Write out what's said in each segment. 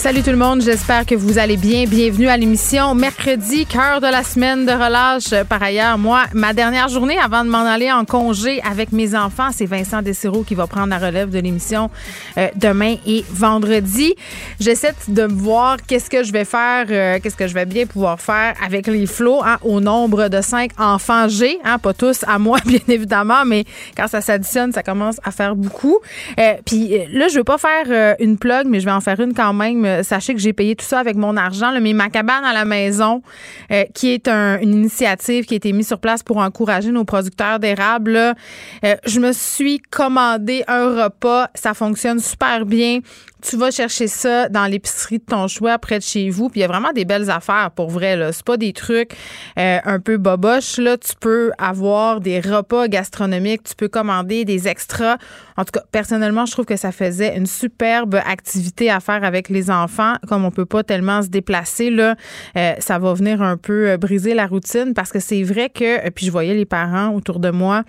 Salut tout le monde, j'espère que vous allez bien. Bienvenue à l'émission mercredi, cœur de la semaine de relâche. Par ailleurs, moi, ma dernière journée avant de m'en aller en congé avec mes enfants, c'est Vincent Dessereau qui va prendre la relève de l'émission euh, demain et vendredi. J'essaie de voir qu'est-ce que je vais faire, euh, qu'est-ce que je vais bien pouvoir faire avec les flots hein, au nombre de cinq enfants G, hein, pas tous à moi bien évidemment, mais quand ça s'additionne, ça commence à faire beaucoup. Euh, Puis là, je veux pas faire une plug, mais je vais en faire une quand même euh, sachez que j'ai payé tout ça avec mon argent. mais ma cabane à la maison, euh, qui est une initiative qui a été mise sur place pour encourager nos producteurs d'érable, euh, je me suis commandé un repas. Ça fonctionne super bien tu vas chercher ça dans l'épicerie de ton choix près de chez vous. Puis il y a vraiment des belles affaires pour vrai. Là. C'est pas des trucs euh, un peu boboches. Là. Tu peux avoir des repas gastronomiques, tu peux commander des extras. En tout cas, personnellement, je trouve que ça faisait une superbe activité à faire avec les enfants. Comme on peut pas tellement se déplacer, là, euh, ça va venir un peu euh, briser la routine parce que c'est vrai que, puis je voyais les parents autour de moi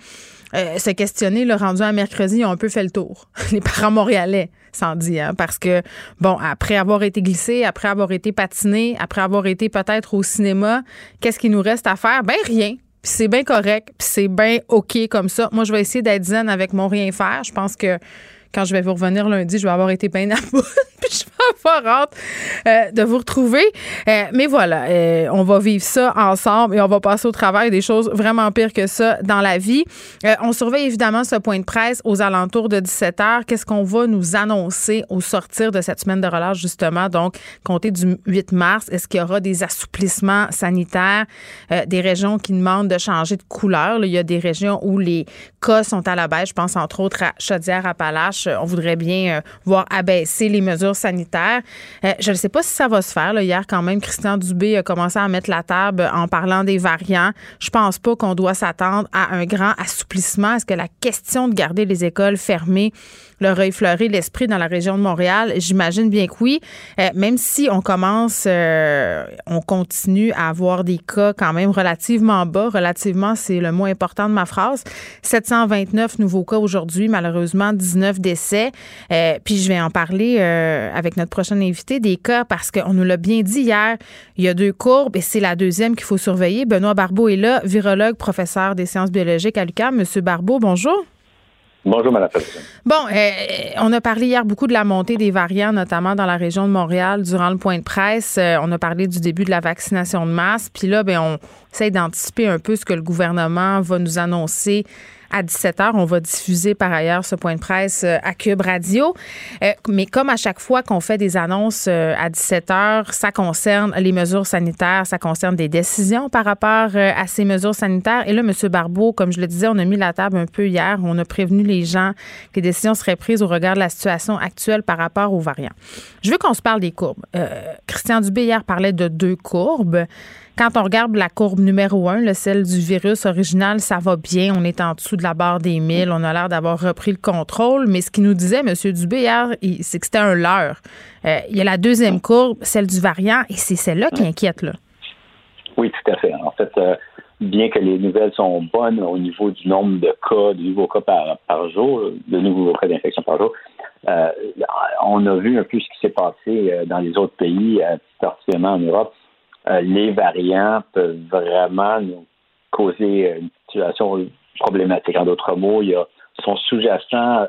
euh, se questionner, le rendu à mercredi, ils ont un peu fait le tour. Les parents montréalais, sans dire, hein, parce que, bon, après avoir été glissé, après avoir été patiné, après avoir été peut-être au cinéma, qu'est-ce qu'il nous reste à faire? Ben, rien. Puis c'est bien correct, puis c'est bien OK comme ça. Moi, je vais essayer d'être zen avec mon rien faire. Je pense que quand je vais vous revenir lundi, je vais avoir été bien à bout. puis je vais avoir hâte euh, de vous retrouver. Euh, mais voilà, euh, on va vivre ça ensemble et on va passer au travail des choses vraiment pires que ça dans la vie. on surveille évidemment ce point de presse aux alentours de 17 h. Qu'est-ce qu'on va nous annoncer au sortir de cette semaine de relâche, justement? Donc, compter du 8 mars, est-ce qu'il y aura des assouplissements sanitaires, des régions qui demandent de changer de couleur? il y a des régions où les cas sont à la baisse. Je pense entre autres à Chaudière-Appalaches. On voudrait bien voir abaisser les mesures sanitaire. Euh, je ne sais pas si ça va se faire. Hier, quand même, Christian Dubé a commencé à mettre la table en parlant des variants. Je pense pas qu'on doit s'attendre à un grand assouplissement. Est-ce que la question de garder les écoles fermées leur a effleuré l'esprit dans la région de Montréal? J'imagine bien que oui. Euh, même si on commence, euh, on continue à avoir des cas quand même relativement bas. Relativement, c'est le mot important de ma phrase. 729 nouveaux cas aujourd'hui, malheureusement 19 décès. puis je vais en parler euh, avec notre prochaine invité des cas parce qu'on nous l'a bien dit hier, il y a deux courbes et c'est la deuxième qu'il faut surveiller. Benoît Barbeau est là, virologue, professeur des sciences biologiques à l'UQAM. Monsieur Barbeau, bonjour. Bonjour, Mme Bon, euh, on a parlé hier beaucoup de la montée des variants, notamment dans la région de Montréal, durant le point de presse. Euh, on a parlé du début de la vaccination de masse. Puis là, ben, on essaie d'anticiper un peu ce que le gouvernement va nous annoncer à 17h. On va diffuser par ailleurs ce point de presse euh, à Cube Radio. Euh, mais comme à chaque fois qu'on fait des annonces euh, à 17h, ça concerne les mesures sanitaires, ça concerne des décisions par rapport à ces mesures sanitaires. Et là, M. Barbeau, comme je le disais, on a mis la table un peu hier. On a prévenu les gens que les décisions seraient prises au regard de la situation actuelle par rapport aux variants. Je veux qu'on se parle des courbes. Christian Dubé hier parlait de deux courbes. Quand on regarde la courbe numéro un, celle du virus original, ça va bien. On est en dessous de la barre des 1000. On a l'air d'avoir repris le contrôle. Mais ce qu'il nous disait, M. Dubé, hier, c'est que c'était un leurre. Euh, il y a la deuxième courbe, celle du variant, et c'est celle-là qui inquiète. Là. Oui, tout à fait. En fait, euh, bien que les nouvelles sont bonnes au niveau du nombre de cas, de nouveaux cas par, jour, de nouveaux cas d'infection par jour, euh, on a vu un peu ce qui s'est passé dans les autres pays, particulièrement en Europe. Euh, les variants peuvent vraiment nous causer une situation problématique. En d'autres mots, il y a, sont sous-jacents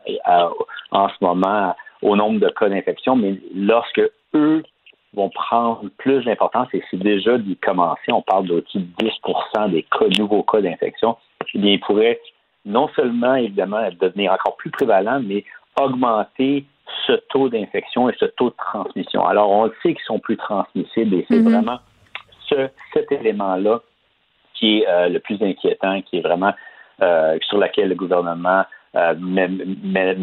en ce moment au nombre de cas d'infection, mais lorsque eux vont prendre plus d'importance, et c'est déjà d'y commencer, on parle d'au-dessus de 10% des cas, nouveaux cas d'infection, eh bien, ils pourraient non seulement, évidemment, devenir encore plus prévalents, mais augmenter ce taux d'infection et ce taux de transmission. Alors, on le sait qu'ils sont plus transmissibles et c'est mm-hmm. vraiment cet élément-là qui est euh, le plus inquiétant, qui est vraiment euh, sur lequel le gouvernement euh, met,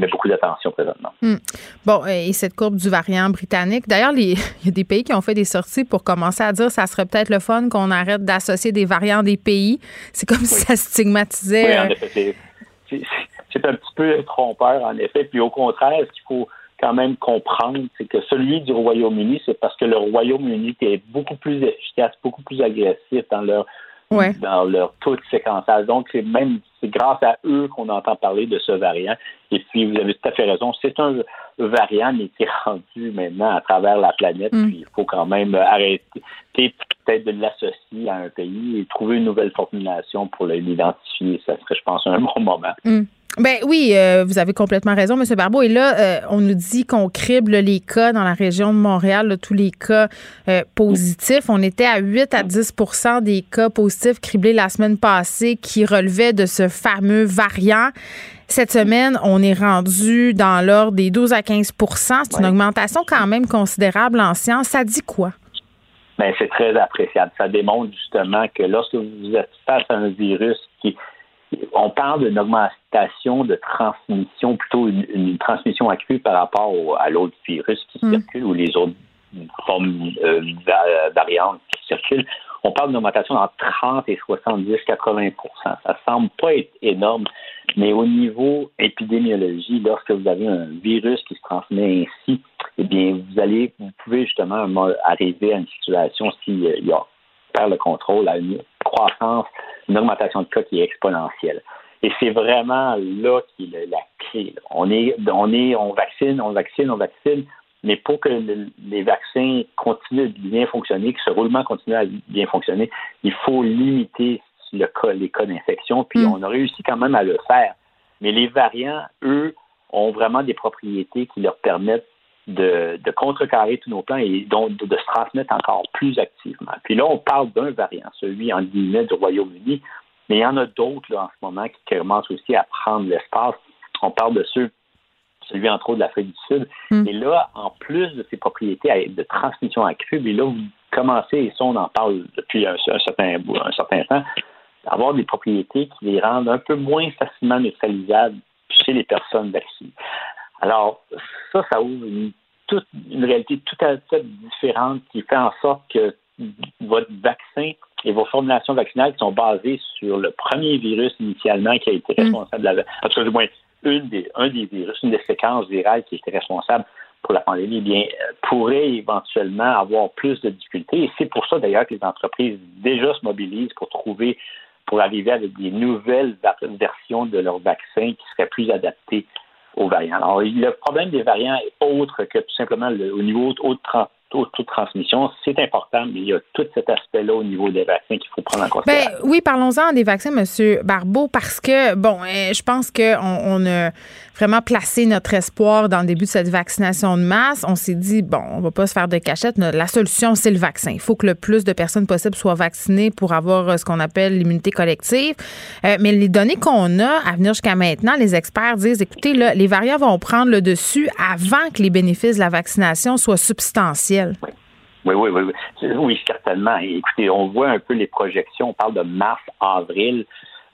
beaucoup d'attention présentement. Hmm. Bon, et cette courbe du variant britannique, d'ailleurs, il y a des pays qui ont fait des sorties pour commencer à dire que ça serait peut-être le fun qu'on arrête d'associer des variants des pays. C'est comme si ça stigmatisait. Oui, en effet, c'est un petit peu trompeur, en effet. Puis au contraire, ce qu'il faut quand même comprendre, c'est que celui du Royaume-Uni, c'est parce que le Royaume-Uni est beaucoup plus efficace, beaucoup plus agressif dans leur dans leur taux de séquençage. Donc, c'est même c'est grâce à eux qu'on entend parler de ce variant. Et puis, vous avez tout à fait raison, c'est un variant, mais qui est rendu maintenant à travers la planète. Mm. Puis, il faut quand même arrêter peut-être de l'associer à un pays et trouver une nouvelle formulation pour l'identifier. Ça serait, je pense, un bon moment. Mm. Ben oui, euh, vous avez complètement raison, M. Barbeau. Et là, euh, on nous dit qu'on crible les cas dans la région de Montréal, tous les cas euh, positifs. On était à 8 à 10% des cas positifs criblés la semaine passée qui relevaient de ce fameux variant. Cette semaine, on est rendu dans l'ordre des 12 à 15% C'est une augmentation quand même considérable en sciences. Ça dit quoi? Ben, c'est très appréciable. Ça démontre justement que lorsque vous êtes face à un virus qui on parle d'une augmentation de transmission, plutôt une, transmission accrue par rapport à l'autre virus qui mm. circule ou les autres formes euh, variantes qui circulent. On parle d'une augmentation entre 30 et 70, 80% Ça semble pas être énorme, mais au niveau épidémiologie, lorsque vous avez un virus qui se transmet ainsi, eh bien, vous allez, vous pouvez justement arriver à une situation s'il y a perd le contrôle à une croissance une augmentation de cas qui est exponentielle. Et c'est vraiment là qui est la clé. On est, on est, on vaccine, on vaccine, on vaccine, mais pour que les vaccins continuent de bien fonctionner, que ce roulement continue à bien fonctionner, il faut limiter le cas, les cas d'infection. Puis mm. on a réussi quand même à le faire. Mais les variants, eux, ont vraiment des propriétés qui leur permettent de, contrecarrer tous nos plans et donc de, se transmettre encore plus activement. Puis là, on parle d'un variant, celui en guillemets du Royaume-Uni, mais il y en a d'autres en ce moment qui commencent aussi à prendre l'espace. On parle de ceux, celui entre autres de l'Afrique du Sud. Mm. Et là, en plus de ces propriétés de transmission accrue, là, vous commencez, et ça, on en parle depuis un, certain, un certain temps, d'avoir des propriétés qui les rendent un peu moins facilement neutralisables chez les personnes vaccinées. Alors, ça, ça ouvre une, toute, une réalité tout à fait différente qui fait en sorte que votre vaccin et vos formulations vaccinales qui sont basées sur le premier virus initialement qui a été mm. responsable de la, en tout cas, du moins, une des, un des virus, une des séquences virales qui était responsable pour la pandémie, eh bien, euh, pourrait éventuellement avoir plus de difficultés. Et c'est pour ça, d'ailleurs, que les entreprises déjà se mobilisent pour trouver, pour arriver avec des nouvelles versions de leurs vaccins qui seraient plus adaptées aux variants. Alors, le problème des variants est autre que tout simplement le, au niveau haut de 30 transmission. C'est important, mais il y a tout cet aspect-là au niveau des vaccins qu'il faut prendre en considération. Bien, oui, parlons-en des vaccins, M. Barbeau, parce que, bon, euh, je pense qu'on on a vraiment placé notre espoir dans le début de cette vaccination de masse. On s'est dit, bon, on ne va pas se faire de cachette. La solution, c'est le vaccin. Il faut que le plus de personnes possible soient vaccinées pour avoir euh, ce qu'on appelle l'immunité collective. Euh, mais les données qu'on a à venir jusqu'à maintenant, les experts disent, écoutez, là, les variants vont prendre le dessus avant que les bénéfices de la vaccination soient substantiels. Oui. Oui, oui, oui. certainement. écoutez, on voit un peu les projections. On parle de mars, avril,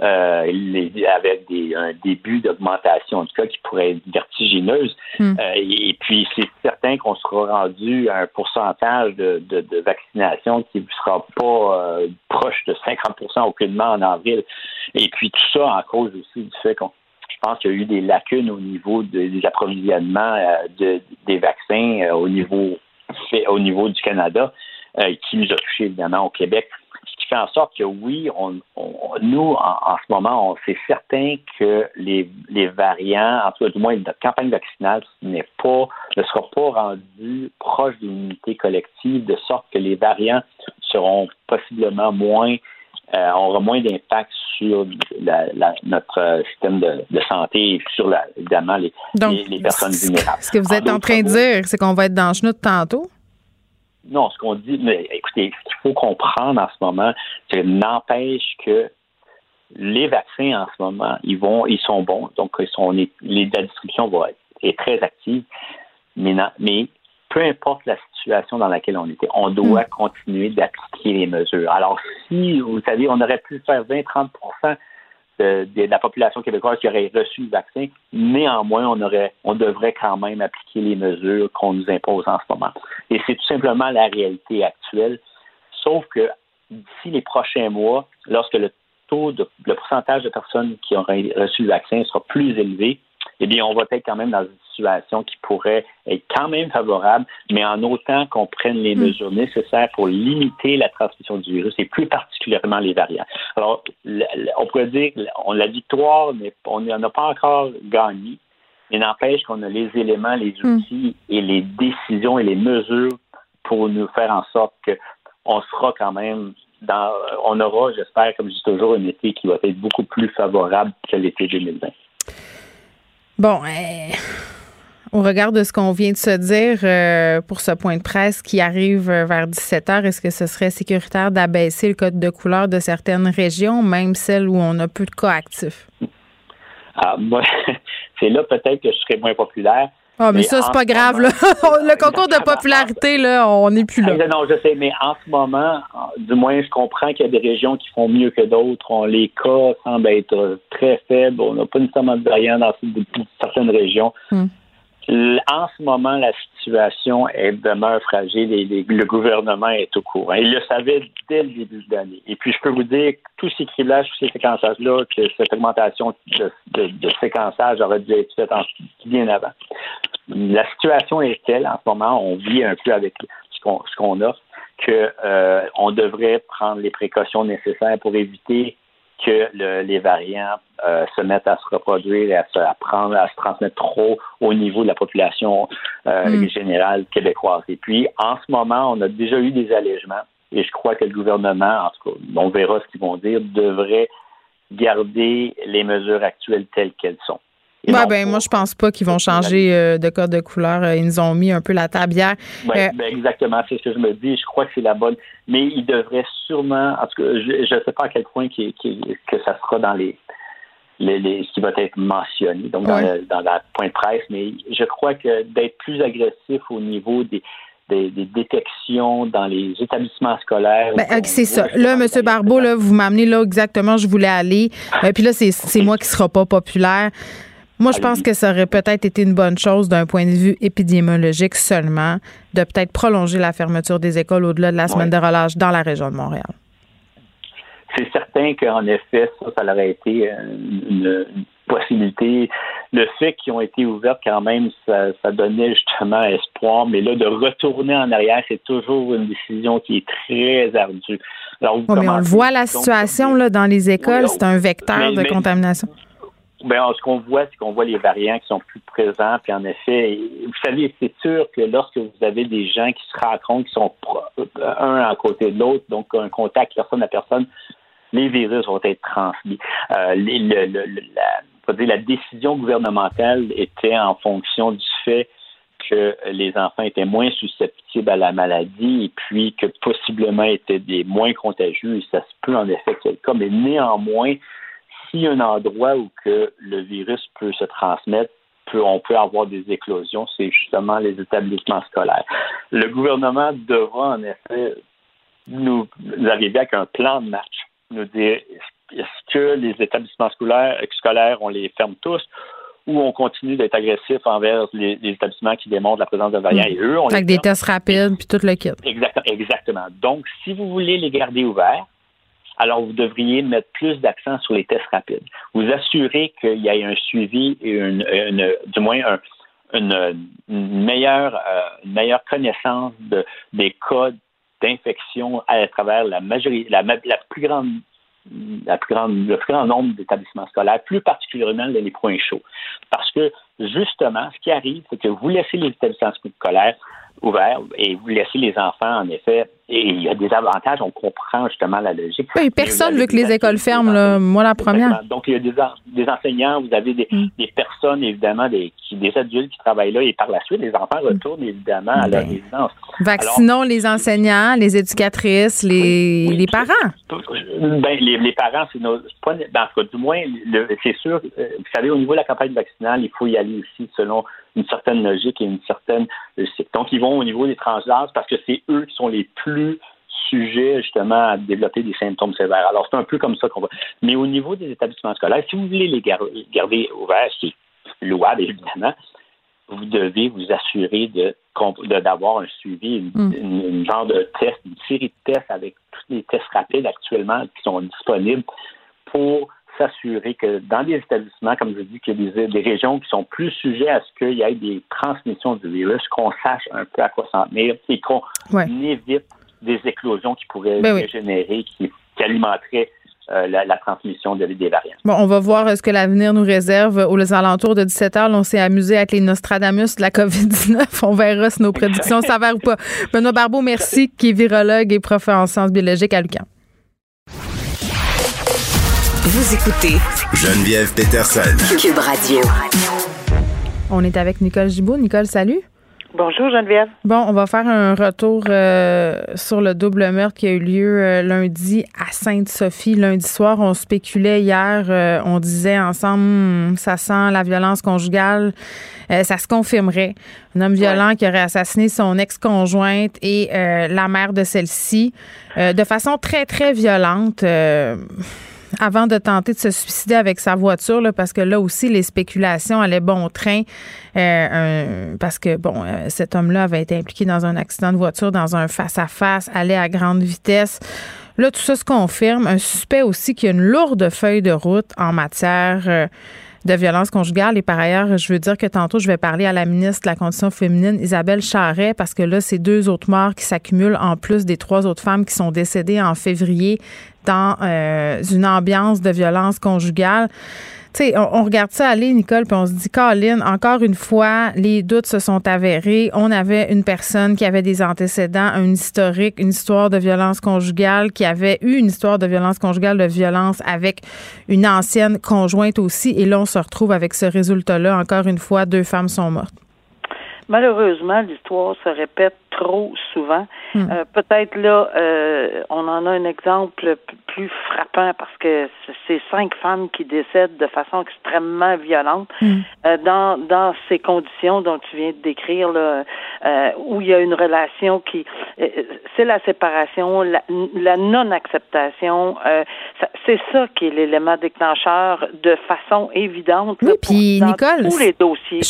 euh, avec un début d'augmentation, en tout cas, qui pourrait être vertigineuse. Hmm. Euh, et, puis, c'est certain qu'on sera rendu à un pourcentage de, vaccination qui ne sera pas euh, proche de 50% aucunement en avril. Et puis, tout ça en cause aussi du fait qu'on je pense qu'il y a eu des lacunes au niveau des approvisionnements des vaccins au niveau fait au niveau du Canada, euh, qui nous a touchés évidemment au Québec. Ce qui fait en sorte que oui, on, nous, en, ce moment, on c'est certain que les, les variants, en tout cas du moins notre campagne vaccinale n'est pas, ne sera pas rendue proche d'une unité collective, de sorte que les variants seront possiblement moins euh, aura moins d'impact sur notre système de, santé et sur, la, évidemment, les, les, personnes vulnérables. Ce que vous êtes en, train de dire, c'est qu'on va être dans le chenoute tantôt? Non, ce qu'on dit, mais écoutez, ce qu'il faut comprendre en ce moment, c'est n'empêche que les vaccins en ce moment, ils vont, ils sont bons, donc ils sont, les, la distribution va être est très active, mais, mais peu importe la situation dans laquelle on était, on doit hmm. continuer d'appliquer les mesures. Alors, si, vous savez, on aurait pu faire 20-30% de, la population québécoise qui aurait reçu le vaccin, néanmoins, on aurait, on devrait quand même appliquer les mesures qu'on nous impose en ce moment. Et c'est tout simplement la réalité actuelle. Sauf que d'ici les prochains mois, lorsque le taux de, le pourcentage de personnes qui ont reçu le vaccin sera plus élevé, eh bien, on va être quand même dans une situation qui pourrait être quand même favorable, mais en autant qu'on prenne les mm. mesures nécessaires pour limiter la transmission du virus et plus particulièrement les variants. Alors, on pourrait dire, on la victoire, mais on n'a pas encore gagné, mais n'empêche qu'on a les éléments, les mm. outils et les décisions et les mesures pour nous faire en sorte qu'on sera quand même dans, on aura, j'espère, comme je dis toujours, un été qui va être beaucoup plus favorable que l'été 2020. Bon, euh, au regard de ce qu'on vient de se dire euh, pour ce point de presse qui arrive vers 17 heures, est-ce que ce serait sécuritaire d'abaisser le code de couleur de certaines régions, même celles où on a peu de cas? Ah, c'est là peut-être que je serais moins populaire. Ah, mais, ça, c'est pas grave. Là. le concours de popularité, là, on n'est plus là. Non, je sais, mais en ce moment, du moins, je comprends qu'il y a des régions qui font mieux que d'autres. Les cas semblent être très faibles. On n'a pas nécessairement de variants dans certaines régions. Hmm. En ce moment, la situation est demeure fragile et le gouvernement est au courant. Il le savait dès le début de l'année. Et puis, je peux vous dire que tous ces criblages, tous ces séquençages-là, que cette augmentation de, séquençage aurait dû être faite bien avant. La situation est telle, en ce moment, on vit un peu avec ce qu'on ce qu'on a, que euh, on devrait prendre les précautions nécessaires pour éviter que les variants euh, se mettent à se reproduire et à se prendre, à se transmettre trop au niveau de la population euh, mm. générale québécoise. Et puis, en ce moment, on a déjà eu des allègements et je crois que le gouvernement, en tout cas, on verra ce qu'ils vont dire, devrait garder les mesures actuelles telles qu'elles sont. Ouais, ben, moi, je pense pas qu'ils vont changer euh, de code de couleur. Ils nous ont mis un peu la table hier. Ben, exactement, c'est ce que je me dis. Je crois que c'est la bonne. Mais ils devraient sûrement, en tout cas, je ne sais pas à quel point que ça sera dans les, les, ce qui va être mentionné, donc dans, la point de presse, mais je crois que d'être plus agressif au niveau des, des, détections dans les établissements scolaires. Ben, c'est ça. Là, M. Barbeau, là, vous m'amenez là exactement, je voulais aller. Euh, puis là, c'est moi qui ne sera pas populaire. Moi, je pense que ça aurait peut-être été une bonne chose d'un point de vue épidémiologique seulement, de peut-être prolonger la fermeture des écoles au-delà de la semaine de relâche dans la région de Montréal c'est certain qu'en effet, ça, ça aurait été une, possibilité. Le fait qu'ils ont été ouverts, quand même, ça, donnait justement espoir. Mais là, de retourner en arrière, c'est toujours une décision qui est très ardue. Alors, mais on le voit, la situation là, dans les écoles, c'est un vecteur de contamination. Ben, ce qu'on voit, c'est qu'on voit les variants qui sont plus présents. Puis en effet, vous savez, c'est sûr que lorsque vous avez des gens qui se rencontrent, qui sont un à côté de l'autre, donc un contact personne à personne, les virus vont être transmis. Euh, la, décision gouvernementale était en fonction du fait que les enfants étaient moins susceptibles à la maladie et puis que possiblement étaient des moins contagieux et ça se peut en effet que le cas, mais néanmoins, s'il y a un endroit où que le virus peut se transmettre, on peut avoir des éclosions, c'est justement les établissements scolaires. Le gouvernement devra en effet nous arriver avec un plan de match nous dire est-ce que les établissements scolaires, scolaires, on les ferme tous ou on continue d'être agressif envers les, établissements qui démontrent la présence de variants. Mm. Et eux, on Avec des tests rapides puis tout le kit. Exactement, exactement. Donc, si vous voulez les garder ouverts, alors vous devriez mettre plus d'accent sur les tests rapides. Vous assurez qu'il y ait un suivi et une, du moins une, meilleure, euh, une meilleure connaissance de, des codes d'infection à travers la majorité, la, plus grande la plus grande, le plus grand nombre d'établissements scolaires, plus particulièrement les points chauds. Parce que, justement, ce qui arrive, c'est que vous laissez les établissements scolaires ouverts et vous laissez les enfants, en effet, et il y a des avantages, on comprend justement la logique. Oui, personne veut que les écoles ferment, là. moi la première. Donc, il y a des, des enseignants, vous avez des, mm. des, personnes, évidemment, des, des adultes qui travaillent là, et par la suite, les enfants retournent, évidemment, à leur ben, résidence. Vaccinons les enseignants, les éducatrices, les, les parents. Ben, les, les parents, c'est nos... Ben, en tout cas, du moins, c'est sûr, euh, vous savez, au niveau de la campagne vaccinale, il faut y aller aussi selon une certaine logique et une certaine Donc, ils vont au niveau des transgenres parce que c'est eux qui sont les plus sujets justement à développer des symptômes sévères. Alors, c'est un peu comme ça qu'on va. Mais au niveau des établissements scolaires, si vous voulez les garder ouverts, c'est louable, évidemment, vous devez vous assurer de d'avoir un suivi, mm. une, genre de test, une série de tests avec tous les tests rapides actuellement qui sont disponibles pour s'assurer que dans les établissements, comme je dis, qu'il y a des, régions qui sont plus sujets à ce qu'il y ait des transmissions du virus, qu'on sache un peu à quoi s'en tenir et qu'on évite des éclosions qui pourraient ben dégénérer, qui, alimenteraient euh, la, transmission de, des variants. Bon, on va voir ce que l'avenir nous réserve. Aux alentours de 17 heures, on s'est amusé avec les Nostradamus de la COVID-19. On verra si nos prédictions s'avèrent ou pas. Benoît Barbeau, merci, qui est virologue et prof en sciences biologiques à Lucan. Vous écoutez Geneviève Peterson. Cube Radio. On est avec Nicole Gibault. Nicole, salut. Bonjour Geneviève. Bon, on va faire un retour euh, sur le double meurtre qui a eu lieu euh, lundi à Sainte-Sophie. Lundi soir, on spéculait hier, euh, on disait ensemble, hmm, ça sent la violence conjugale. ça se confirmerait. Un homme violent qui aurait assassiné son ex-conjointe et la mère de celle-ci de façon très, très violente avant de tenter de se suicider avec sa voiture, là, parce que là aussi, les spéculations allaient bon train. Euh, parce que, bon, euh, cet homme-là avait été impliqué dans un accident de voiture, dans un face-à-face, allait à grande vitesse. Là, tout ça se confirme. Un suspect aussi qui a une lourde feuille de route en matière euh, de violence conjugale. Et par ailleurs, je veux dire que tantôt, je vais parler à la ministre de la Condition féminine, Isabelle Charret, parce que là, c'est deux autres morts qui s'accumulent en plus des trois autres femmes qui sont décédées en février dans euh, une ambiance de violence conjugale. On, regarde ça aller, Nicole, puis on se dit, Colin, encore une fois, les doutes se sont avérés. On avait une personne qui avait des antécédents, un historique, une histoire de violence conjugale, qui avait eu une histoire de violence conjugale, de violence avec une ancienne conjointe aussi. Et là, on se retrouve avec ce résultat-là. Encore une fois, deux femmes sont mortes. Malheureusement, l'histoire se répète trop souvent. Hmm. Euh, peut-être là, euh, on en a un exemple plus frappant parce que c'est cinq femmes qui décèdent de façon extrêmement violente hmm. euh, dans dans ces conditions dont tu viens de décrire là, où il y a une relation qui c'est la séparation, la, non-acceptation. c'est ça qui est l'élément déclencheur de façon évidente. Oui, puis Nicole, tous les dossiers.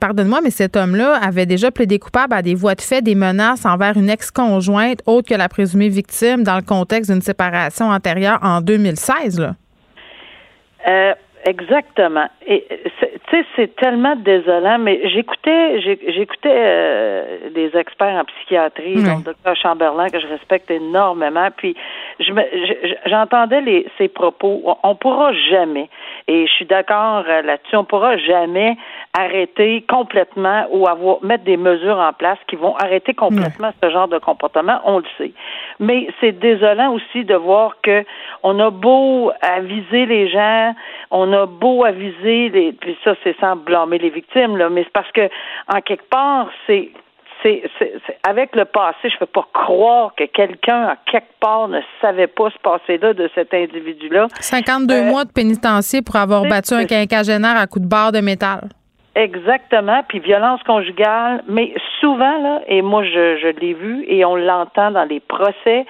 Pardonne-moi, mais cet homme-là avait déjà plaidé coupable à des voies de fait, des menaces envers une ex-conjointe autre que la présumée victime dans le contexte d'une séparation antérieure en 2016. Là? Euh, Exactement. Et tu sais, c'est tellement désolant, mais j'écoutais j'écoutais euh, des experts en psychiatrie, dont le docteur Chamberlain, que je respecte énormément, puis je j'entendais les ses propos. On pourra jamais, et je suis d'accord euh, là-dessus, on pourra jamais arrêter complètement ou avoir mettre des mesures en place qui vont arrêter complètement ce genre de comportement, on le sait. Mais c'est désolant aussi de voir que on a beau aviser les gens, on a beau aviser, les, puis ça, c'est sans blâmer les victimes, là, mais c'est parce que, en quelque part, c'est c'est, avec le passé, je ne peux pas croire que quelqu'un, à quelque part, ne savait pas ce passé-là de cet individu-là. 52 euh, mois de pénitencier pour avoir battu un quinquagénaire à coup de barre de métal. Exactement, puis violence conjugale, mais souvent, là, et moi je, je l'ai vu et on l'entend dans les procès,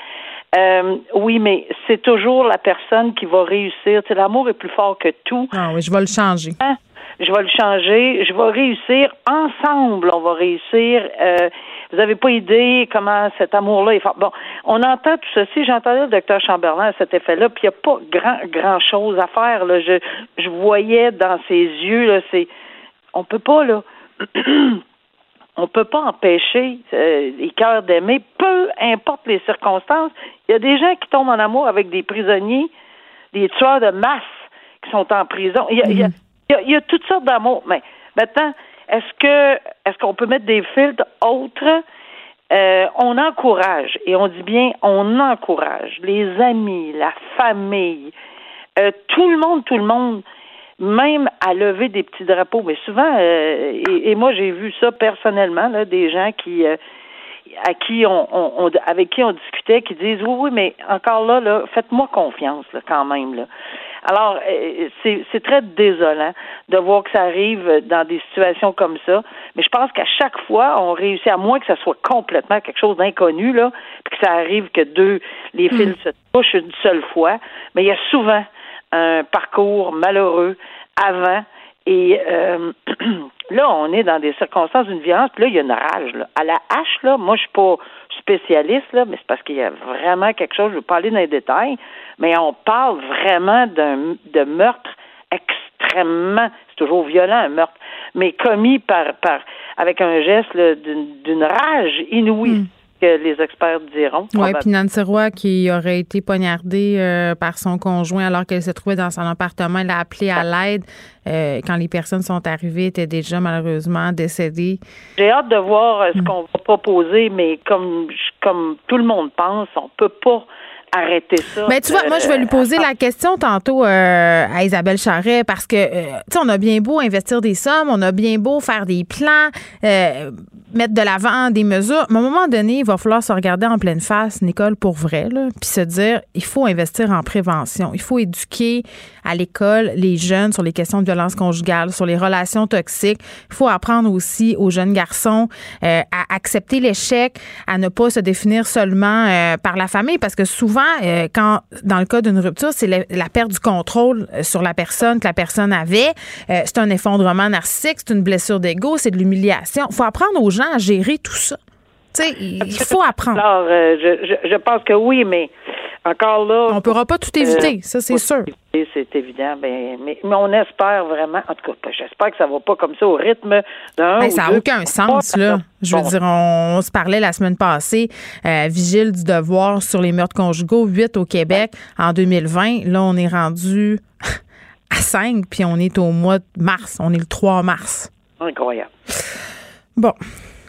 euh, oui, mais c'est toujours la personne qui va réussir. L'amour est plus fort que tout. Ah oui, je vais le changer. Hein? Je vais le changer. Je vais réussir. Ensemble, on va réussir. Euh, vous n'avez pas idée comment cet amour-là est fort. Bon, on entend tout ceci. J'entendais le docteur Chamberlain à cet effet-là, puis il n'y a pas grand, grand chose à faire. Là. Je, je voyais dans ses yeux, là, c'est. On peut pas, là. on peut pas empêcher euh, les cœurs d'aimer, peu importe les circonstances. Il y a des gens qui tombent en amour avec des prisonniers, des tueurs de masse qui sont en prison. Y a, il y a, toutes sortes d'amour. Mais maintenant, est-ce que est-ce qu'on peut mettre des filtres autres? Euh, on encourage, et on dit bien on encourage les amis, la famille, euh, tout le monde, tout le monde même à lever des petits drapeaux. Mais souvent, euh, et, moi j'ai vu ça personnellement, là, des gens qui euh, à qui on, on, avec qui on discutait qui disent oui oui mais encore là là faites-moi confiance là, quand même là. Alors euh, c'est c'est très désolant de voir que ça arrive dans des situations comme ça, mais je pense qu'à chaque fois on réussit à moins que ça soit complètement quelque chose d'inconnu là, puis que ça arrive que deux les fils mm. se touchent une seule fois, mais il y a souvent un parcours malheureux avant. Et euh, là, on est dans des circonstances d'une violence, là, il y a une rage. Là. À la hache, là, moi, je suis pas. spécialiste, là, mais c'est parce qu'il y a vraiment quelque chose, je veux pas aller dans les détails, mais on parle vraiment d'un de meurtre extrêmement, c'est toujours violent un meurtre, mais commis par, par avec un geste d'une rage inouïe. Hmm que les experts diront. Oui, puis Nancy Roy, qui aurait été poignardée euh, par son conjoint alors qu'elle se trouvait dans son appartement, elle a appelé à l'aide. Euh, quand les personnes sont arrivées, était déjà malheureusement décédée. J'ai hâte de voir euh, ce mm. qu'on va proposer, mais comme, comme tout le monde pense, on peut pas arrêter ça. Mais tu vois, moi, je vais lui poser la question tantôt à Isabelle Charret parce que, tu sais, on a bien beau investir des sommes, on a bien beau faire des plans, mettre de l'avant des mesures. Mais à un moment donné, il va falloir se regarder en pleine face, Nicole, pour vrai, là, puis se dire, il faut investir en prévention. Il faut éduquer à l'école les jeunes sur les questions de violence conjugale, sur les relations toxiques. Il faut apprendre aussi aux jeunes garçons euh, à accepter l'échec, à ne pas se définir seulement euh, par la famille, parce que souvent, euh, quand dans le cas d'une rupture, c'est la, la, perte du contrôle sur la personne que la personne avait. c'est un effondrement narcissique, c'est une blessure d'ego, c'est de l'humiliation. Il faut apprendre aux gens à gérer tout ça? il faut apprendre. Alors, euh, je, je, pense que oui, mais encore là. On ne pourra pas tout éviter, euh, ça, c'est sûr. C'est évident. Ben, mais, mais, on espère vraiment. En tout cas, j'espère que ça ne va pas comme ça au rythme d'un. Ben, ça n'a aucun sens, là. Je veux dire, on, se parlait la semaine passée, euh, vigile du devoir sur les meurtres conjugaux, 8 au Québec en 2020. Là, on est rendu à 5, puis on est au mois de mars. On est le 3 mars. Incroyable. Bon.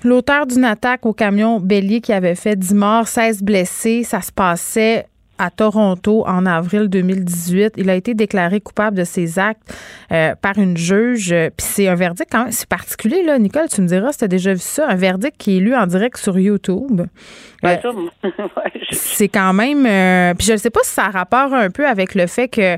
L'auteur d'une attaque au camion bélier qui avait fait 10 morts, 16 blessés, ça se passait à Toronto en avril 2018. Il a été déclaré coupable de ses actes euh, par une juge. Puis c'est un verdict quand même, c'est particulier là, Nicole. Tu me diras si tu as déjà vu ça, un verdict qui est lu en direct sur YouTube. Euh, c'est quand même. Euh, puis je ne sais pas si ça a rapport un peu avec le fait que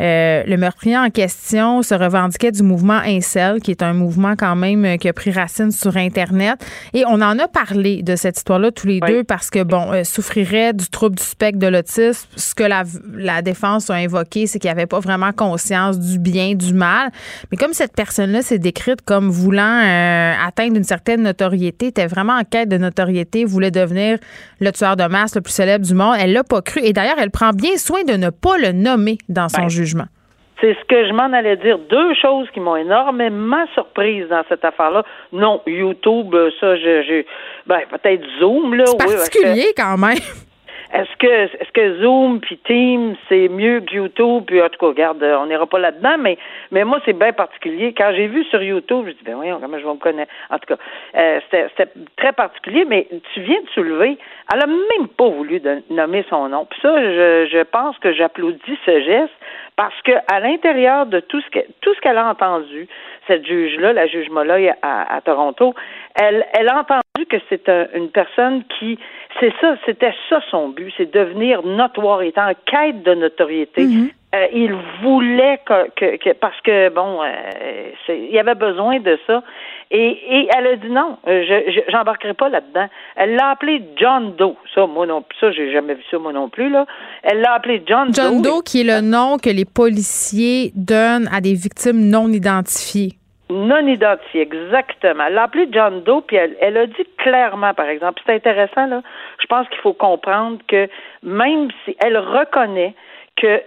euh, le meurtrier en question se revendiquait du mouvement Incel, qui est un mouvement quand même euh, qui a pris racine sur Internet. Et on en a parlé de cette histoire-là tous les deux parce que, bon, euh, souffrirait du trouble du spectre de l'autisme. Ce que la, la défense a invoqué, c'est qu'il n'y avait pas vraiment conscience du bien, du mal. Mais comme cette personne-là s'est décrite comme voulant atteindre une certaine notoriété, était vraiment en quête de notoriété, voulait devenir le tueur de masse le plus célèbre du monde, elle l'a pas cru. Et d'ailleurs, elle prend bien soin de ne pas le nommer dans son ben, jugement. C'est ce que je m'en allais dire. Deux choses qui m'ont énormément surprise dans cette affaire-là. Non, YouTube, ça, je, ben, peut-être Zoom, là. C'est particulier quand même. Est-ce que est-ce que Zoom puis Teams c'est mieux que YouTube? Puis en tout cas regarde on n'ira pas là-dedans mais mais moi c'est bien particulier. Quand j'ai vu sur YouTube je dis ben oui comment je vais me connaître? En tout cas euh, c'était très particulier mais tu viens de soulever elle a même pas voulu nommer son nom. Puis ça je, je pense que j'applaudis ce geste parce que à l'intérieur de tout ce que tout ce qu'elle a entendu, cette juge-là, la juge Molloy à, Toronto, elle, elle a entendu que c'est une personne qui, c'est ça, c'était ça son but, c'est devenir notoire, étant en quête de notoriété. Mm-hmm. Euh, il voulait que, que, parce que bon, euh, il y avait besoin de ça. Et, et elle a dit non, euh, je j'embarquerai pas là-dedans. Elle l'a appelé John Doe. Ça, moi non plus, ça, j'ai jamais vu ça moi non plus là. Elle l'a appelé John, Doe. John Doe, qui est le nom que les policiers donnent à des victimes non identifiées. Non identifiées, exactement. Elle l'a appelé John Doe, puis elle, elle a dit clairement, par exemple, c'est intéressant là. Je pense qu'il faut comprendre que même si elle reconnaît que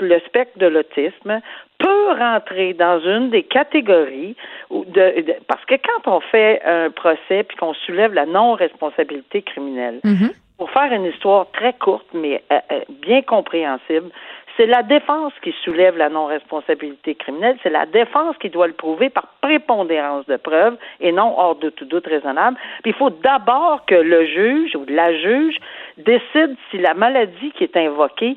le spectre de l'autisme peut rentrer dans une des catégories de, parce que quand on fait un procès puis qu'on soulève la non-responsabilité criminelle, mm-hmm. pour faire une histoire très courte mais euh, euh, bien compréhensible, c'est la défense qui soulève la non-responsabilité criminelle, c'est la défense qui doit le prouver par prépondérance de preuves et non hors de tout doute raisonnable. Puis il faut d'abord que le juge ou la juge décide si la maladie qui est invoquée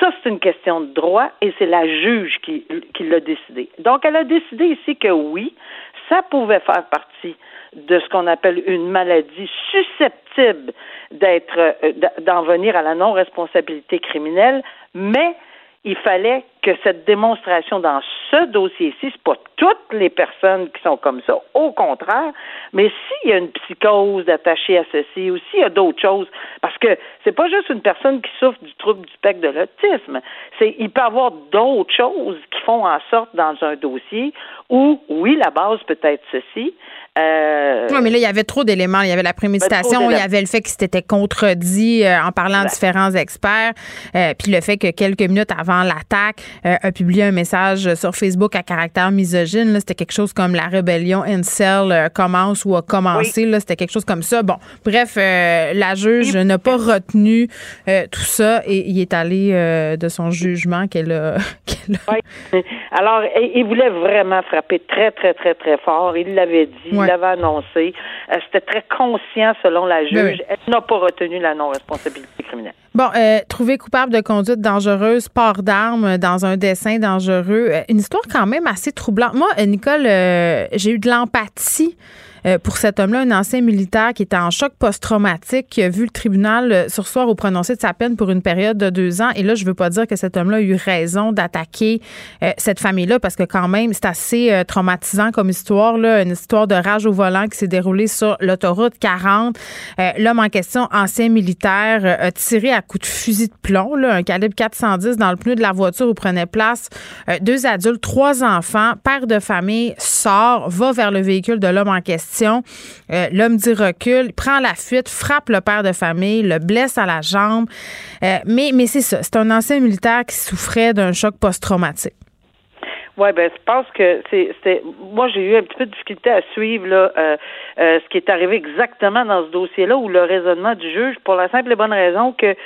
ça, c'est une question de droit et c'est la juge qui, qui l'a décidé. Donc, elle a décidé ici que oui, ça pouvait faire partie de ce qu'on appelle une maladie susceptible d'être euh, d'en venir à la non-responsabilité criminelle, mais il fallait que cette démonstration dans ce dossier-ci, c'est pas toutes les personnes qui sont comme ça, au contraire, mais s'il y a une psychose attachée à ceci ou s'il y a d'autres choses, parce que c'est pas juste une personne qui souffre du trouble du spectre de l'autisme, c'est il peut y avoir d'autres choses qui font en sorte dans un dossier où, oui, la base peut être ceci, euh, oui, mais là, il y avait trop d'éléments. Il y avait la préméditation, il y avait le fait qu'il s'était contredit euh, en parlant à différents experts, euh, puis le fait que quelques minutes avant l'attaque, euh, a publié un message sur Facebook à caractère misogyne. C'était quelque chose comme la rébellion Incel commence ou a commencé. C'était quelque chose comme ça. Bon, bref, la juge n'a pas retenu tout ça et il est allé de son jugement qu'elle a, Oui. Alors, il voulait vraiment frapper très, très, très, très fort. Il l'avait dit l'avait annoncé. Euh, c'était très conscient selon la juge. Elle n'a pas retenu la non-responsabilité criminelle. Bon, euh, trouvé coupable de conduite dangereuse, port d'armes dans un dessin dangereux. Euh, une histoire quand même assez troublante. Moi, Nicole, j'ai eu de l'empathie euh, pour cet homme-là, un ancien militaire qui était en choc post-traumatique, qui a vu le tribunal euh, sursoir au prononcé de sa peine pour une période de deux ans. Et là, je veux pas dire que cet homme-là a eu raison d'attaquer euh, cette famille-là parce que quand même, c'est assez traumatisant comme histoire, là, une histoire de rage au volant qui s'est déroulée sur l'autoroute 40. L'homme en question, ancien militaire, a tiré à coups de fusil de plomb, là, un calibre 410 dans le pneu de la voiture où prenait place deux adultes, trois enfants, père de famille, sort, va vers le véhicule de l'homme en question euh, l'homme dit recul, prend la fuite, frappe le père de famille, le blesse à la jambe. Euh, mais mais c'est ça, c'est un ancien militaire qui souffrait d'un choc post-traumatique. Oui, ben je pense que c'est moi j'ai eu un petit peu de difficulté à suivre là euh, ce qui est arrivé exactement dans ce dossier-là ou le raisonnement du juge pour la simple et bonne raison que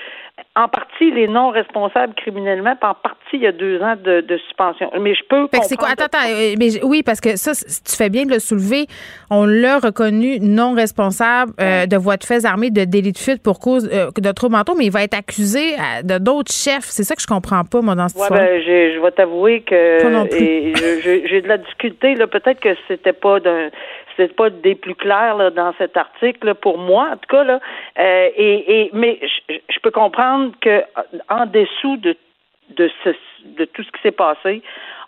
en partie, les non responsables criminellement, puis en partie, il y a deux ans de, suspension. Mais je peux. c'est quoi? Attends, attends. Euh, mais, oui, parce que ça, tu fais bien de le soulever. On l'a reconnu non responsable euh, de voie de fait armée de délit de fuite pour cause euh, de troubles mentaux, mais il va être accusé de d'autres chefs. C'est ça que je comprends pas, moi, dans cette ouais, Ben, je vais t'avouer que. J'ai de la difficulté, là. Peut-être que c'était pas d'un c'est pas des plus clairs dans cet article pour moi en tout cas là. Euh, et, et mais je, peux comprendre que en dessous de tout ce qui s'est passé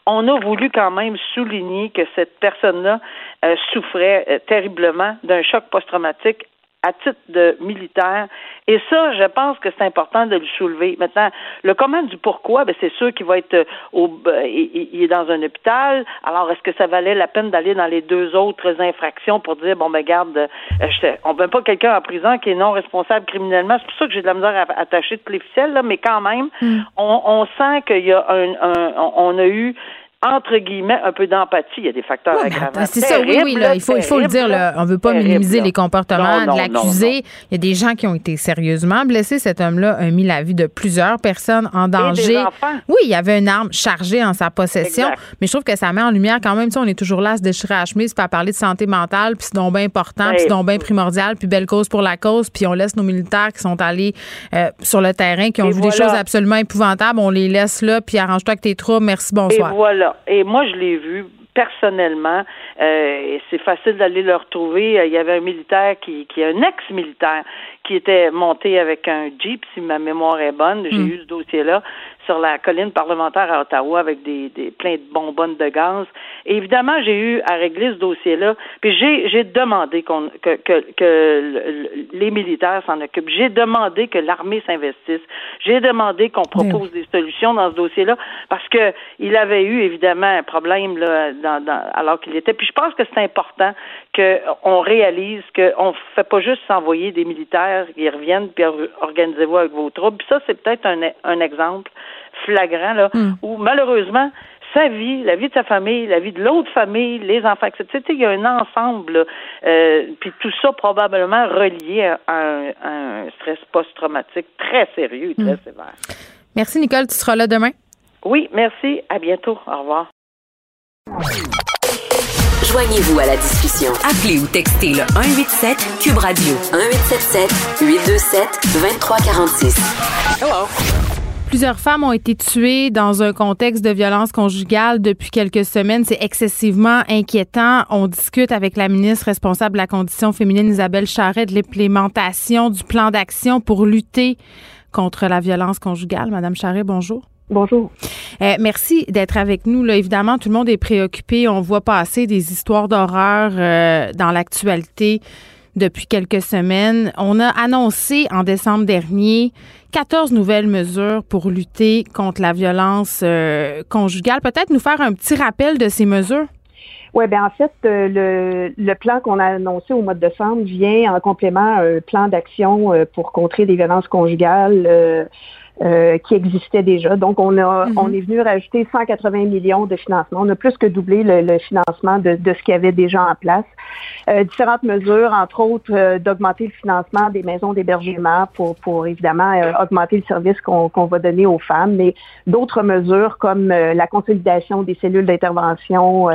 on a voulu quand même souligner que cette personne-là euh, souffrait euh, terriblement d'un choc post-traumatique à titre de militaire. Et ça, je pense que c'est important de le soulever. Maintenant, le comment du pourquoi, ben c'est sûr qu'il va être euh, au, ben, il, est dans un hôpital. Alors, est-ce que ça valait la peine d'aller dans les deux autres infractions pour dire, bon, ben, garde, euh, on ne veut pas quelqu'un en prison qui est non responsable criminellement. C'est pour ça que j'ai de la misère à attacher toutes les ficelles, là, mais quand même, mm. on, on, sent qu'il y a un, un, on a eu entre guillemets, un peu d'empathie. Il y a des facteurs aggravants. Ben, c'est ça, oui, oui. Là, il, faut, il faut le dire. Là, on ne veut pas minimiser les comportements de l'accusé. Il y a des gens qui ont été sérieusement blessés. Cet homme-là a mis la vie de plusieurs personnes en danger. Oui, il y avait une arme chargée en sa possession. Mais je trouve que ça met en lumière quand même. Tu sais, on est toujours là à se déchirer à la chemise, puis à parler de santé mentale, puis c'est donc bien important, puis c'est donc bien primordial, puis belle cause pour la cause. Puis on laisse nos militaires qui sont allés euh, sur le terrain, qui ont vu des choses absolument épouvantables. On les laisse là, puis arrange-toi avec tes troubles. Merci, bonsoir. Et voilà. Et moi, je l'ai vu personnellement. Euh, c'est facile d'aller le retrouver. Il y avait un militaire qui, qui un ex-militaire qui était monté avec un Jeep, si ma mémoire est bonne. J'ai hmm. eu ce dossier-là sur la colline parlementaire à Ottawa avec des, des plein de bonbonnes de gaz. Et évidemment, j'ai eu à régler ce dossier-là. Puis j'ai, j'ai demandé qu'on, que, que, que les militaires s'en occupent. J'ai demandé que l'armée s'investisse. J'ai demandé qu'on propose des solutions dans ce dossier-là parce que il avait eu évidemment un problème là, dans, dans, alors qu'il était. Puis je pense que c'est important qu'on réalise qu'on ne fait pas juste s'envoyer des militaires qui reviennent puis organisez-vous avec vos troupes. Puis ça, c'est peut-être un, un exemple flagrant là, hmm. où malheureusement sa vie, la vie de sa famille, la vie de l'autre famille, les enfants, etc. Il y a un ensemble, euh, puis tout ça probablement relié à un, stress post-traumatique très sérieux et très hmm. sévère. Merci Nicole, tu seras là demain. Oui, merci. À bientôt. Au revoir. Joignez-vous à la discussion. Appelez ou textez le 187 Cube Radio 1877 827 2346. Hello. Plusieurs femmes ont été tuées dans un contexte de violence conjugale depuis quelques semaines. C'est excessivement inquiétant. On discute avec la ministre responsable de la condition féminine, Isabelle Charret, de l'implémentation du plan d'action pour lutter contre la violence conjugale. Madame Charret, bonjour. Bonjour. Euh, merci d'être avec nous. Là, évidemment, tout le monde est préoccupé. On voit passer des histoires d'horreur euh, dans l'actualité depuis quelques semaines. On a annoncé en décembre dernier 14 nouvelles mesures pour lutter contre la violence euh, conjugale. Peut-être nous faire un petit rappel de ces mesures? Oui, bien en fait, le, le plan qu'on a annoncé au mois de décembre vient en complément à un plan d'action pour contrer les violences conjugales euh, qui existait déjà. Donc, on a, mhm. on est venu rajouter 180 millions de financement. On a plus que doublé le, financement de, de, ce qu'il y avait déjà en place. Euh, différentes mesures, entre autres, euh, d'augmenter le financement des maisons d'hébergement pour, pour évidemment euh, augmenter le service qu'on va donner aux femmes, mais d'autres mesures comme la consolidation des cellules d'intervention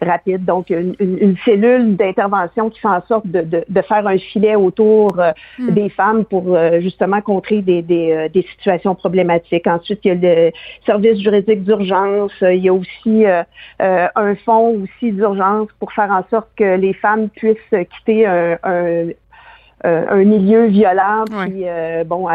rapide, donc une, une, cellule d'intervention qui fait en sorte de, de, de, faire un filet autour hmm. des femmes pour justement contrer des, des, des situations problématiques. Ensuite, il y a le service juridique d'urgence. Il y a aussi euh, euh, un fonds aussi d'urgence pour faire en sorte que les femmes puissent quitter un, un milieu violent, puis bon,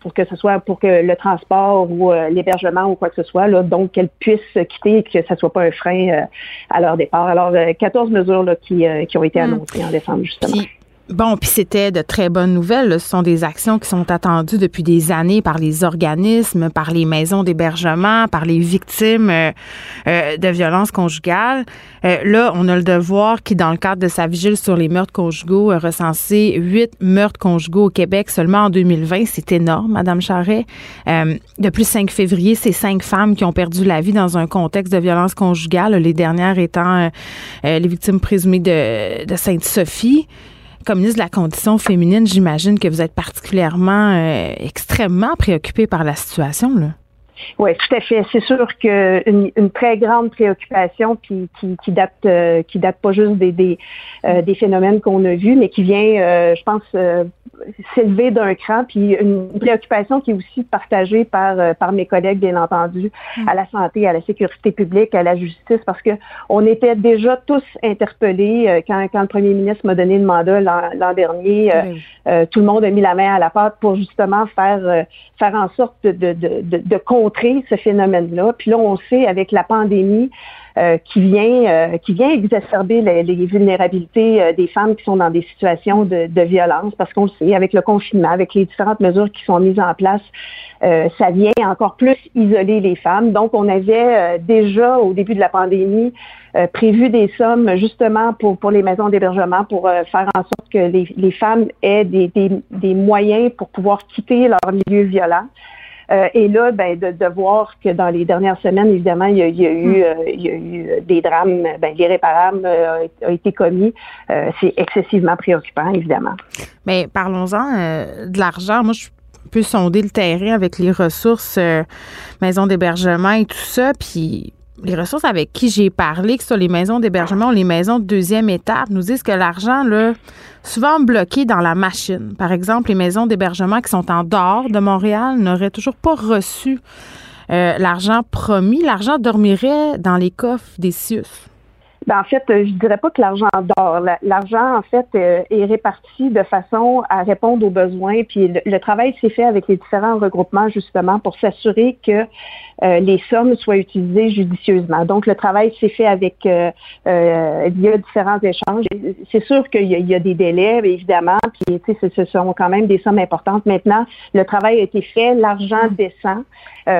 pour que ce soit pour que le transport ou l'hébergement ou quoi que ce soit, là, donc qu'elles puissent quitter et que ce soit pas un frein à leur départ. Alors, 14 mesures là, qui, qui ont été hmm. annoncées en décembre, justement. Bon, puis c'était de très bonnes nouvelles. Ce sont des actions qui sont attendues depuis des années par les organismes, par les maisons d'hébergement, par les victimes euh, euh, de violences conjugales. Euh, là, on a le devoir qui, dans le cadre de sa vigile sur les meurtres conjugaux, a recensé huit meurtres conjugaux au Québec seulement en 2020. C'est énorme, Madame Charret. depuis le 5 février, c'est cinq femmes qui ont perdu la vie dans un contexte de violence conjugale, les dernières étant les victimes présumées de, de Sainte-Sophie comme ministre de la condition féminine, j'imagine que vous êtes particulièrement, euh, extrêmement préoccupé par la situation. Là. Oui, tout à fait. C'est sûr qu'une une très grande préoccupation qui, qui, qui date euh, qui date pas juste des des, euh, des phénomènes qu'on a vus, mais qui vient, euh, je pense, s'élever d'un cran. Puis une préoccupation qui est aussi partagée par par mes collègues, bien entendu, à la santé, à la sécurité publique, à la justice, parce que on était déjà tous interpellés quand quand le premier ministre m'a donné le mandat l'an dernier. tout le monde a mis la main à la pâte pour justement faire faire en sorte de de de, de, de ce phénomène-là. Puis là, on sait avec la pandémie euh, qui vient euh, qui vient exacerber les, vulnérabilités euh, des femmes qui sont dans des situations de, violence, parce qu'on le sait, avec le confinement, avec les différentes mesures qui sont mises en place, ça vient encore plus isoler les femmes. Donc, on avait déjà au début de la pandémie prévu des sommes justement pour, pour les maisons d'hébergement pour faire en sorte que les, les femmes aient des, des, des moyens pour pouvoir quitter leur milieu violent. Euh, et là, ben, de, de, voir que dans les dernières semaines, évidemment, il y a, il y a eu, hmm. euh, il y a eu des drames, ben, l'irréparable euh, a été commis. c'est excessivement préoccupant, évidemment. Mais parlons-en de l'argent. Moi, je peux sonder le terrain avec les ressources, maisons d'hébergement et tout ça. Puis les ressources avec qui j'ai parlé, que ce soit les maisons d'hébergement ou les maisons de deuxième étape, nous disent que l'argent, là, souvent bloqué dans la machine. Par exemple, les maisons d'hébergement qui sont en dehors de Montréal n'auraient toujours pas reçu euh, l'argent promis. L'argent dormirait dans les coffres des CIUS. Ben, en fait, je dirais pas que l'argent dort. L'argent, en fait, euh, est réparti de façon à répondre aux besoins. Puis le travail s'est fait avec les différents regroupements, justement, pour s'assurer que euh, les sommes soient utilisées judicieusement. Donc, le travail s'est fait avec euh, euh, via différents échanges. C'est sûr qu'il y, a des délais, évidemment, puis ce sont quand même des sommes importantes. Maintenant, le travail a été fait, l'argent descend.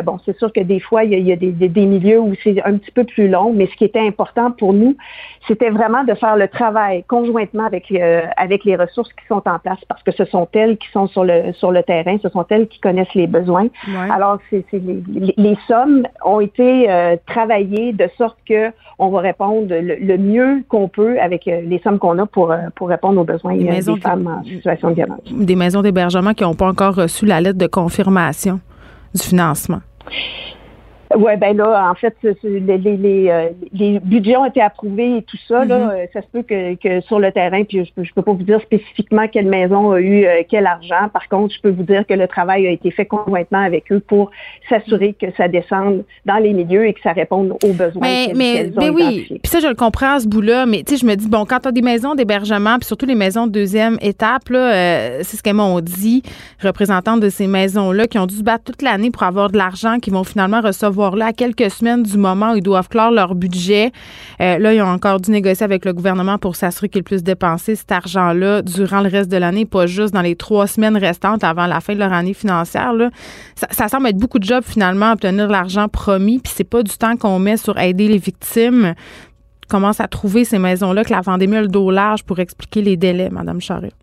bon, c'est sûr que des fois, il y a, des, des, milieux où c'est un petit peu plus long, mais ce qui était important pour nous, c'était vraiment de faire le travail conjointement avec avec les ressources qui sont en place, parce que ce sont elles qui sont sur le sur le terrain, ce sont elles qui connaissent les besoins. Alors, c'est les, les, sommes ont été euh, travaillées de sorte que on va répondre le, mieux qu'on peut avec euh, les sommes qu'on a pour, euh, pour répondre aux besoins des, femmes en situation de violence. Des maisons d'hébergement qui n'ont pas encore reçu la lettre de confirmation du financement. Oui, ben là, en fait, les, les, euh, les, budgets ont été approuvés et tout ça. Là, mm-hmm. ça se peut que, que, sur le terrain, puis je peux, je peux pas vous dire spécifiquement quelle maison a eu euh, quel argent. Par contre, je peux vous dire que le travail a été fait conjointement avec eux pour s'assurer que ça descende dans les milieux et que ça réponde aux besoins. Mais, mais, mais oui, puis ça, je le comprends à ce bout-là. Mais tu sais, je me dis, bon, quand tu as des maisons d'hébergement, puis surtout les maisons de deuxième étape, là, euh, c'est ce qu'elles m'ont dit, représentantes de ces maisons-là, qui ont dû se battre toute l'année pour avoir de l'argent, qui vont finalement recevoir voir là à quelques semaines du moment où ils doivent clore leur budget. Euh, là, ils ont encore dû négocier avec le gouvernement pour s'assurer qu'ils puissent dépenser cet argent-là durant le reste de l'année, pas juste dans les trois semaines restantes avant la fin de leur année financière. Ça, semble être beaucoup de jobs finalement obtenir l'argent promis, puis c'est pas du temps qu'on met sur aider les victimes. Commence à trouver ces maisons-là que la pandémie a le dos large pour expliquer les délais, Madame Charest?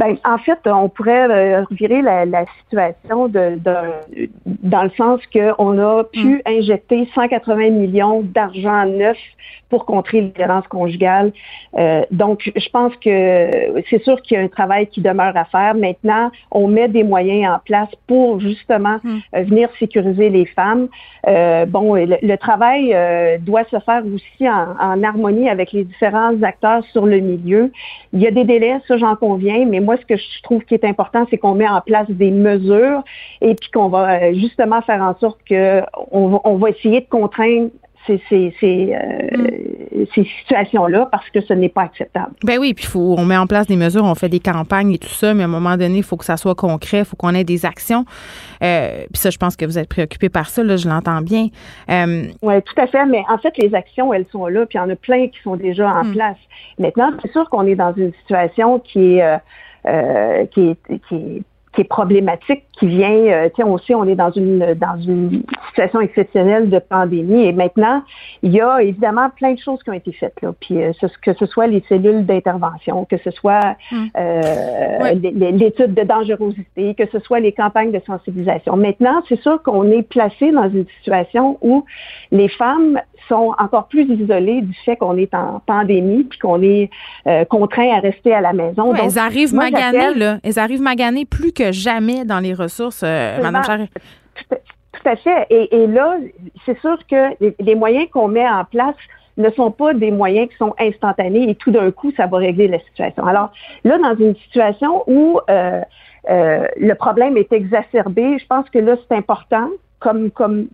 Ben, en fait, on pourrait euh, revirer la, la situation de, de, dans le sens qu'on a pu mm. injecter 180 millions d'argent neuf pour contrer les violences conjugales. Euh, donc, je pense que c'est sûr qu'il y a un travail qui demeure à faire. Maintenant, on met des moyens en place pour justement mm. euh, venir sécuriser les femmes. Euh, bon, le, travail euh, doit se faire aussi en, en, harmonie avec les différents acteurs sur le milieu. Il y a des délais, ça j'en conviens, mais moi, ce que je trouve qui est important, c'est qu'on met en place des mesures et puis qu'on va euh, justement faire en sorte que on va essayer de contraindre ces, ces, ces, euh, ces situations-là parce que ce n'est pas acceptable. Ben oui, puis faut, on met en place des mesures, on fait des campagnes et tout ça, mais à un moment donné, il faut que ça soit concret, il faut qu'on ait des actions. Euh, puis ça, je pense que vous êtes préoccupé par ça, là, je l'entends bien. Euh, oui, tout à fait, mais en fait, les actions, elles sont là, puis il y en a plein qui sont déjà en hmm. place. Maintenant, c'est sûr qu'on est dans une situation qui est, euh, qui est, qui qui est problématique, qui vient, euh, tu sais, on sait, on est dans une dans une situation exceptionnelle de pandémie et maintenant, il y a évidemment plein de choses qui ont été faites là, puis euh, que ce soit les cellules d'intervention, que ce soit hum. euh, l'étude de dangerosité, que ce soit les campagnes de sensibilisation. Maintenant, c'est sûr qu'on est placé dans une situation où les femmes sont encore plus isolées du fait qu'on est en pandémie puis qu'on est euh, contraint à rester à la maison. elles arrivent maganées, là. Elles arrivent maganées plus que jamais dans les ressources, euh, Madame Charest. Tout, à fait. Et, là, c'est sûr que les, moyens qu'on met en place ne sont pas des moyens qui sont instantanés et tout d'un coup, ça va régler la situation. Alors là, dans une situation où euh, le problème est exacerbé, je pense que là, c'est important, comme, comme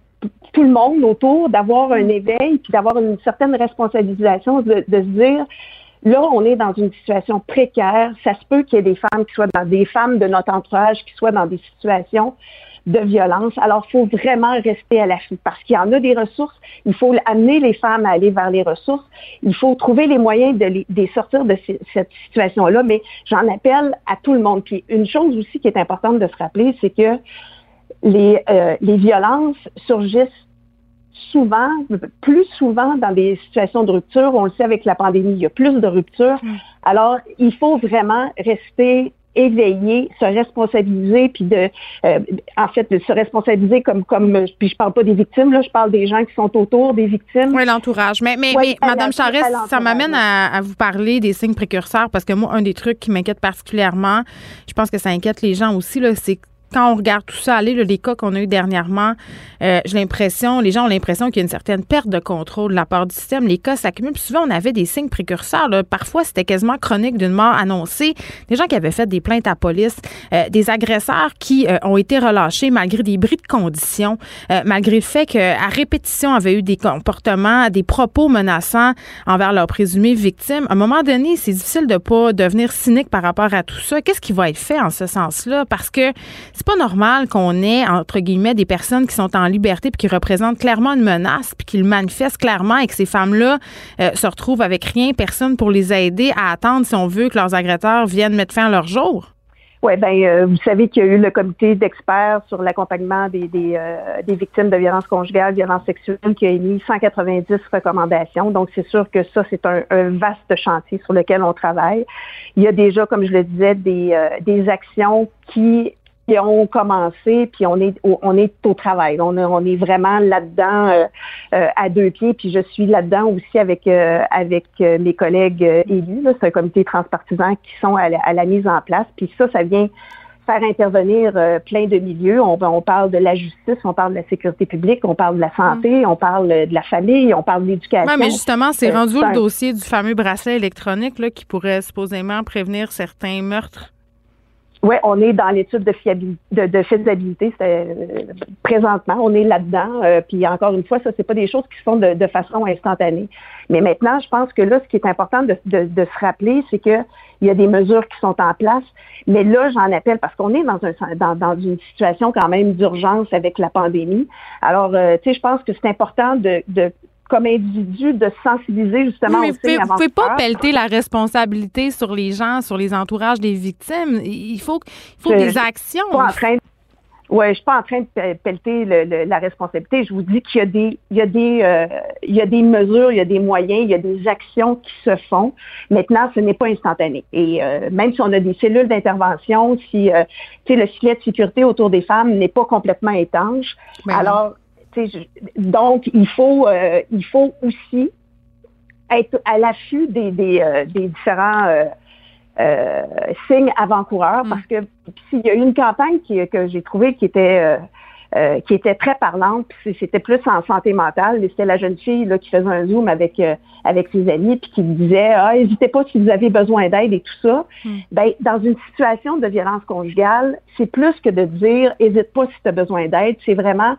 tout le monde autour d'avoir un éveil puis d'avoir une certaine responsabilisation de, se dire là, on est dans une situation précaire. Ça se peut qu'il y ait des femmes qui soient dans des femmes de notre entourage qui soient dans des situations de violence. Alors, il faut vraiment rester à l'affût parce qu'il y en a des ressources. Il faut amener les femmes à aller vers les ressources. Il faut trouver les moyens de les, sortir de cette situation-là. Mais j'en appelle à tout le monde. Puis une chose aussi qui est importante de se rappeler, c'est que les, euh, les violences surgissent souvent, plus souvent dans des situations de rupture. On le sait avec la pandémie, il y a plus de ruptures. Alors, il faut vraiment rester éveillé, se responsabiliser, puis de, euh, en fait, de se responsabiliser comme, comme, puis je parle pas des victimes, là, je parle des gens qui sont autour des victimes. Oui, l'entourage. Mais, mais, mais Madame Charest, ça m'amène à, à, vous parler des signes précurseurs, parce que moi, un des trucs qui m'inquiète particulièrement, je pense que ça inquiète les gens aussi, là, c'est quand on regarde tout ça les cas qu'on a eu dernièrement, euh, j'ai l'impression, les gens ont l'impression qu'il y a une certaine perte de contrôle de la part du système. Les cas s'accumulent. souvent, on avait des signes précurseurs. Parfois, c'était quasiment chronique d'une mort annoncée. Des gens qui avaient fait des plaintes à police, euh, des agresseurs qui euh, ont été relâchés malgré des bris de conditions, malgré le fait qu'à répétition, avaient eu des comportements, des propos menaçants envers leurs présumées victimes. À un moment donné, c'est difficile de pas devenir cynique par rapport à tout ça. Qu'est-ce qui va être fait en ce sens-là? Parce que pas normal qu'on ait, entre guillemets, des personnes qui sont en liberté puis qui représentent clairement une menace puis qui le manifestent clairement et que ces femmes-là euh, se retrouvent avec rien, personne pour les aider à attendre si on veut que leurs agresseurs viennent mettre fin à leur jour? Oui, ben euh, vous savez qu'il y a eu le comité d'experts sur l'accompagnement des, des, euh, des, victimes de violences conjugales, violences sexuelles, qui a émis 190 recommandations. Donc, c'est sûr que ça, c'est un, vaste chantier sur lequel on travaille. Il y a déjà, comme je le disais, des, des actions qui qui ont commencé, puis on est au, on est au travail. On, on est vraiment là-dedans euh, euh, à deux pieds, puis je suis là-dedans aussi avec euh, avec mes collègues élus. C'est un comité transpartisan qui sont à la, mise en place. Puis ça, ça vient faire intervenir euh, plein de milieux. On, on, parle de la justice, on parle de la sécurité publique, on parle de la santé, mm. on parle de la famille, on parle de l'éducation. Oui, mais justement, c'est rendu le dossier du fameux bracelet électronique là, qui pourrait supposément prévenir certains meurtres. Oui, on est dans l'étude de, fiabilité, de, de faisabilité euh, présentement. On est là-dedans. Euh, puis encore une fois, ça, c'est pas des choses qui se font de, façon instantanée. Mais maintenant, je pense que là, ce qui est important de, se rappeler, c'est qu'il y a des mesures qui sont en place. Mais là, j'en appelle parce qu'on est dans, un, dans, une situation quand même d'urgence avec la pandémie. Alors, euh, tu sais, je pense que c'est important de, comme individu de sensibiliser justement mais vous ne pouvez pas pelleter la responsabilité sur les gens, sur les entourages des victimes. Il faut, il faut des actions. Oui, je suis pas en train de pelleter la responsabilité. Je vous dis qu'il y a des, il y a des, euh, il y a des mesures, il y a des moyens, il y a des actions qui se font. Maintenant, ce n'est pas instantané. Et euh, même si on a des cellules d'intervention, si euh, le filet de sécurité autour des femmes n'est pas complètement étanche, ben alors donc, il faut, euh, il faut aussi être à l'affût des, des, euh, différents euh, signes avant-coureurs mm. parce que s'il y a eu une campagne que j'ai trouvée qui était qui était très parlante, c'était plus en santé mentale. C'était la jeune fille là, qui faisait un zoom avec avec ses amis puis qui disait ah n'hésitez pas si vous avez besoin d'aide et tout ça. Mm. Ben dans une situation de violence conjugale, c'est plus que de dire hésite pas si tu as besoin d'aide, c'est vraiment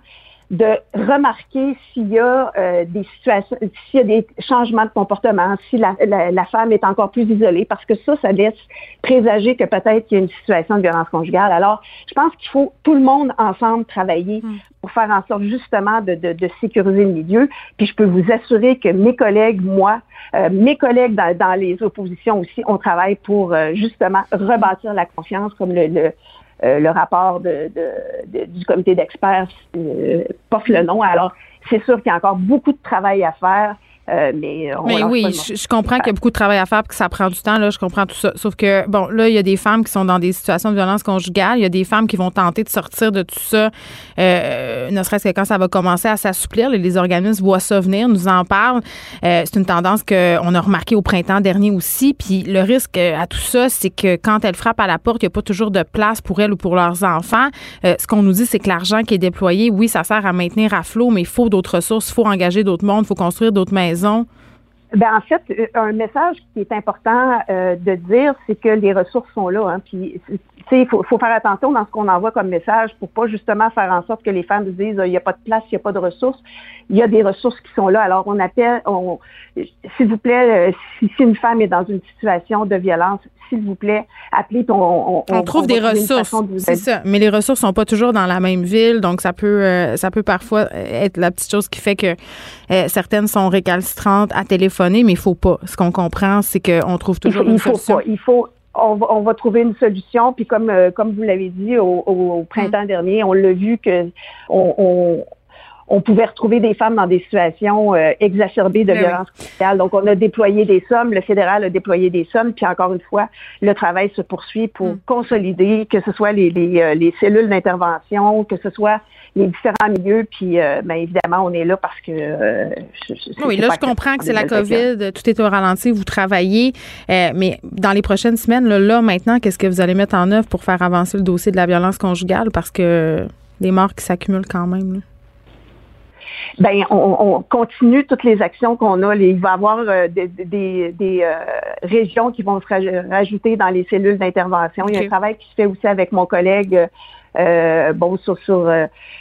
de remarquer s'il y a euh, des situations, s'il y a des changements de comportement, si la, la, femme est encore plus isolée, parce que ça, ça laisse présager que peut-être qu'il y a une situation de violence conjugale. Alors, je pense qu'il faut tout le monde ensemble travailler mm. pour faire en sorte justement de, de, de, sécuriser le milieu. Puis je peux vous assurer que mes collègues, moi, euh, mes collègues dans, dans, les oppositions aussi, on travaille pour euh, justement rebâtir la confiance, comme le, le euh, le rapport du comité d'experts euh, porte le nom. Alors, c'est sûr qu'il y a encore beaucoup de travail à faire. Euh, mais, oui, je, comprends qu'il y a beaucoup de travail à faire et que ça prend du temps. Là, je comprends tout ça. Sauf que, bon, là, il y a des femmes qui sont dans des situations de violence conjugale. Il y a des femmes qui vont tenter de sortir de tout ça, euh, ne serait-ce que quand ça va commencer à s'assouplir. Les, organismes voient ça venir, nous en parlent. Euh, c'est une tendance qu'on a remarqué au printemps dernier aussi. Puis le risque à tout ça, c'est que quand elles frappent à la porte, il n'y a pas toujours de place pour elles ou pour leurs enfants. ce qu'on nous dit, c'est que l'argent qui est déployé, oui, ça sert à maintenir à flot, mais il faut d'autres ressources, il faut engager d'autres mondes, il faut construire d'autres maisons ben, en fait, euh, un message qui est important euh, de dire, c'est que les ressources sont là. Hein, il faut, faut, faire attention dans ce qu'on envoie comme message pour pas justement faire en sorte que les femmes disent il n'y a pas de place, il n'y a pas de ressources. Il y a des ressources qui sont là. Alors, on appelle, on, s'il vous plaît, euh, si, une femme est dans une situation de violence, s'il vous plaît, appelez ton. On, on, trouve des ressources. C'est ça. Mais les ressources sont pas toujours dans la même ville, donc ça peut, euh, ça peut parfois être la petite chose qui fait que euh, certaines sont récalcitrantes à téléphoner, mais il faut pas. Ce qu'on comprend, c'est qu'on trouve toujours il faut, une solution. Pas, il faut. On va, on va, trouver une solution. Puis comme euh, comme vous l'avez dit au, au, printemps mm. dernier, on l'a vu que on, on pouvait retrouver des femmes dans des situations euh, exacerbées de ben violence conjugale. Donc, on a déployé des sommes, le fédéral a déployé des sommes, puis encore une fois, le travail se poursuit pour mm. consolider, que ce soit les, les, euh, les cellules d'intervention, que ce soit les différents milieux, puis euh, bien évidemment, on est là parce que... oui, là, je comprends que c'est la COVID, tout est au ralenti, vous travaillez, mais dans les prochaines semaines, là, là maintenant, qu'est-ce que vous allez mettre en œuvre pour faire avancer le dossier de la violence conjugale? Parce que des morts qui s'accumulent quand même. Là ben on, continue toutes les actions qu'on a. il va y avoir euh, des, euh, régions qui vont se rajouter dans les cellules d'intervention. Il y a un travail qui se fait aussi avec mon collègue. Euh, bon, sur, sur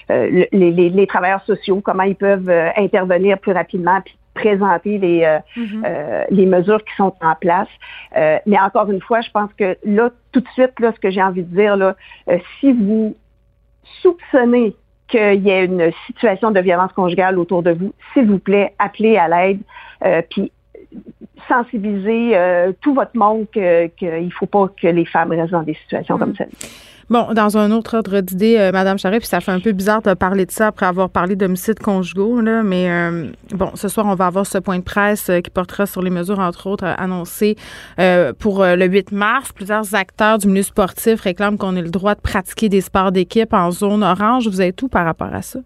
les, travailleurs sociaux, comment ils peuvent intervenir plus rapidement, puis présenter les, mm-hmm. les mesures qui sont en place. mais encore une fois, je pense que là, tout de suite, là, ce que j'ai envie de dire, là, si vous soupçonnez qu'il y ait une situation de violence conjugale autour de vous, s'il vous plaît, appelez à l'aide, euh, puis sensibiliser euh, tout votre monde qu'il ne faut pas que les femmes restent dans des situations comme celle. Bon, dans un autre ordre d'idée, euh, Madame Charret, puis ça fait un peu bizarre de parler de ça après avoir parlé d'homicides conjugaux, là, mais euh, bon, ce soir, on va avoir ce point de presse euh, qui portera sur les mesures, entre autres, annoncées pour le 8 mars. Plusieurs acteurs du milieu sportif réclament qu'on ait le droit de pratiquer des sports d'équipe en zone orange. Vous avez tout par rapport à ça?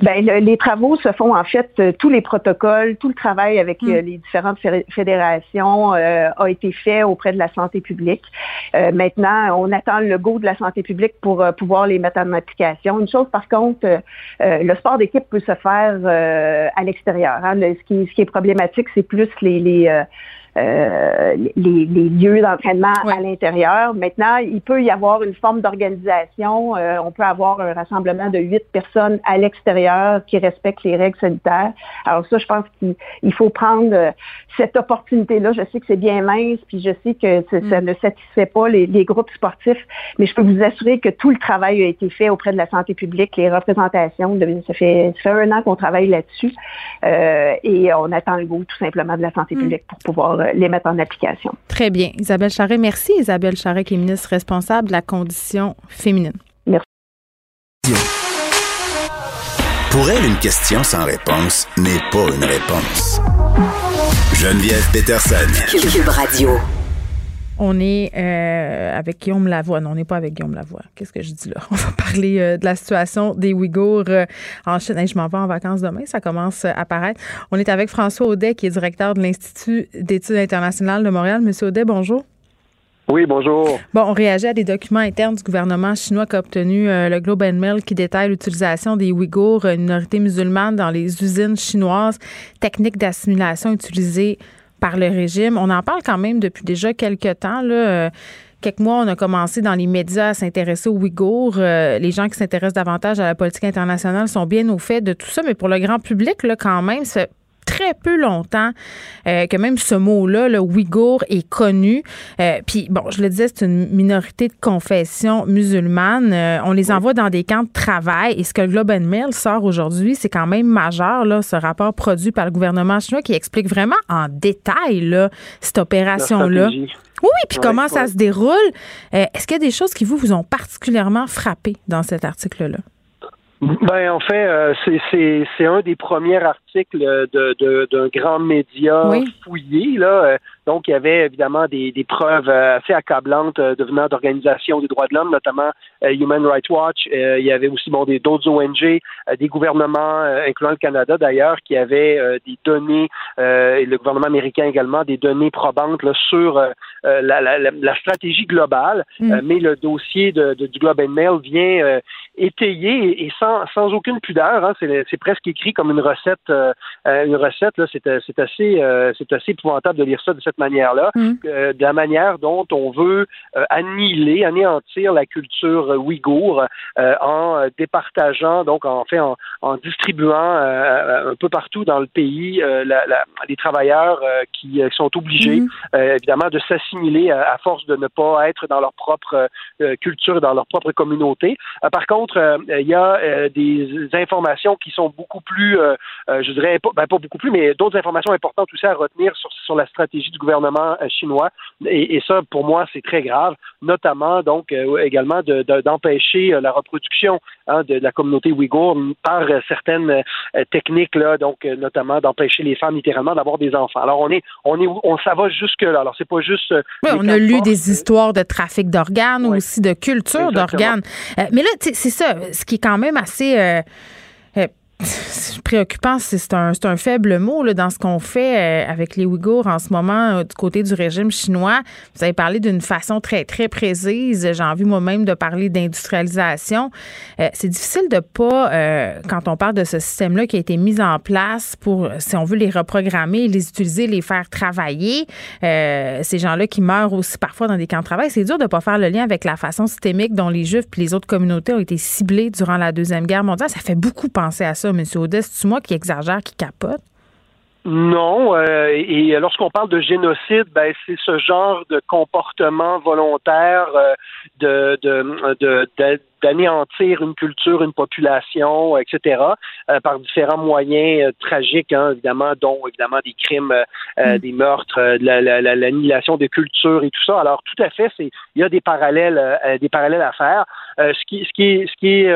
Ben, les travaux se font en fait, euh, tous les protocoles, tout le travail avec euh, mm. les différentes fédérations euh, a été fait auprès de la santé publique. maintenant, on attend le go de la santé publique pour pouvoir les mettre en application. Une chose, par contre, le sport d'équipe peut se faire à l'extérieur. Hein. Ce, qui, ce qui est problématique, c'est plus les, les euh, les, lieux d'entraînement à l'intérieur. Maintenant, il peut y avoir une forme d'organisation. Euh, on peut avoir un rassemblement de huit personnes à l'extérieur qui respectent les règles sanitaires. Alors ça, je pense qu'il faut prendre euh, cette opportunité-là. Je sais que c'est bien mince, puis je sais que ça mm. ne satisfait pas les, groupes sportifs, mais je peux vous assurer que tout le travail a été fait auprès de la santé publique, les représentations. Ça fait, ça fait un an qu'on travaille là-dessus et on attend le goût tout simplement de la santé mm. publique pour pouvoir euh, les mettre en application. Très bien. Isabelle Charret, merci. Isabelle Charret, qui est ministre responsable de la condition féminine. Merci. Pour elle, une question sans réponse n'est pas une réponse. Geneviève Peterson. Cube Radio. On est euh, avec Guillaume Lavoie. Non, on n'est pas avec Guillaume Lavoie. Qu'est-ce que je dis là? On va parler euh, de la situation des Ouïghours euh, en Chine. je m'en vais en vacances demain. Ça commence à apparaître. On est avec François Audet, qui est directeur de l'Institut d'études internationales de Montréal. Monsieur Audet, bonjour. Oui, bonjour. Bon, on réagit à des documents internes du gouvernement chinois qui a obtenu le Globe and Mail qui détaille l'utilisation des Ouïghours, une minorité musulmane, dans les usines chinoises, techniques d'assimilation utilisées par le régime. On en parle quand même depuis déjà quelques temps. Là. Euh, quelques mois, on a commencé dans les médias à s'intéresser aux Ouïghours. Euh, les gens qui s'intéressent davantage à la politique internationale sont bien au fait de tout ça, mais pour le grand public, là, quand même, c'est très peu longtemps euh, que même ce mot-là, le Ouïghour, est connu. Euh, puis, bon, je le disais, c'est une minorité de confession musulmane. Euh, on les envoie dans des camps de travail. Et ce que le Globe and Mail sort aujourd'hui, c'est quand même majeur, là, ce rapport produit par le gouvernement chinois qui explique vraiment en détail là, cette opération-là. Oui, puis comment ça se déroule. Est-ce qu'il y a des choses qui vous, vous ont particulièrement frappé dans cet article-là? Ben en fait, euh, c'est un des premiers articles de d'un grand média fouillé là. Donc, il y avait évidemment des, des preuves euh, assez accablantes euh, de venant d'organisations des droits de l'homme, notamment euh, Human Rights Watch. il y avait aussi bon, des d'autres ONG, des gouvernements, incluant le Canada d'ailleurs, qui avaient des données, et le gouvernement américain également, des données probantes là, sur la, la, la, stratégie globale. Mm. mais le dossier de, du Globe and Mail vient étayer et sans, sans aucune pudeur. Hein, c'est presque écrit comme une recette. une recette c'est assez, c'est assez épouvantable de lire ça de cette manière-là, mm. de la manière dont on veut euh, annihiler, anéantir la culture ouïghour euh, en départageant, donc en fait en, distribuant euh, un peu partout dans le pays la, les travailleurs qui sont obligés mm. évidemment de s'assimiler à, force de ne pas être dans leur propre culture, dans leur propre communauté. par contre, il y a des informations qui sont beaucoup plus, je dirais, pas, ben, pas beaucoup plus, mais d'autres informations importantes aussi à retenir sur, sur la stratégie du gouvernement euh, chinois. Et, ça, pour moi, c'est très grave, notamment donc euh, également d'empêcher euh, la reproduction hein, de, la communauté ouïghour par certaines techniques là, donc notamment d'empêcher les femmes littéralement d'avoir des enfants. Alors on est, on est, on ça va jusque là. Alors c'est pas juste. Oui, on a lu des histoires de trafic d'organes, ou aussi de culture d'organes. mais là, c'est ça, ce qui est quand même assez préoccupant, c'est un, un, faible mot là, dans ce qu'on fait euh, avec les Ouïghours en ce moment euh, du côté du régime chinois. Vous avez parlé d'une façon très, très précise. J'ai envie moi-même de parler d'industrialisation. Euh, c'est difficile de pas, quand on parle de ce système-là qui a été mis en place pour, si on veut les reprogrammer, les utiliser, les faire travailler, ces gens-là qui meurent aussi parfois dans des camps de travail, c'est dur de pas faire le lien avec la façon systémique dont les Juifs puis les autres communautés ont été ciblés durant la Deuxième Guerre mondiale. Ça fait beaucoup penser à ça M. Audet. C'est moi qui exagère, qui capote? Non, euh, et lorsqu'on parle de génocide, ben c'est ce genre de comportement volontaire euh, de, de, de, d'anéantir une culture, une population, etc., euh, par différents moyens euh, tragiques, hein, évidemment, dont évidemment des crimes, euh, mm. des meurtres, l'annihilation la, la, des cultures et tout ça. Alors, tout à fait, c'est il y a des parallèles, des parallèles à faire. ce qui, ce qui ce qui est,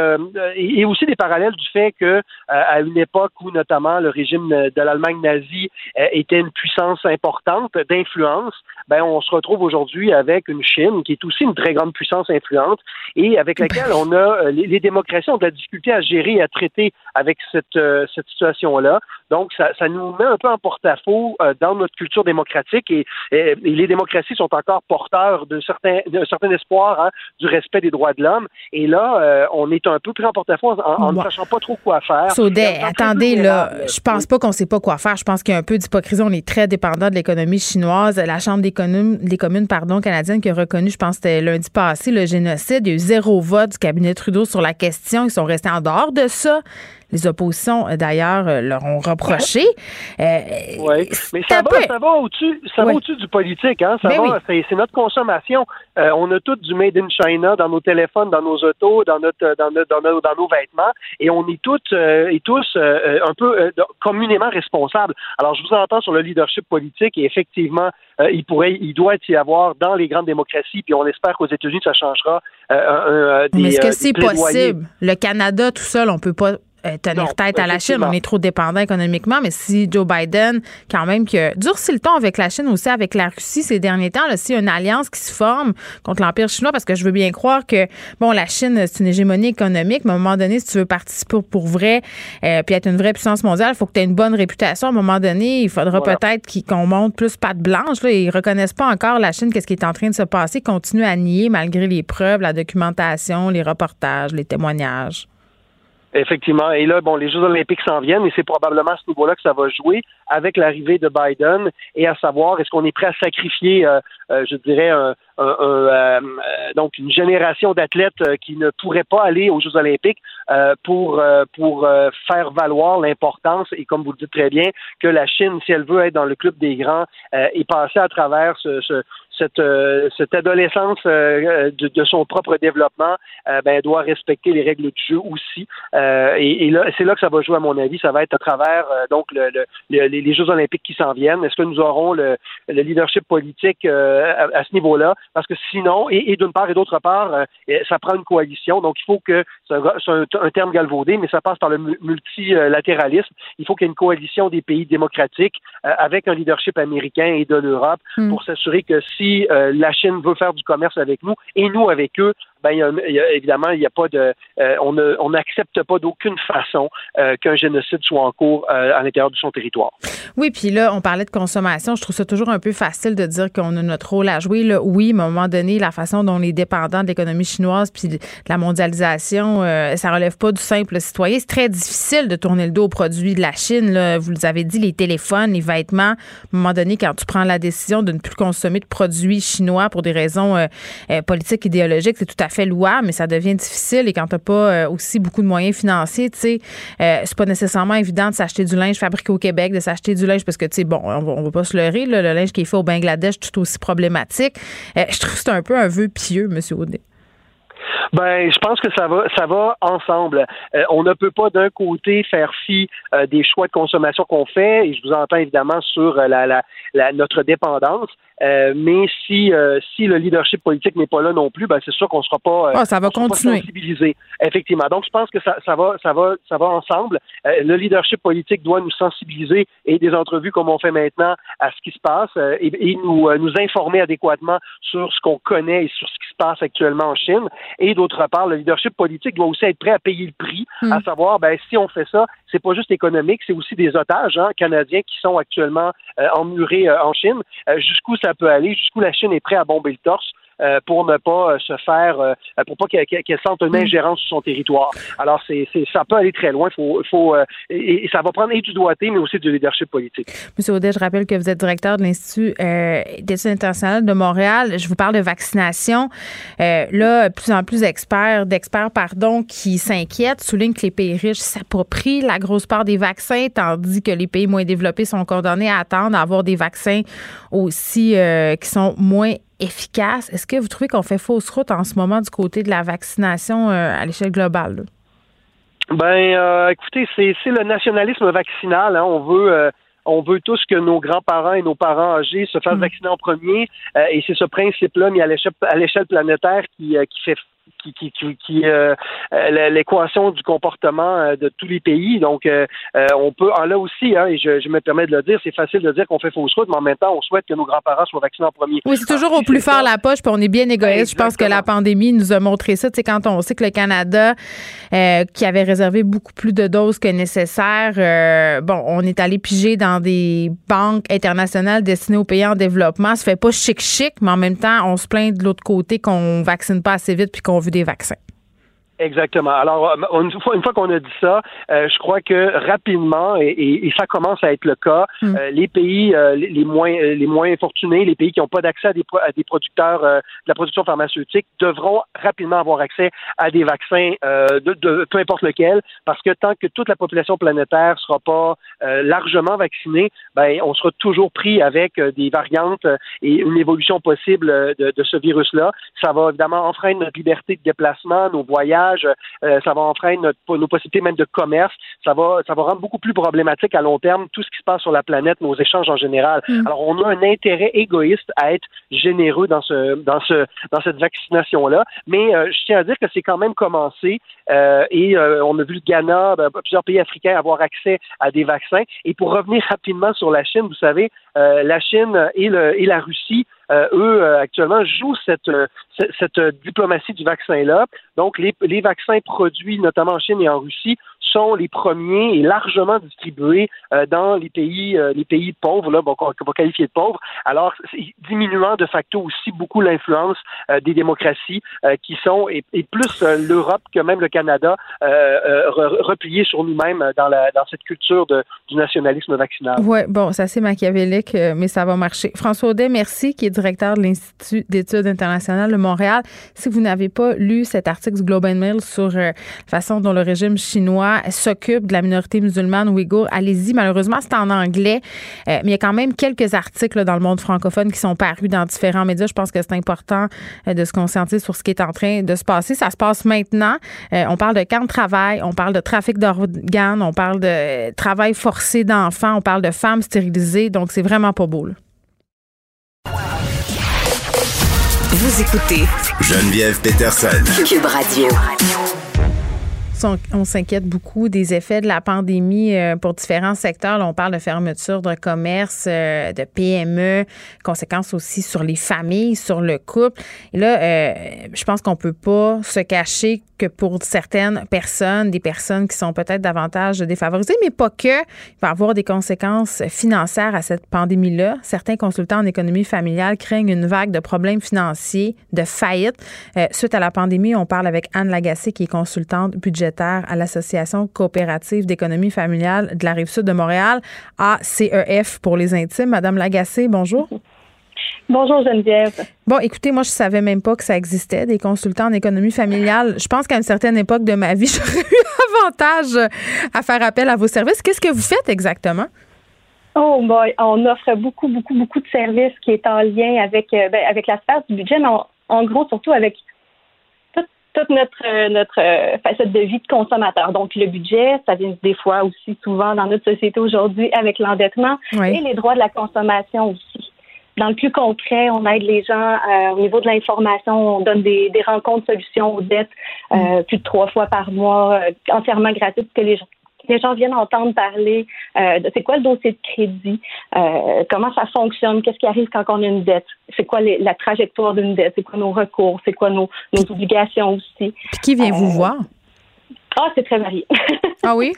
et aussi des parallèles du fait que à une époque où notamment le régime de l'Allemagne nazie était une puissance importante d'influence, ben on se retrouve aujourd'hui avec une Chine qui est aussi une très grande puissance influente et avec laquelle on a les, démocraties ont de la difficulté à gérer et à traiter avec cette, cette situation-là. Donc, ça, ça, nous met un peu en porte-à-faux dans notre culture démocratique et, les démocraties sont encore porteurs d'un certain, certain espoir hein, du respect des droits de l'homme. Et là, on est un peu pris en porte-à-faux en, ne sachant pas trop quoi faire. Saudet, attendez, là, je pense pas qu'on sait pas quoi faire. Je pense qu'il y a un peu d'hypocrisie. On est très dépendant de l'économie chinoise. La Chambre des communes, des communes pardon, canadienne qui a reconnu, je pense c'était lundi passé, le génocide. Il y a eu zéro vote du cabinet Trudeau sur la question. Ils sont restés en dehors de ça. Les oppositions, euh, d'ailleurs, euh, leur ont reproché. Euh, oui, mais ça va, ça va au-dessus, au-dessus du politique, hein. Ça ben va, c'est notre consommation. on a tout du made in China dans nos téléphones, dans nos autos, dans notre, dans, dans, nos, dans nos vêtements, et on est toutes et tous un peu communément responsables. Alors, je vous entends sur le leadership politique, et effectivement, il pourrait, il doit y avoir dans les grandes démocraties, puis on espère qu'aux États-Unis ça changera. Des, Mais est-ce que c'est possible? Le Canada tout seul, on peut pas euh, tenir tête à la Chine. On est trop dépendant économiquement. Mais si Joe Biden, quand même, qui a durci le ton avec la Chine aussi, avec la Russie ces derniers temps, là, s'il y a une alliance qui se forme contre l'Empire chinois, parce que je veux bien croire que, bon, la Chine, c'est une hégémonie économique, mais à un moment donné, si tu veux participer pour vrai, euh, puis être une vraie puissance mondiale, il faut que tu aies une bonne réputation. À un moment donné, il faudra peut-être qu'on monte plus patte blanche. Là, ils reconnaissent pas encore la Chine, qu'est-ce qui est en train de se passer, continuent à nier malgré les preuves, la documentation, les reportages, les témoignages. Effectivement. Et là, bon, les Jeux olympiques s'en viennent et c'est probablement à ce niveau-là que ça va jouer avec l'arrivée de Biden et à savoir est-ce qu'on est prêt à sacrifier, euh, euh, je dirais, un, euh, donc une génération d'athlètes qui ne pourraient pas aller aux Jeux olympiques pour pour faire valoir l'importance et comme vous le dites très bien que la Chine, si elle veut être dans le club des grands et passer à travers ce, ce, cette, euh, cette adolescence euh, de, de, son propre développement, euh, ben, doit respecter les règles du jeu aussi. et, et, là, c'est là que ça va jouer, à mon avis. Ça va être à travers donc le, le, les, Jeux olympiques qui s'en viennent. Est-ce que nous aurons le, le leadership politique à, ce niveau-là? Parce que sinon, et, et d'une part et d'autre part, ça prend une coalition. Donc, il faut que, c'est un, un, terme galvaudé, mais ça passe par le multilatéralisme. Il faut qu'il y ait une coalition des pays démocratiques avec un leadership américain et de l'Europe hmm. pour s'assurer que si euh, la Chine veut faire du commerce avec nous et nous avec eux, ben, évidemment, il n'y a pas de, euh, on n'accepte pas d'aucune façon euh, qu'un génocide soit en cours à l'intérieur de son territoire. Oui, puis là, on parlait de consommation. Je trouve ça toujours un peu facile de dire qu'on a notre rôle à jouer. Là, oui, mais à un moment donné, la façon dont on est dépendant de l'économie chinoise puis de la mondialisation, ça relève pas du simple citoyen. C'est très difficile de tourner le dos aux produits de la Chine. Là. Vous avez dit, les téléphones, les vêtements. À un moment donné, quand tu prends la décision de ne plus consommer de produits chinois pour des raisons euh, euh, politiques, idéologiques, c'est tout à louable, mais ça devient difficile. Et quand tu n'as pas euh, aussi beaucoup de moyens financiers, tu sais, c'est pas nécessairement évident de s'acheter du linge fabriqué au Québec, de s'acheter du linge parce que, tu sais, bon, on va, va pas se leurrer, le linge qui est fait au Bangladesh, tout aussi problématique. je trouve que c'est un peu un vœu pieux, M. Audet. Ben, je pense que ça va, ça va ensemble. on ne peut pas d'un côté faire fi des choix de consommation qu'on fait, et je vous entends évidemment sur la, la, notre dépendance, euh, mais si euh, si le leadership politique n'est pas là non plus, ben c'est sûr qu'on sera pas, euh, ah, ça va continuer. sensibilisé. Effectivement. Donc je pense que ça, ça va ça va ça va ensemble. le leadership politique doit nous sensibiliser et des entrevues comme on fait maintenant à ce qui se passe et, et, nous nous informer adéquatement sur ce qu'on connaît et sur ce qui se passe actuellement en Chine. Et d'autre part, le leadership politique doit aussi être prêt à payer le prix, hmm. à savoir ben si on fait ça, c'est pas juste économique, c'est aussi des otages hein, canadiens qui sont actuellement emmurés en Chine. Jusqu'où ça peut aller, jusqu'où la Chine est prête à bomber le torse. Euh, pour ne pas euh, se faire, euh, pour pas qu'elle sente une mm. ingérence sur son territoire. Alors, c'est, ça peut aller très loin. Faut, faut, et, ça va prendre et du doigté, mais aussi du leadership politique. Monsieur Audet, je rappelle que vous êtes directeur de l'Institut d'études internationales de Montréal. Je vous parle de vaccination. là, plus en plus d'experts, d'experts, pardon, qui s'inquiètent, soulignent que les pays riches s'approprient la grosse part des vaccins, tandis que les pays moins développés sont condamnés à attendre à avoir des vaccins aussi qui sont moins efficace? Est-ce que vous trouvez qu'on fait fausse route en ce moment du côté de la vaccination euh, à l'échelle globale? Ben, euh, écoutez, c'est le nationalisme vaccinal. Hein. On veut. Euh, on veut tous que nos grands-parents et nos parents âgés se fassent mm. vacciner en premier, et c'est ce principe-là mis à l'échelle planétaire qui, qui fait qui qui qui, l'équation du comportement de tous les pays. Donc on peut en là aussi, hein, et je, je, me permets de le dire, c'est facile de dire qu'on fait fausse route, mais en même temps, on souhaite que nos grands-parents soient vaccinés en premier. Oui, c'est toujours au plus fort la poche, puis on est bien égoïste. Je pense que la pandémie nous a montré ça. Tu sais, quand on sait que le Canada, qui avait réservé beaucoup plus de doses que nécessaire, bon, on est allé piger dans des banques internationales destinées aux pays en développement. Ça fait pas chic-chic, mais en même temps, on se plaint de l'autre côté qu'on vaccine pas assez vite puis qu'on veut des vaccins. Exactement. Alors, euh, une fois, une fois qu'on a dit ça, euh, je crois que rapidement, et, et, ça commence à être le cas, mm. euh, les pays les, moins les moins infortunés, les pays qui n'ont pas d'accès à des, à des producteurs de la production pharmaceutique, devront rapidement avoir accès à des vaccins de, de, peu importe lequel, parce que tant que toute la population planétaire sera pas largement vaccinée, ben on sera toujours pris avec des variantes et une évolution possible de, de ce virus-là. Ça va évidemment enfreindre notre liberté de déplacement, nos voyages euh, ça va enfreindre nos possibilités même de commerce, ça va, ça va rendre beaucoup plus problématique à long terme tout ce qui se passe sur la planète, nos échanges en général. Mm. Alors, on a un intérêt égoïste à être généreux dans ce, dans ce, dans cette vaccination-là, mais euh, je tiens à dire que c'est quand même commencé euh, et on a vu le Ghana, ben, plusieurs pays africains avoir accès à des vaccins. Et pour revenir rapidement sur la Chine, vous savez, la Chine et, le, et la Russie euh, eux, euh, actuellement, jouent cette, euh, cette, diplomatie du vaccin-là. Donc, les, les vaccins produits, notamment en Chine et en Russie, sont les premiers et largement distribués dans les pays les pays pauvres, là, qu'on va qualifier de pauvres. Alors, diminuant de facto aussi beaucoup l'influence des démocraties qui sont, et, plus l'Europe que même le Canada, repliés sur nous-mêmes dans, la, dans cette culture de, du nationalisme vaccinal. Oui, bon, c'est assez machiavélique, mais ça va marcher. François Audet, merci, qui est directeur de l'Institut d'études internationales de Montréal. Si vous n'avez pas lu cet article du Globe and Mail sur euh, la façon dont le régime chinois s'occupe de la minorité musulmane ouïghour, allez-y. Malheureusement, c'est en anglais, euh, mais il y a quand même quelques articles dans le monde francophone qui sont parus dans différents médias. Je pense que c'est important euh, de se conscientiser sur ce qui est en train de se passer. Ça se passe maintenant. on parle de camp de travail, on parle de trafic d'organes, on parle de travail forcé d'enfants, on parle de femmes stérilisées. Donc, c'est vraiment pas beau. Là. Vous écoutez Geneviève Peterson. Cube Radio. On, s'inquiète beaucoup des effets de la pandémie euh, pour différents secteurs. on parle de fermeture de commerce, euh, de PME, conséquences aussi sur les familles, sur le couple. Et là, euh, je pense qu'on peut pas se cacher que pour certaines personnes, des personnes qui sont peut-être davantage défavorisées, mais pas que, il va y avoir des conséquences financières à cette pandémie-là. Certains consultants en économie familiale craignent une vague de problèmes financiers, de faillites. Suite à la pandémie, on parle avec Anne Lagacé, qui est consultante budgétaire à l'Association coopérative d'économie familiale de la Rive-Sud de Montréal, ACEF pour les intimes. Madame Lagacé, bonjour. Bonjour Geneviève. Bon, écoutez, moi je savais même pas que ça existait des consultants en économie familiale. Je pense qu'à une certaine époque de ma vie, j'aurais eu avantage à faire appel à vos services. Qu'est-ce que vous faites exactement? Oh boy, on offre beaucoup, beaucoup, beaucoup de services qui est en lien avec, euh, ben, avec la sphère du budget, mais en, gros surtout avec toute, notre, euh, notre euh, facette de vie de consommateur. Donc, le budget, ça vient des fois aussi souvent dans notre société aujourd'hui avec l'endettement et les droits de la consommation aussi. Dans le plus concret, on aide les gens euh, au niveau de l'information. On donne des, des rencontres solutions aux dettes euh, mm. plus de trois fois par mois, euh, entièrement gratuites, que les gens les gens viennent entendre parler de c'est quoi le dossier de crédit, comment ça fonctionne, qu'est-ce qui arrive quand on a une dette, c'est quoi la trajectoire d'une dette, c'est quoi nos recours, c'est quoi nos, nos obligations aussi. Puis qui vient vous voir? Ah, c'est très varié. Ah oui?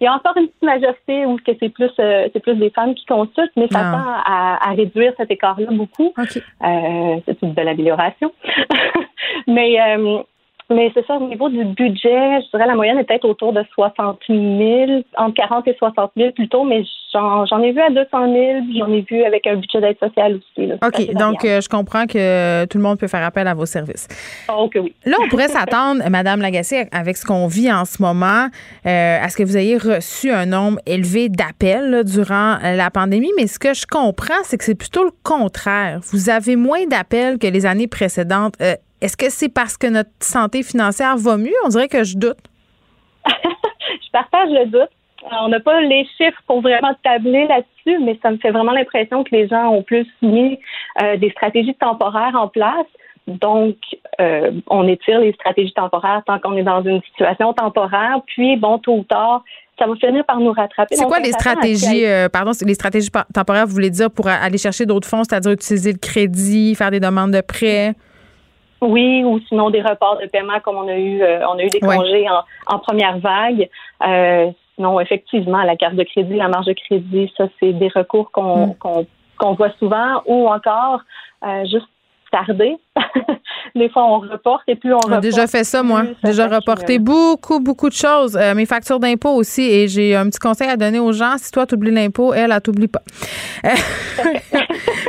Il y a encore une petite majorité où c'est plus euh, c'est plus des femmes qui consultent, mais ça ah. tend à, réduire cet écart-là beaucoup. Euh, c'est une belle amélioration. mais euh, mais c'est ça, au niveau du budget, je dirais la moyenne est peut-être autour de 60 000, entre 40 et 60 000 plutôt, mais j'en ai vu à 200 000, j'en ai vu avec un budget d'aide sociale aussi. OK, donc euh, je comprends que tout le monde peut faire appel à vos services. OK, oui. Là, on pourrait s'attendre, Madame Lagacé, avec ce qu'on vit en ce moment, euh, à ce que vous ayez reçu un nombre élevé d'appels durant euh, la pandémie, mais ce que je comprends, c'est que c'est plutôt le contraire. Vous avez moins d'appels que les années précédentes. Est-ce que c'est parce que notre santé financière va mieux? On dirait que je doute. je partage le doute. On n'a pas les chiffres pour vraiment tabler là-dessus, mais ça me fait vraiment l'impression que les gens ont plus mis euh, des stratégies temporaires en place. Donc, euh, on étire les stratégies temporaires tant qu'on est dans une situation temporaire. Puis, bon, tôt ou tard, ça va finir par nous rattraper. C'est quoi les stratégies, euh, pardon, les stratégies temporaires, vous voulez dire, pour aller chercher d'autres fonds, c'est-à-dire utiliser le crédit, faire des demandes de prêts? Oui, ou sinon des reports de paiement comme on a eu, euh, on a eu des congés en, première vague. Euh, sinon, effectivement, la carte de crédit, la marge de crédit, ça, c'est des recours qu'on mm. qu'on voit souvent, ou encore euh, juste tarder. des fois, on reporte et plus on reporte. J'ai déjà fait ça, moi. J'ai déjà reporté beaucoup, beaucoup de choses. Euh, mes factures d'impôt aussi. Et j'ai un petit conseil à donner aux gens. Si toi, tu oublies l'impôt, elle, elle t'oublie pas. Euh,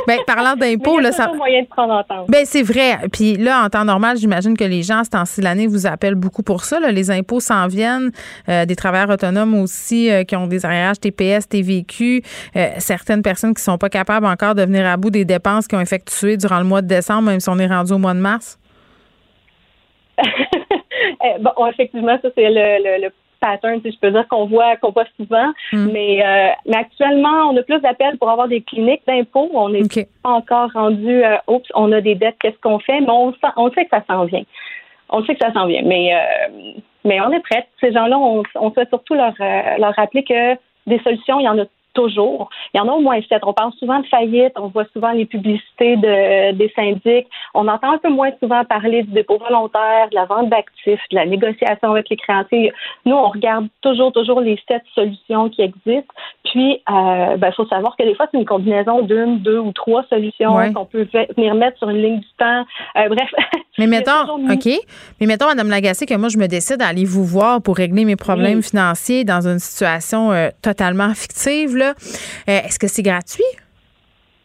ben, parlant d'impôt, là, ça. moyen de prendre en Ben, c'est vrai. Puis là, en temps normal, j'imagine que les gens, ce temps-ci l'année, vous appellent beaucoup pour ça. Les impôts s'en viennent. Euh, des travailleurs autonomes aussi qui ont des arrières TPS, TVQ. certaines personnes qui sont pas capables encore de venir à bout des dépenses qu'ils ont effectuées durant le mois de décembre, même si on est rendu au mois de mars? Eh, bon, effectivement, ça, c'est le, le, pattern, si je peux dire, qu'on voit, qu'on voit souvent. Hmm. Mais, euh, mais actuellement, on a plus d'appels pour avoir des cliniques d'impôts. On n'est pas encore rendu, euh, oups, on a des dettes, qu'est-ce qu'on fait? Mais on, on sait que ça s'en vient. On sait que ça s'en vient. Mais, euh, mais on est prêts. Ces gens-là, on, on souhaite surtout leur, leur rappeler que des solutions, il y en a toujours. Il y en a au moins sept. On parle souvent de faillite, on voit souvent les publicités de, des syndics. On entend un peu moins souvent parler du dépôt volontaire, de la vente d'actifs, de la négociation avec les créanciers. Nous, on regarde toujours, toujours les sept solutions qui existent. Puis, il euh, ben, faut savoir que des fois, c'est une combinaison d'une, deux ou trois solutions qu'on peut venir mettre sur une ligne du temps. Euh, bref. Mais mettons, OK. Mais mettons, Mme Lagacé, que moi, je me décide à aller vous voir pour régler mes problèmes financiers dans une situation euh, totalement fictive. Euh, est-ce que c'est gratuit?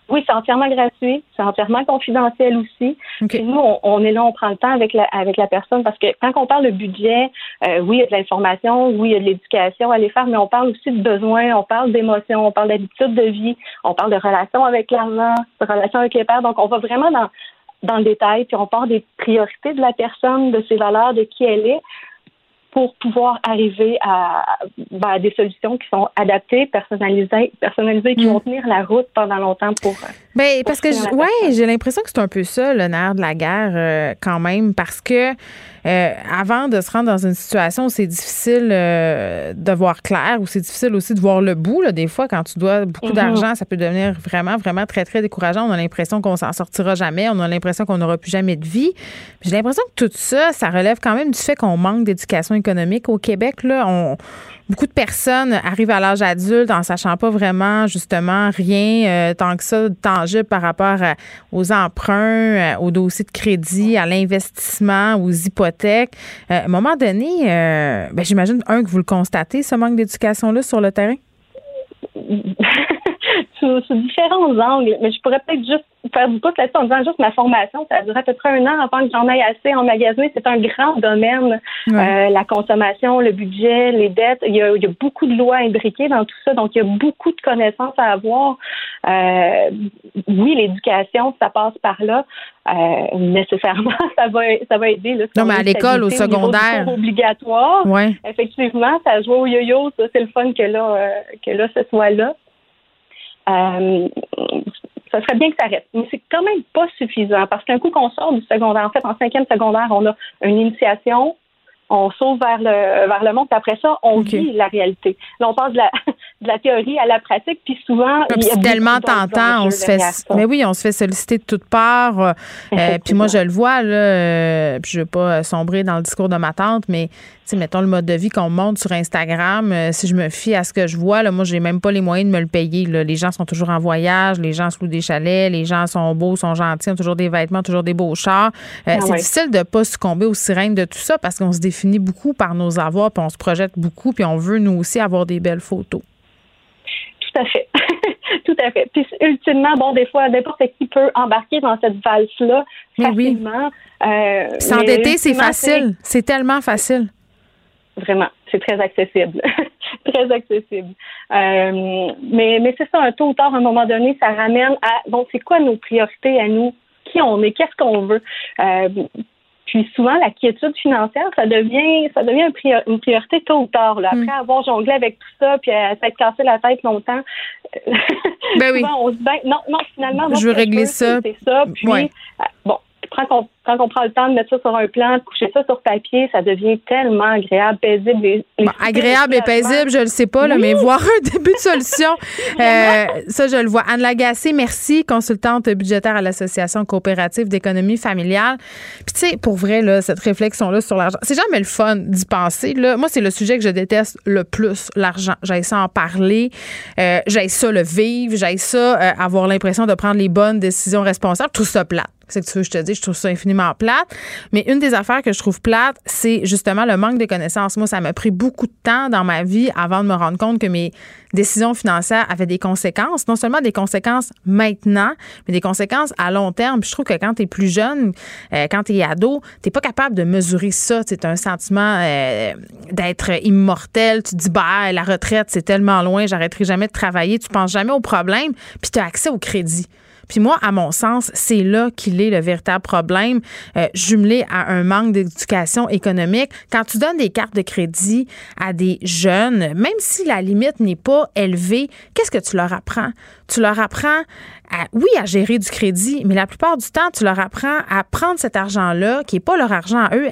Oui, c'est entièrement gratuit, c'est entièrement confidentiel aussi. nous, on, est là, on prend le temps avec la, avec la personne parce que quand on parle de budget, euh, oui, il y a de l'information, oui, il y a de l'éducation à aller faire, mais on parle aussi de besoins, on parle d'émotions, on parle d'habitude de vie, on parle de relations avec l'argent, de relations avec les pères. Donc, on va vraiment dans, dans le détail, puis on parle des priorités de la personne, de ses valeurs, de qui elle est pour pouvoir arriver ben, à, des solutions qui sont adaptées, personnalisées, personnalisées, qui mm. vont tenir la route pendant longtemps pour. Ben, parce que, ouais, j'ai l'impression que c'est un peu ça, le nerf de la guerre, euh, quand même, parce que euh, avant de se rendre dans une situation où c'est difficile de voir clair, où c'est difficile aussi de voir le bout, là, des fois, quand tu dois beaucoup mm-hmm. d'argent, ça peut devenir vraiment, vraiment très, très décourageant. On a l'impression qu'on s'en sortira jamais, on a l'impression qu'on n'aura plus jamais de vie. J'ai l'impression que tout ça, ça relève quand même du fait qu'on manque d'éducation économique au Québec. Là, on, beaucoup de personnes arrivent à l'âge adulte en sachant pas vraiment justement rien euh, tant que ça tangible par rapport aux emprunts, euh, aux dossiers de crédit, à l'investissement, aux hypothèques. Euh, à un moment donné, ben, j'imagine un que vous le constatez ce manque d'éducation là sur le terrain? sous, différents angles, mais je pourrais peut-être juste faire du pouce là-dessus en disant juste ma formation, ça a duré à peu près un an avant que j'en aille assez en magasin. C'est un grand domaine, euh, la consommation, le budget, les dettes. Il y, a, il y, a, beaucoup de lois imbriquées dans tout ça, donc il y a beaucoup de connaissances à avoir. Euh, oui, l'éducation, ça passe par là. Euh, nécessairement, ça va, ça va aider. Là, non, mais à l'école, au secondaire. obligatoire. Ouais. Effectivement, ça joue au yo-yo. Ça, c'est le fun que là, euh, que là, ce soit là. Euh, ça serait bien que ça reste. Mais c'est quand même pas suffisant parce qu'un coup qu'on sort du secondaire, en fait, en cinquième secondaire, on a une initiation, on sauve vers le vers le monde, puis après ça, on vit la réalité. Là, on passe de la, de la théorie à la pratique, puis souvent, il y a tellement tentant, on se fait, mais oui, on se fait solliciter de toutes parts. Euh, euh, puis moi, je le vois là, euh, puis je veux pas sombrer dans le discours de ma tante, mais mettons le mode de vie qu'on montre sur Instagram, si je me fie à ce que je vois, là, moi, j'ai même pas les moyens de me le payer. Là. Les gens sont toujours en voyage, les gens se louent des chalets, les gens sont beaux, sont gentils, ont toujours des vêtements, toujours des beaux chars. Ah c'est difficile de pas succomber aux sirènes de tout ça parce qu'on se définit beaucoup par nos avoirs, puis on se projette beaucoup, puis on veut nous aussi avoir des belles photos. Tout à fait. Tout à fait. Puis ultimement, bon, des fois, n'importe qui peut embarquer dans cette valse-là facilement. Euh, S'endetter, c'est facile. C'est tellement facile. Vraiment, c'est très accessible. très accessible. Euh, mais mais c'est ça, un tôt ou tard, à un moment donné, ça ramène à, bon, c'est quoi nos priorités à nous? Qui on est? Qu'est-ce qu'on veut? Euh, puis souvent, la quiétude financière, ça devient, ça devient une priorité tôt ou tard. Là. Après mm. avoir jonglé avec tout ça, puis à s'être cassé la tête longtemps, ben oui. on se dit, ben, non, non, finalement, je veux régler ça. C'est ça. Puis, euh, bon, quand on, prend le temps de mettre ça sur un plan, de coucher ça sur papier, ça devient tellement agréable, paisible. Et, agréable et paisible, je le sais pas, mais voir un début de solution, euh, ça, je le vois. Anne Lagacé, merci, consultante budgétaire à l'Association coopérative d'économie familiale. Puis, tu sais, pour vrai, là, cette réflexion-là sur l'argent, c'est jamais le fun d'y penser. Là. Moi, c'est le sujet que je déteste le plus, l'argent. J'ai ça en parler, euh, ça le vivre, j'ai ça euh, avoir l'impression de prendre les bonnes décisions responsables. Tout ça plate. C'est que je te dis, je trouve ça infiniment plate. Mais une des affaires que je trouve plate, c'est justement le manque de connaissances. Moi, ça m'a pris beaucoup de temps dans ma vie avant de me rendre compte que mes décisions financières avaient des conséquences. Non seulement des conséquences maintenant, mais des conséquences à long terme. Puis je trouve que quand tu es plus jeune, euh, quand tu es ado, tu pas capable de mesurer ça. C'est un sentiment euh, d'être immortel. Tu te dis, bah, la retraite, c'est tellement loin, j'arrêterai jamais de travailler. Tu penses jamais au problème, puis tu as accès au crédit. Puis moi, à mon sens, c'est là qu'il est le véritable problème, euh, jumelé à un manque d'éducation économique. Quand tu donnes des cartes de crédit à des jeunes, même si la limite n'est pas élevée, qu'est-ce que tu leur apprends? Tu leur apprends oui, à gérer du crédit, mais la plupart du temps, tu leur apprends à prendre cet argent-là, qui n'est pas leur argent à eux,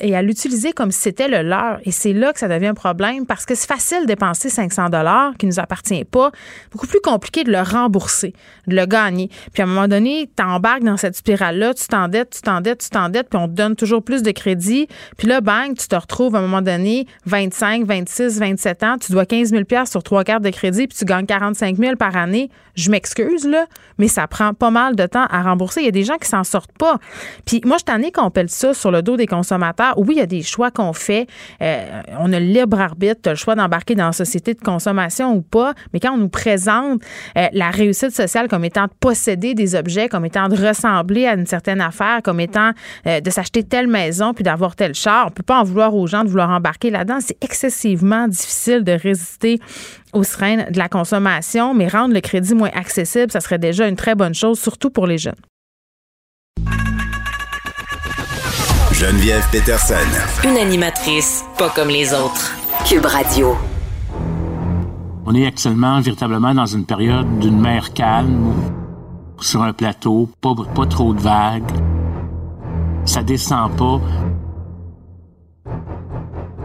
et à l'utiliser comme si c'était le leur. Et c'est là que ça devient un problème parce que c'est facile de dépenser 500 dollars qui ne nous appartient pas. Beaucoup plus compliqué de le rembourser, de le gagner. Puis à un moment donné, tu embarques dans cette spirale-là, tu t'endettes, tu t'endettes, tu t'endettes, puis on te donne toujours plus de crédit. Puis là, bang, tu te retrouves à un moment donné, 25, 26, 27 ans, tu dois 15 000 sur trois cartes de crédit, puis tu gagnes 45 000 par année. Je m'excuse, là, mais ça prend pas mal de temps à rembourser. Il y a des gens qui s'en sortent pas. Puis moi, je t'en qu'on pèle ça sur le dos des consommateurs. Oui, il y a des choix qu'on fait. Euh, on a le libre arbitre, tu as le choix d'embarquer dans la société de consommation ou pas. Mais quand on nous présente euh, la réussite sociale comme étant de posséder des objets, comme étant de ressembler à une certaine affaire, comme étant euh, de s'acheter telle maison puis d'avoir tel char, on peut pas en vouloir aux gens de vouloir embarquer là-dedans. C'est excessivement difficile de résister aux sirènes de la consommation, mais rendre le crédit moins accessible, ça serait déjà une très bonne chose, surtout pour les jeunes. Geneviève Peterson. Une animatrice pas comme les autres. Cube Radio. On est actuellement véritablement dans une période d'une mer calme, sur un plateau, pas, pas trop de vagues. Ça descend pas.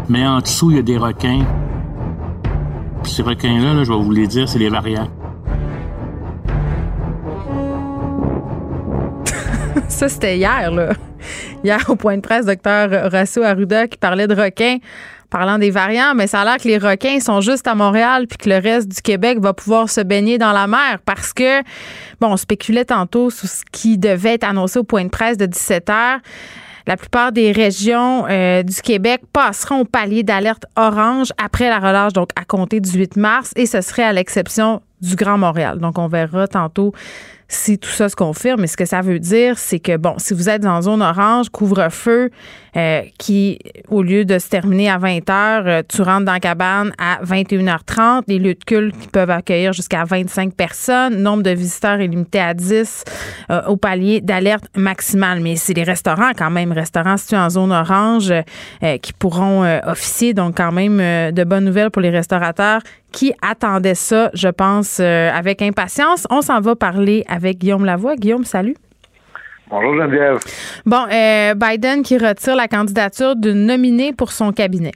Mais en dessous, il y a des requins ces requins-là, je vais vous les dire, c'est les variants. Ça, c'était hier, là. Hier, au point de presse, docteur Horacio Arruda qui parlait de requins parlant des variants, mais ça a l'air que les requins sont juste à Montréal puis que le reste du Québec va pouvoir se baigner dans la mer parce que, bon, on spéculait tantôt sur ce qui devait être annoncé au point de presse de 17 heures. La plupart des régions euh, du Québec passeront au palier d'alerte orange après la relâche, donc à compter du 8 mars, et ce serait à l'exception du Grand Montréal. Donc, on verra tantôt si tout ça se confirme. Mais ce que ça veut dire, c'est que, bon, si vous êtes en zone orange, couvre-feu, euh, qui, au lieu de se terminer à 20 heures, euh, tu rentres dans la cabane à 21h30. Les lieux de culte qui peuvent accueillir jusqu'à 25 personnes. Nombre de visiteurs est limité à 10 euh, au palier d'alerte maximale. Mais c'est les restaurants, quand même, restaurants situés en zone orange, qui pourront officier. Donc, quand même, de bonnes nouvelles pour les restaurateurs qui attendaient ça, je pense, avec impatience. On s'en va parler avec Guillaume Lavoie. Guillaume, salut. Bonjour Geneviève. Bon, euh, Biden qui retire la candidature de nominé pour son cabinet.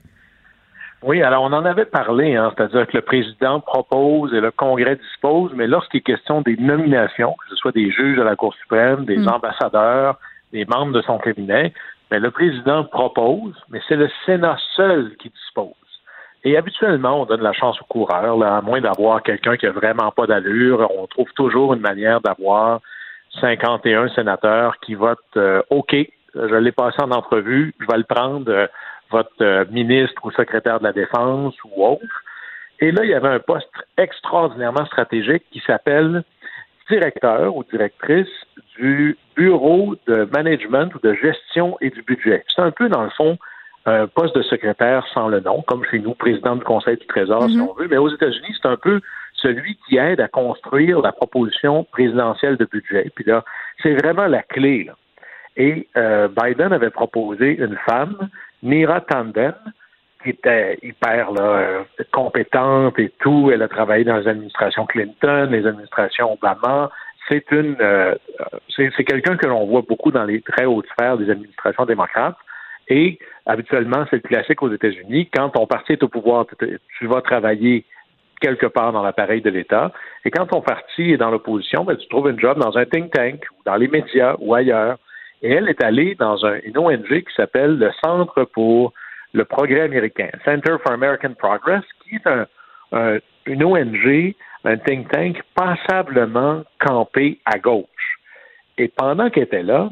Oui, alors on en avait parlé, hein, c'est-à-dire que le président propose et le Congrès dispose, mais lorsqu'il est question des nominations, que ce soit des juges de la Cour suprême, des hmm. ambassadeurs, des membres de son cabinet, mais le président propose, mais c'est le Sénat seul qui dispose. Et habituellement, on donne la chance aux coureurs, à moins d'avoir quelqu'un qui a vraiment pas d'allure, on trouve toujours une manière d'avoir 51 sénateurs qui votent euh, OK. Je l'ai passé en entrevue. Je vais le prendre, euh, votre euh, ministre ou secrétaire de la Défense ou autre. Et là, il y avait un poste extraordinairement stratégique qui s'appelle directeur ou directrice du bureau de management ou de gestion et du budget. C'est un peu, dans le fond, un poste de secrétaire sans le nom, comme chez nous, président du Conseil du Trésor, si mm-hmm. on veut. Mais aux États-Unis, c'est un peu celui qui aide à construire la proposition présidentielle de budget. Puis là, c'est vraiment la clé. Là. Et euh, Biden avait proposé une femme, Nira Tanden, qui était hyper là, euh, compétente et tout. Elle a travaillé dans les administrations Clinton, les administrations Obama. c'est une euh, c'est quelqu'un que l'on voit beaucoup dans les très hautes sphères des administrations démocrates. Et habituellement, c'est le classique aux États-Unis. Quand ton parti est au pouvoir, tu vas travailler quelque part dans l'appareil de l'État. Et quand ton parti est dans l'opposition, ben, tu trouves un job dans un think tank ou dans les médias ou ailleurs. Et elle est allée dans un, une ONG qui s'appelle le Centre pour le progrès américain, Center for American Progress, qui est un, une ONG, un think tank passablement campé à gauche. Et pendant qu'elle était là,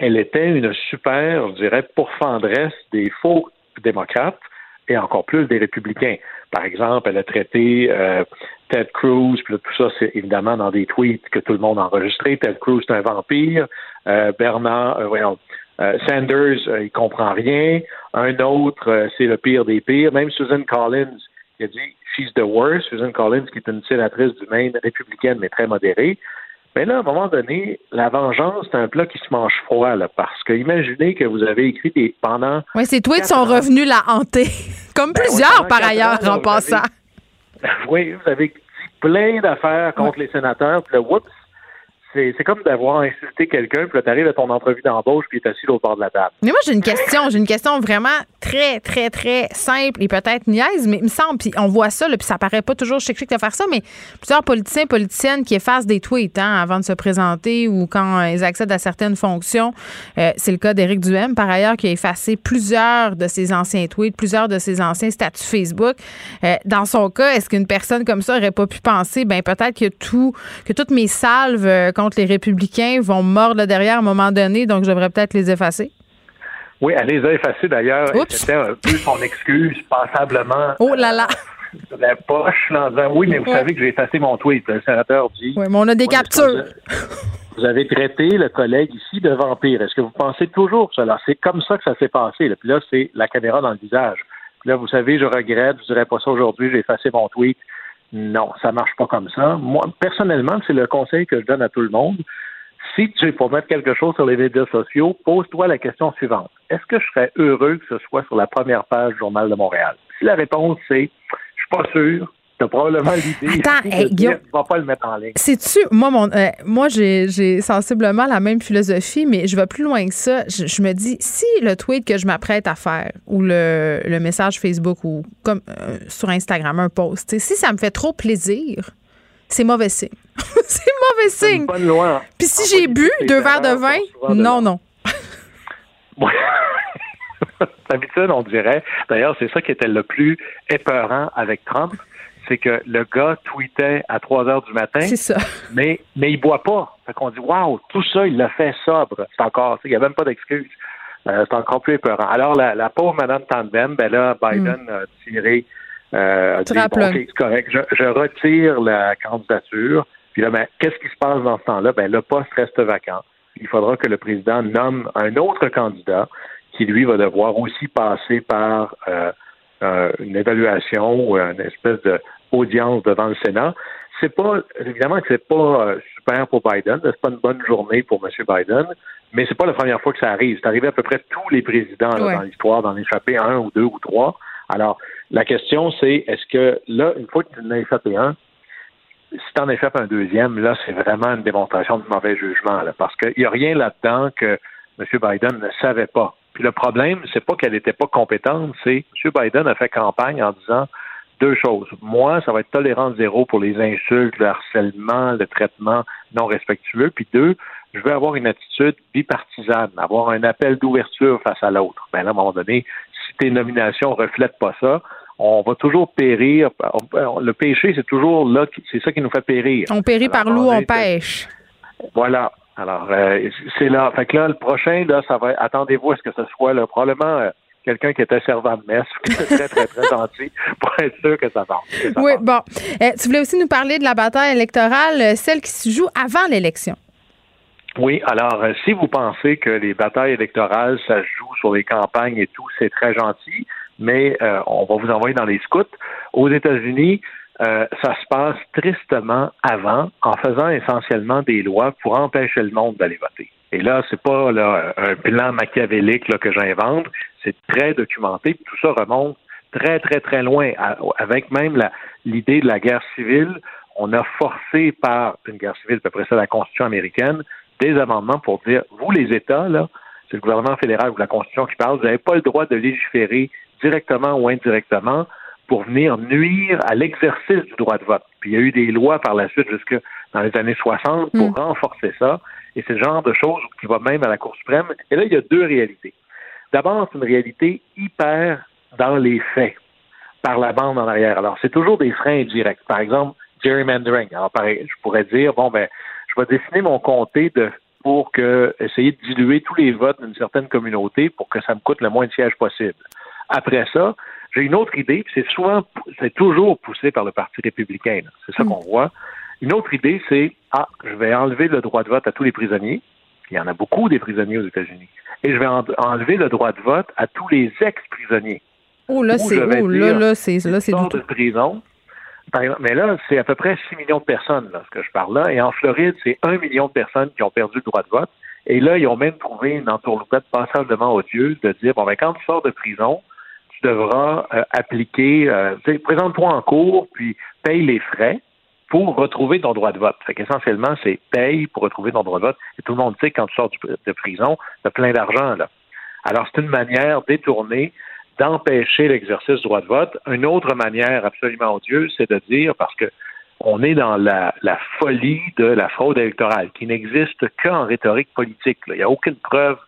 elle était une super, je dirais, pourfendresse des faux démocrates et encore plus des républicains. Par exemple, elle a traité euh, Ted Cruz, puis tout ça, c'est évidemment dans des tweets que tout le monde a enregistré. Ted Cruz, c'est un vampire. Euh, Bernard, euh, voyons, euh, Sanders, il comprend rien. Un autre, c'est le pire des pires. Même Susan Collins, qui a dit She's the worst. Susan Collins, qui est une sénatrice du Maine républicaine, mais très modérée. Mais là, à un moment donné, la vengeance, c'est un plat qui se mange froid, là, parce que imaginez que vous avez écrit des pendant. Oui, ces tweets sont revenus la hanter, comme ben plusieurs par ailleurs en passant. oui, vous avez dit plein d'affaires contre les sénateurs, puis là, whoops, c'est comme d'avoir insulté quelqu'un, puis là, t'arrives à ton entrevue d'embauche, puis est assis au bord de la table. Mais moi, j'ai une question. J'ai une question vraiment très, très, très simple et peut-être niaise, mais il me semble, puis on voit ça, là, puis ça paraît pas toujours chic-chic de faire ça, mais plusieurs politiciens, politiciennes qui effacent des tweets hein, avant de se présenter ou quand ils accèdent à certaines fonctions. Euh, c'est le cas d'Éric Duhem, par ailleurs, qui a effacé plusieurs de ses anciens tweets, plusieurs de ses anciens statuts Facebook. Euh, dans son cas, est-ce qu'une personne comme ça aurait pas pu penser, ben peut-être que tout, que toutes mes salves euh, contre les républicains vont mordre derrière à un moment donné, donc je devrais peut-être les effacer? Oui, elle les a effacés d'ailleurs. C'était un peu son excuse, passablement. Oh là là! Euh, la poche, oui, mais vous savez que j'ai effacé mon tweet. Le sénateur dit. Oui, mais on a des captures. Vous avez traité le collègue ici de vampire. Est-ce que vous pensez toujours cela? C'est comme ça que ça s'est passé. Puis là, c'est la caméra dans le visage. Puis là, vous savez, je regrette, je dirais pas ça aujourd'hui, j'ai effacé mon tweet. Non, ça marche pas comme ça. Moi, personnellement, c'est le conseil que je donne à tout le monde. Si tu pour mettre quelque chose sur les médias sociaux, pose-toi la question suivante. Est-ce que je serais heureux que ce soit sur la première page du Journal de Montréal? Si la réponse c'est je suis pas sûr, probablement l'idée. Attends, va pas le mettre en ligne. Sais-tu, moi, mon, euh, moi j'ai sensiblement la même philosophie, mais je vais plus loin que ça. Je, me dis, si le tweet que je m'apprête à faire ou le, le, message Facebook ou comme euh, sur Instagram, un post, si ça me fait trop plaisir, c'est mauvais signe. c'est mauvais signe. Puis si j'ai bu deux verres de vin, non, non. D'habitude, on dirait. D'ailleurs, c'est ça qui était le plus épeurant avec Trump c'est que le gars tweetait à 3 heures du matin. C'est ça. Mais, mais il boit pas. Fait qu'on dit, waouh, tout ça, il l'a fait sobre. C'est encore, il n'y a même pas d'excuse. Euh, c'est encore plus épeurant. Alors, la, pauvre Madame Tandem, ben là, Biden mm. a tiré, euh, a dit, c'est correct, je, retire la candidature. Puis là, ben, qu'est-ce qui se passe dans ce temps-là? Ben, le poste reste vacant. Il faudra que le président nomme un autre candidat qui, lui, va devoir aussi passer par euh, euh, une évaluation ou une espèce d'audience devant le Sénat. C'est pas évidemment que c'est pas euh, super pour Biden, c'est pas une bonne journée pour M. Biden, mais c'est pas la première fois que ça arrive. C'est arrivé à peu près tous les présidents dans l'histoire d'en échapper un ou deux ou trois. Alors, la question, c'est est-ce que là, une fois que tu en as échappé un, si tu en échappes un deuxième, là, c'est vraiment une démonstration de mauvais jugement, là, parce qu'il n'y a rien là-dedans que M. Biden ne savait pas. Puis le problème, c'est pas qu'elle n'était pas compétente, c'est M. Biden a fait campagne en disant deux choses. Moi, ça va être tolérance zéro pour les insultes, le harcèlement, le traitement non respectueux. Puis deux, je veux avoir une attitude bipartisane, avoir un appel d'ouverture face à l'autre. Ben là, à un moment donné, si tes nominations reflètent pas ça, on va toujours périr. Le péché, c'est toujours là, c'est ça qui nous fait périr. On périt par l'eau, on pêche. Voilà. Alors, euh, c'est là. Fait que là, le prochain, là, ça va. Attendez-vous à ce que ce soit là, probablement euh, quelqu'un qui était servant de messe, qui était très, très, très gentil, pour être sûr que ça va. Oui, bon. Euh, tu voulais aussi nous parler de la bataille électorale, celle qui se joue avant l'élection. Oui, alors si vous pensez que les batailles électorales, ça se joue sur les campagnes et tout, c'est très gentil, mais on va vous envoyer dans les scouts. Aux États-Unis, euh, ça se passe tristement avant, en faisant essentiellement des lois pour empêcher le monde d'aller voter. Et là, c'est pas un plan machiavélique là, que j'invente, c'est très documenté. tout ça remonte très, très, très loin, avec même l'idée de la guerre civile. on a forcé par une guerre civile, à peu près ça la Constitution américaine, des amendements pour dire, vous les États, là, c'est le gouvernement fédéral ou la Constitution qui parle, vous n'avez pas le droit de légiférer directement ou indirectement pour venir nuire à l'exercice du droit de vote. Puis il y a eu des lois par la suite jusque dans les années 60 pour mm. renforcer ça. Et c'est le genre de choses qui va même à la Cour suprême. Et là, il y a deux réalités. D'abord, c'est une réalité hyper dans les faits, par la bande en arrière. Alors, c'est toujours des freins indirects. Par exemple, gerrymandering. Alors, pareil, je pourrais dire, bon, ben, je vais dessiner mon comté de, pour que, essayer de diluer tous les votes d'une certaine communauté pour que ça me coûte le moins de sièges possible. Après ça, j'ai une autre idée, puis c'est souvent, c'est toujours poussé par le Parti républicain. C'est ça mm. qu'on voit. Une autre idée, c'est ah, je vais enlever le droit de vote à tous les prisonniers. Il y en a beaucoup des prisonniers aux États-Unis. Et je vais enlever le droit de vote à tous les ex-prisonniers. Oh là, c'est oh, là, là, c'est là, c'est de prison. mais là, c'est à peu près 6 millions de personnes, là, ce que je parle là. Et en Floride, c'est 1 million de personnes qui ont perdu le droit de vote. Et là, ils ont même trouvé une entourloupette passablement odieuse de dire, bon, ben, quand tu sors de prison, tu devras euh, appliquer, euh, présente-toi en cours, puis paye les frais pour retrouver ton droit de vote. Fait qu'essentiellement, c'est paye pour retrouver ton droit de vote. Et tout le monde sait que quand tu sors de prison, tu as plein d'argent, là. Alors, c'est une manière détournée d'empêcher l'exercice du droit de vote. Une autre manière absolument odieuse, c'est de dire, parce que on est dans la, folie de la fraude électorale, qui n'existe qu'en rhétorique politique. Il n'y a aucune preuve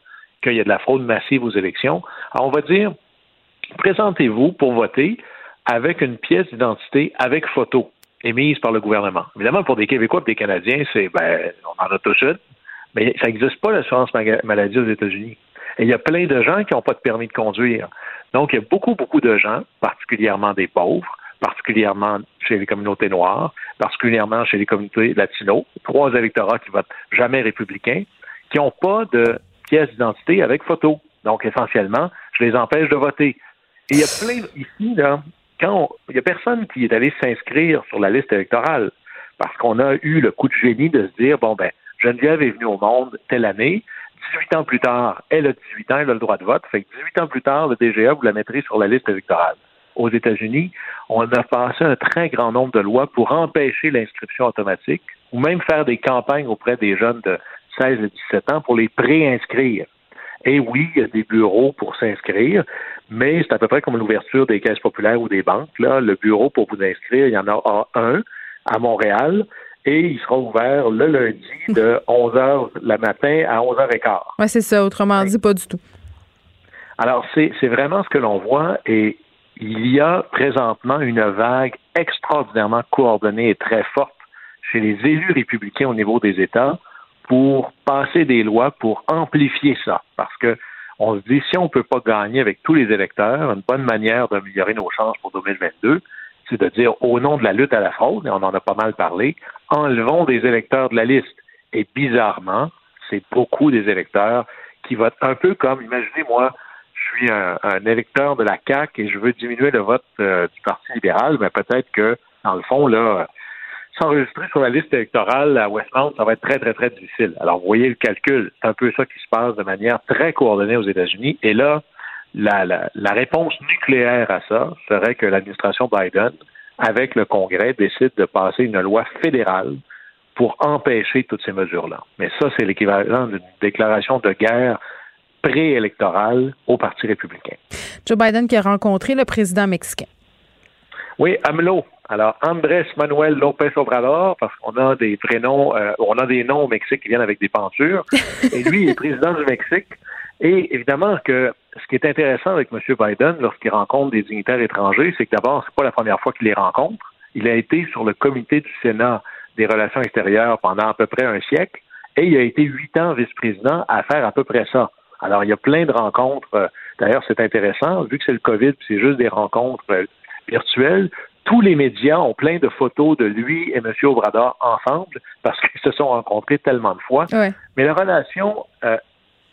qu'il y a de la fraude massive aux élections. Alors, on va dire, présentez-vous pour voter avec une pièce d'identité avec photo émise par le gouvernement. Évidemment, pour des Québécois et des Canadiens, c'est ben, on en a tous une, mais ça n'existe pas l'assurance maladie aux États-Unis. Et il y a plein de gens qui n'ont pas de permis de conduire. Donc, il y a beaucoup, beaucoup de gens, particulièrement des pauvres, particulièrement chez les communautés noires, particulièrement chez les communautés latinos, trois électorats qui votent jamais républicains, qui n'ont pas de pièce d'identité avec photo. Donc, essentiellement, je les empêche de voter. Et il y a plein, ici, là, quand il y a personne qui est allé s'inscrire sur la liste électorale parce qu'on a eu le coup de génie de se dire bon ben Geneviève est venue au monde telle année, 18 ans plus tard, elle a 18 ans, elle a le droit de vote, fait que 18 ans plus tard, le DGA, vous la mettrez sur la liste électorale. Aux États-Unis, on a passé un très grand nombre de lois pour empêcher l'inscription automatique ou même faire des campagnes auprès des jeunes de 16 et 17 ans pour les préinscrire. Et oui, il y a des bureaux pour s'inscrire, mais c'est à peu près comme l'ouverture des caisses populaires ou des banques. Là, le bureau pour vous inscrire, il y en a un à Montréal et il sera ouvert le lundi de 11h le matin à 11h15. Oui, c'est ça. Autrement dit, pas du tout. Alors, c'est vraiment ce que l'on voit et il y a présentement une vague extraordinairement coordonnée et très forte chez les élus républicains au niveau des États pour passer des lois pour amplifier ça. Parce que on se dit, si on ne peut pas gagner avec tous les électeurs, une bonne manière d'améliorer nos chances pour 2022, c'est de dire, au nom de la lutte à la fraude, et on en a pas mal parlé, enlevons des électeurs de la liste. Et bizarrement, c'est beaucoup des électeurs qui votent un peu comme, imaginez-moi, je suis un, électeur de la CAQ et je veux diminuer le vote euh, du Parti libéral, mais peut-être que, dans le fond, là, s'enregistrer sur la liste électorale à Westmount, ça va être très, très, très difficile. Alors, vous voyez le calcul. C'est un peu ça qui se passe de manière très coordonnée aux États-Unis. Et là, la, la, réponse nucléaire à ça serait que l'administration Biden, avec le Congrès, décide de passer une loi fédérale pour empêcher toutes ces mesures-là. Mais ça, c'est l'équivalent d'une déclaration de guerre préélectorale au Parti républicain. Joe Biden qui a rencontré le président mexicain. Oui, AMLO, alors, Andrés Manuel López Obrador, parce qu'on a des prénoms, euh, on a des noms au Mexique qui viennent avec des pentures, et lui est président du Mexique. Et évidemment que ce qui est intéressant avec M. Biden lorsqu'il rencontre des dignitaires étrangers, c'est que d'abord, c'est pas la première fois qu'il les rencontre. Il a été sur le comité du Sénat des relations extérieures pendant à peu près un siècle, et il a été huit ans vice-président à faire à peu près ça. Alors, il y a plein de rencontres. Euh, d'ailleurs, c'est intéressant, vu que c'est le COVID, c'est juste des rencontres virtuelles tous les médias ont plein de photos de lui et M. Obrador ensemble parce qu'ils se sont rencontrés tellement de fois. Mais la relation euh,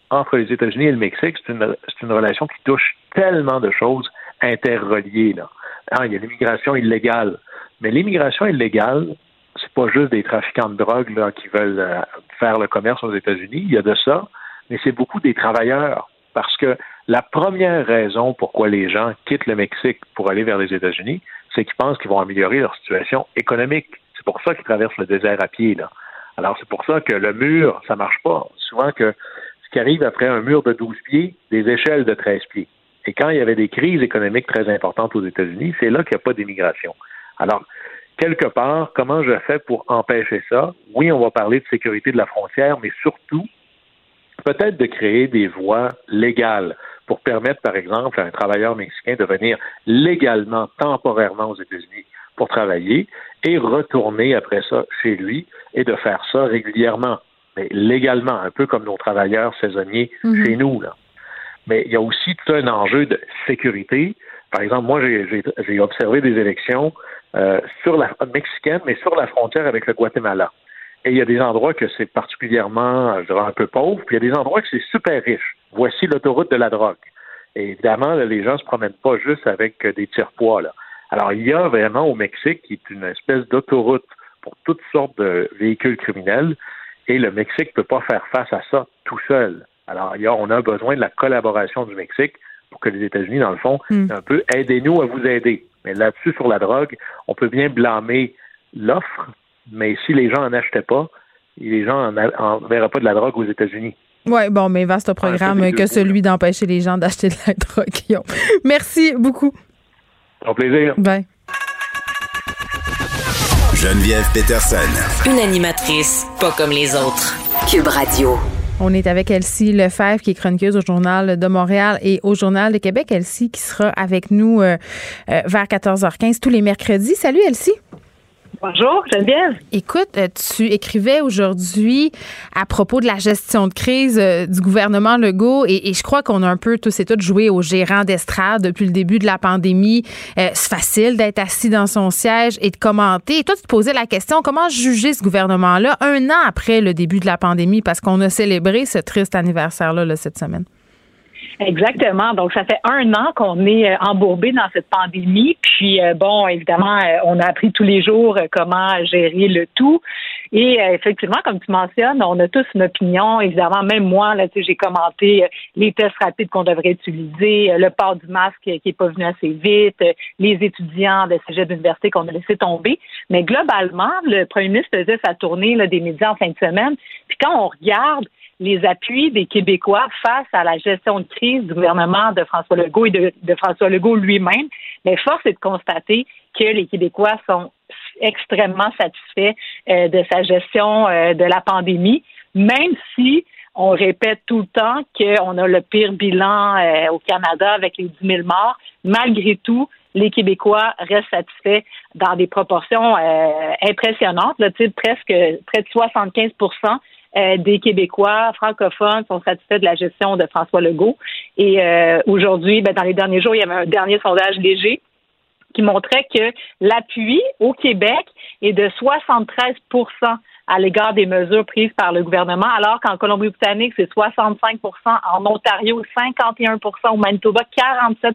entre les États-Unis et le Mexique, c'est une, une, relation qui touche tellement de choses interreliées. Là. Ah, il y a l'immigration illégale. Mais l'immigration illégale, c'est pas juste des trafiquants de drogue là, qui veulent euh, faire le commerce aux États-Unis. Il y a de ça, mais c'est beaucoup des travailleurs. Parce que la première raison pourquoi les gens quittent le Mexique pour aller vers les États-Unis, c'est qu'ils pensent qu'ils vont améliorer leur situation économique. C'est pour ça qu'ils traversent le désert à pied, là. Alors, c'est pour ça que le mur, ça marche pas. Souvent que ce qui arrive après un mur de 12 pieds, des échelles de 13 pieds. Et quand il y avait des crises économiques très importantes aux États-Unis, c'est là qu'il n'y a pas d'immigration. Alors, quelque part, comment je fais pour empêcher ça? Oui, on va parler de sécurité de la frontière, mais surtout, peut-être de créer des voies légales pour permettre, par exemple, à un travailleur mexicain de venir légalement, temporairement aux États-Unis pour travailler et retourner après ça chez lui et de faire ça régulièrement, mais légalement, un peu comme nos travailleurs saisonniers mhm. chez nous. Là. Mais il y a aussi tout un enjeu de sécurité. Par exemple, moi, j'ai observé des élections euh, sur la mexicaine, mais sur la frontière avec le Guatemala. Et il y a des endroits que c'est particulièrement, je dirais, un peu pauvre, puis il y a des endroits que c'est super riche. Voici l'autoroute de la drogue. Et évidemment, les gens se promènent pas juste avec des tire-poids. Là. Alors, il y a vraiment au Mexique, qui est une espèce d'autoroute pour toutes sortes de véhicules criminels, et le Mexique ne peut pas faire face à ça tout seul. Alors, il y a, on a besoin de la collaboration du Mexique pour que les États-Unis, dans le fond, hmm. un peu aidez-nous à vous aider. Mais là-dessus, sur la drogue, on peut bien blâmer l'offre, mais si les gens n'en achetaient pas, les gens n'en verraient pas de la drogue aux États-Unis. Oui, bon, mais vaste programme que celui d'empêcher les gens d'acheter de la drogue. Merci beaucoup. Au plaisir. Bye. Geneviève Peterson. Une animatrice pas comme les autres. Cube Radio. On est avec Elsie Lefebvre, qui est chroniqueuse au Journal de Montréal et au Journal de Québec. Elsie qui sera avec nous euh, euh, vers 14h15 tous les mercredis. Salut Elsie. Bonjour, Geneviève. Écoute, euh, tu écrivais aujourd'hui à propos de la gestion de crise euh, du gouvernement Legault et, je crois qu'on a un peu tous et toutes joué au gérant d'estrade depuis le début de la pandémie. Euh, c'est facile d'être assis dans son siège et de commenter. Et toi, tu te posais la question, comment juger ce gouvernement-là un an après le début de la pandémie? Parce qu'on a célébré ce triste anniversaire-là cette semaine? Exactement. Donc, ça fait un an qu'on est euh, embourbé dans cette pandémie. Puis, euh, bon, évidemment, euh, on a appris tous les jours comment gérer le tout. Et effectivement, comme tu mentionnes, on a tous une opinion. Évidemment, même moi, là, j'ai commenté les tests rapides qu'on devrait utiliser, le port du masque qui n'est pas venu assez vite, les étudiants de cégep d'université qu'on a laissé tomber. Mais globalement, le premier ministre faisait sa tournée des médias en fin de semaine. Puis quand on regarde les appuis des Québécois face à la gestion de crise du gouvernement de François Legault et de, François Legault lui-même, mais force est de constater que les Québécois sont extrêmement satisfaits euh, de sa gestion euh, de la pandémie, même si on répète tout le temps qu'on a le pire bilan euh, au Canada avec les 10 000 morts. Malgré tout, les Québécois restent satisfaits dans des proportions impressionnantes, là, presque près de 75 euh, des Québécois francophones sont satisfaits de la gestion de François Legault. Et euh, aujourd'hui, ben, dans les derniers jours, il y avait un dernier sondage léger qui montrait que l'appui au Québec est de 73% à l'égard des mesures prises par le gouvernement, alors qu'en Colombie-Britannique, c'est 65% en Ontario, 51% au Manitoba, 47%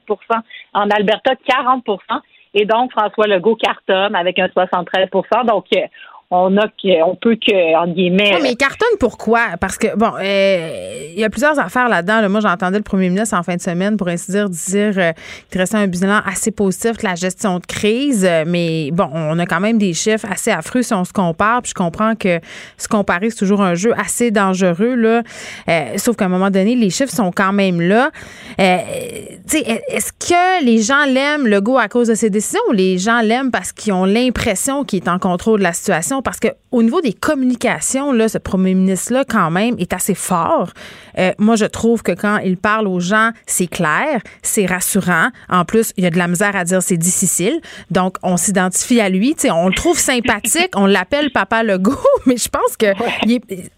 en Alberta, 40% et donc François Legault cartonne avec un 73% Donc, euh, on a que, on peut que, en guillemets. mais cartonne pourquoi? Parce que, bon, euh, il y a plusieurs affaires là-dedans. Moi, j'entendais le premier ministre en fin de semaine, pour ainsi dire, dire euh, qu'il restait un bilan assez positif que la gestion de crise. mais bon, on a quand même des chiffres assez affreux si on se compare. Puis je comprends que se comparer, c'est toujours un jeu assez dangereux, là. Euh, sauf qu'à un moment donné, les chiffres sont quand même là. est-ce que les gens l'aiment, le à cause de ses décisions ou les gens l'aiment parce qu'ils ont l'impression qu'il est en contrôle de la situation? Parce que au niveau des communications, là, ce premier ministre-là, quand même, est assez fort. Euh, moi, je trouve que quand il parle aux gens, c'est clair, c'est rassurant. En plus, il y a de la misère à dire c'est difficile. Donc, on s'identifie à lui. on le trouve sympathique, on l'appelle Papa Legault, mais je pense que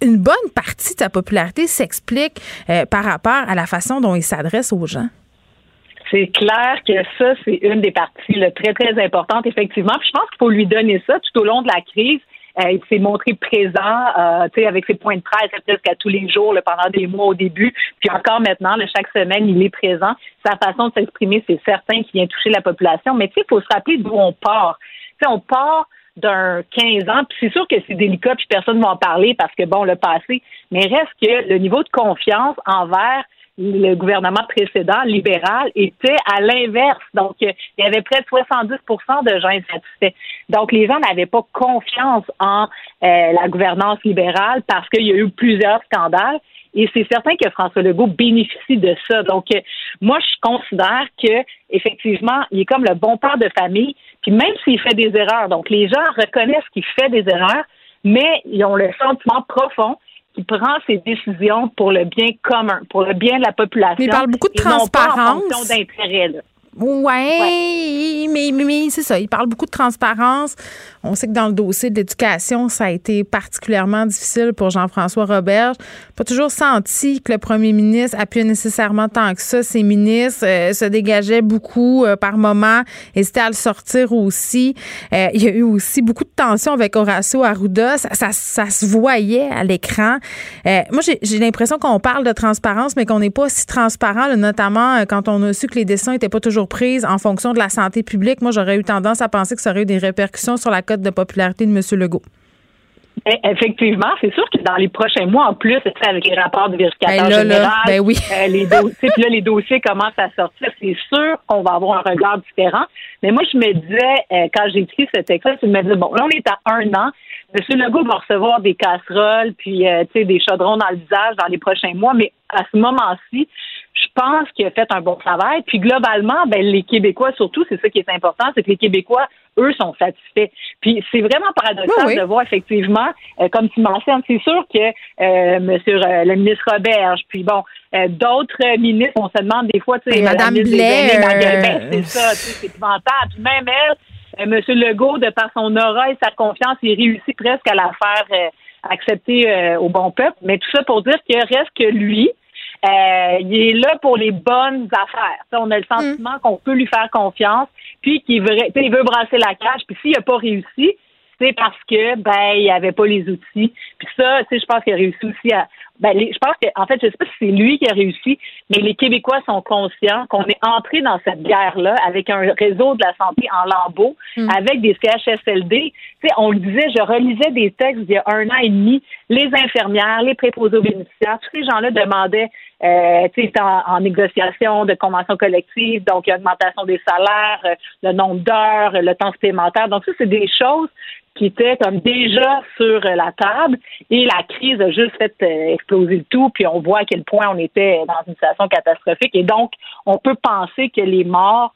une bonne partie de sa popularité s'explique euh, par rapport à la façon dont il s'adresse aux gens. C'est clair que ça, c'est une des parties très, très importantes, effectivement. Puis je pense qu'il faut lui donner ça tout au long de la crise. Euh, il s'est montré présent, euh, avec ses points de presse presque à tous les jours pendant des mois au début, puis encore maintenant, chaque semaine, il est présent. Sa façon de s'exprimer, c'est certain qu'il vient toucher la population, mais il faut se rappeler d'où on part. sais, on part d'un 15 ans, puis c'est sûr que c'est délicat, puis personne ne va en parler parce que, bon, le passé, mais reste que le niveau de confiance envers le gouvernement précédent, libéral, était à l'inverse. Donc, il y avait près de 70% de gens insatisfaits. Donc, les gens n'avaient pas confiance en euh, la gouvernance libérale parce qu'il y a eu plusieurs scandales. Et c'est certain que François Legault bénéficie de ça. Donc, euh, moi, je considère que effectivement, il est comme le bon père de famille. Puis même s'il fait des erreurs, donc les gens reconnaissent qu'il fait des erreurs, mais ils ont le sentiment profond qu'il prend ses décisions pour le bien commun, pour le bien de la population. Mais il parle beaucoup de transparence. Ouais, mais, mais, c'est ça. Il parle beaucoup de transparence. On sait que dans le dossier de l'éducation, ça a été particulièrement difficile pour Jean-François Robert. Pas toujours senti que le premier ministre appuyait nécessairement tant que ça. Ses ministres euh, se dégageaient beaucoup euh, par moment, hésitaient à le sortir aussi. Euh, il y a eu aussi beaucoup de tensions avec Horacio Arruda. Ça, ça, se voyait à l'écran. moi, j'ai l'impression qu'on parle de transparence, mais qu'on n'est pas si transparent, notamment quand on a su que les décisions n'étaient pas toujours prises en fonction de la santé publique. Moi, j'aurais eu tendance à penser que ça aurait eu des répercussions sur la cote de popularité de M. Legault. Eh, effectivement, c'est sûr que dans les prochains mois, en plus, avec les rapports de vérificateur ben général, ben oui. Euh, les dossiers, puis là, les dossiers commencent à sortir, c'est sûr qu'on va avoir un regard différent. Mais moi, je me disais, euh, quand j'ai écrit ce texte-là, je me disais, bon, là, on est à un an. M. Legault va recevoir des casseroles, puis, euh, tu sais, des chaudrons dans le visage dans les prochains mois, mais à ce moment-ci, je pense qu'il a fait un bon travail. Puis globalement, ben, les Québécois, surtout, c'est ça qui est important, c'est que les Québécois, eux, sont satisfaits. Puis c'est vraiment paradoxal de voir effectivement, euh, comme tu mentionnes, c'est sûr que euh, Monsieur euh, le ministre Roberge, puis bon, euh, d'autres ministres, on se demande des fois, tu sais, Madame Blais, ben, c'est ça, c'est épouvantable. Puis même elle, Monsieur Legault, de par son aura et sa confiance, il réussit presque à la faire accepter au bon peuple. Mais tout ça pour dire qu'il reste que lui, euh, il est là pour les bonnes affaires. on a le sentiment mm. qu'on peut lui faire confiance, puis qu'il veut, il veut brasser la cage. Puis s'il n'a pas réussi, c'est parce que ben il avait pas les outils. Puis ça, tu sais, je pense qu'il a réussi aussi à. Ben, je pense que en fait, je sais pas si c'est lui qui a réussi, mais les Québécois sont conscients qu'on est entré dans cette guerre-là avec un réseau de la santé en lambeaux, mm. avec des CHSLD. Tu sais, on le disait, je relisais des textes il y a un an et demi, les infirmières, les préposés aux bénéficiaires, tous ces gens-là demandaient euh, en, en, négociation de convention collective, donc augmentation des salaires, euh, le nombre d'heures, le temps supplémentaire. Donc ça, c'est des choses qui étaient comme déjà sur la table et la crise a juste fait euh, tout, puis on voit à quel point on était dans une situation catastrophique. Et donc, on peut penser que les morts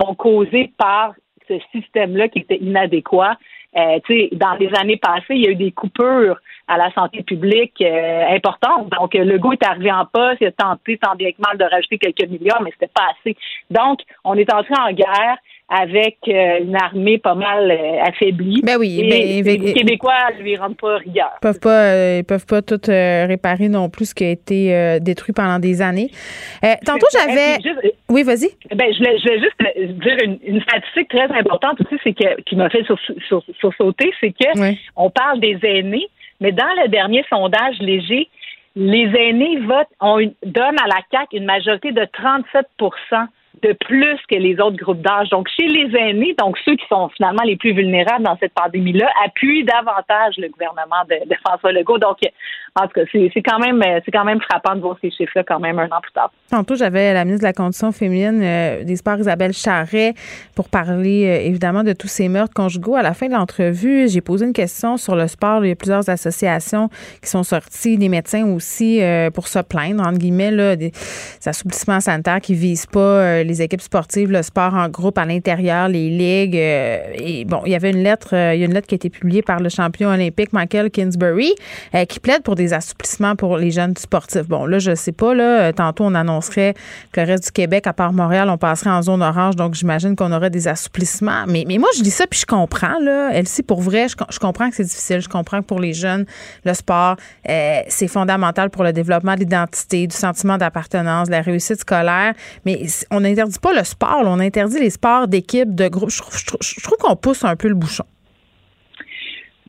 sont causées par ce système-là qui était inadéquat. Euh, dans les années passées, il y a eu des coupures à la santé publique euh, importantes. Donc, le goût est arrivé en poste, il a tenté tant bien que mal de rajouter quelques milliards, mais c'était pas assez. Donc, on est entré en guerre avec euh, une armée pas mal euh, affaiblie. Ben oui, et ben, les Québécois lui rendent pas rigueur. Ils peuvent pas, euh, ils peuvent pas tout réparer non plus ce qui a été détruit pendant des années. tantôt j'avais, oui, vas-y. Ben je voulais, je voulais juste dire une, statistique très importante aussi, c'est que qui m'a fait sur, sur, sauter, c'est que on parle des aînés, mais dans le dernier sondage léger, les aînés votent, on donne à la CAC une majorité de 37 de plus que les autres groupes d'âge. Donc, chez les aînés, donc ceux qui sont finalement les plus vulnérables dans cette pandémie-là, appuient davantage le gouvernement de, François Legault. Donc, en tout cas, c'est quand même c'est quand même frappant de voir ces chiffres-là quand même un an plus tard. Tantôt, j'avais la ministre de la Condition féminine euh, des Sports, Isabelle Charret, pour parler euh, évidemment de tous ces meurtres conjugaux. À la fin de l'entrevue, j'ai posé une question sur le sport. Il y a plusieurs associations qui sont sorties, des médecins aussi, euh, pour se plaindre, entre guillemets, là, des assouplissements sanitaires qui visent pas les équipes sportives, le sport en groupe à l'intérieur, les ligues. Euh, et bon, il y avait une lettre, euh, il y a une lettre qui a été publiée par le champion olympique Michael Kingsbury euh, qui plaide pour des assouplissements pour les jeunes sportifs. Bon, là, je sais pas, là, tantôt on annoncerait que le reste du Québec, à part Montréal, on passerait en zone orange, donc j'imagine qu'on aurait des assouplissements. Mais, mais moi, je dis ça, puis je comprends, là. Elsie, pour vrai, je, je comprends que c'est difficile. Je comprends que pour les jeunes, le sport, c'est fondamental pour le développement de l'identité, du sentiment d'appartenance, de la réussite scolaire. Mais on a interdit pas le sport, on interdit les sports d'équipe, de groupe. Je, trouve qu'on pousse un peu le bouchon.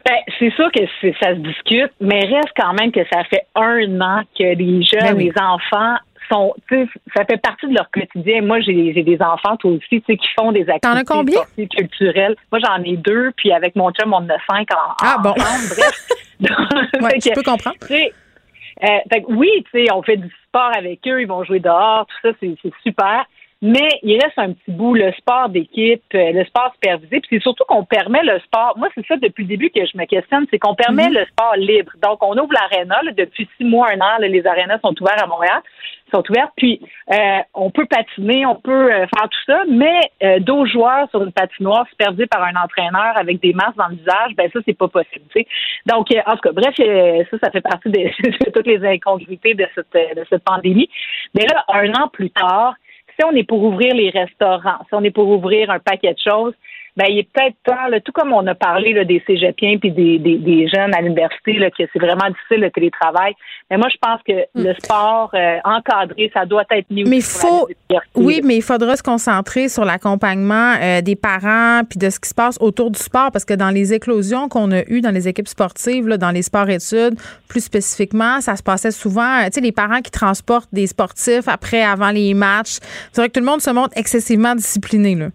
Ben, c'est sûr que ça se discute, mais reste quand même que ça fait un an que les jeunes, ben les enfants sont, ça fait partie de leur quotidien. Moi, j'ai des enfants, toi aussi, qui font des activités culturelles. Moi, j'en ai deux, puis avec mon chum, on en a cinq en, ah, bon? bref. ouais, tu peux comprendre. fait oui, tu sais, on fait du sport avec eux, ils vont jouer dehors, tout ça, c'est super. Mais il reste un petit bout, le sport d'équipe, euh, le sport supervisé, puis c'est surtout qu'on permet le sport. Moi, c'est ça depuis le début que je me questionne, c'est qu'on permet mhm. le sport libre. Donc, on ouvre l'aréna depuis six mois, un an, les arénas sont ouvertes à Montréal, sont ouvertes, puis euh, on peut patiner, on peut euh, faire tout ça, mais euh, d'autres joueurs sur une patinoire supervisée par un entraîneur avec des masques dans le visage, ben ça, c'est pas possible. Donc, en tout cas, bref, ça, ça fait partie de, de toutes les incongruités de cette, de cette pandémie. Mais là, un an plus tard, si on est pour ouvrir les restaurants, si on est pour ouvrir un paquet de choses, ben il est peut-être temps, tout comme on a parlé là, des cégepiens puis des, des, des jeunes à l'université, là, que c'est vraiment difficile le télétravail. Mais moi, je pense que hmm. le sport euh, encadré, ça doit être mieux. Mais faut, oui, mais il faudra se concentrer sur l'accompagnement euh, des parents puis de ce qui se passe autour du sport, parce que dans les éclosions qu'on a eues dans les équipes sportives, là, dans les sports-études, plus spécifiquement, ça se passait souvent, euh, tu sais, les parents qui transportent des sportifs après, avant les matchs. C'est vrai que tout le monde se montre excessivement discipliné, là.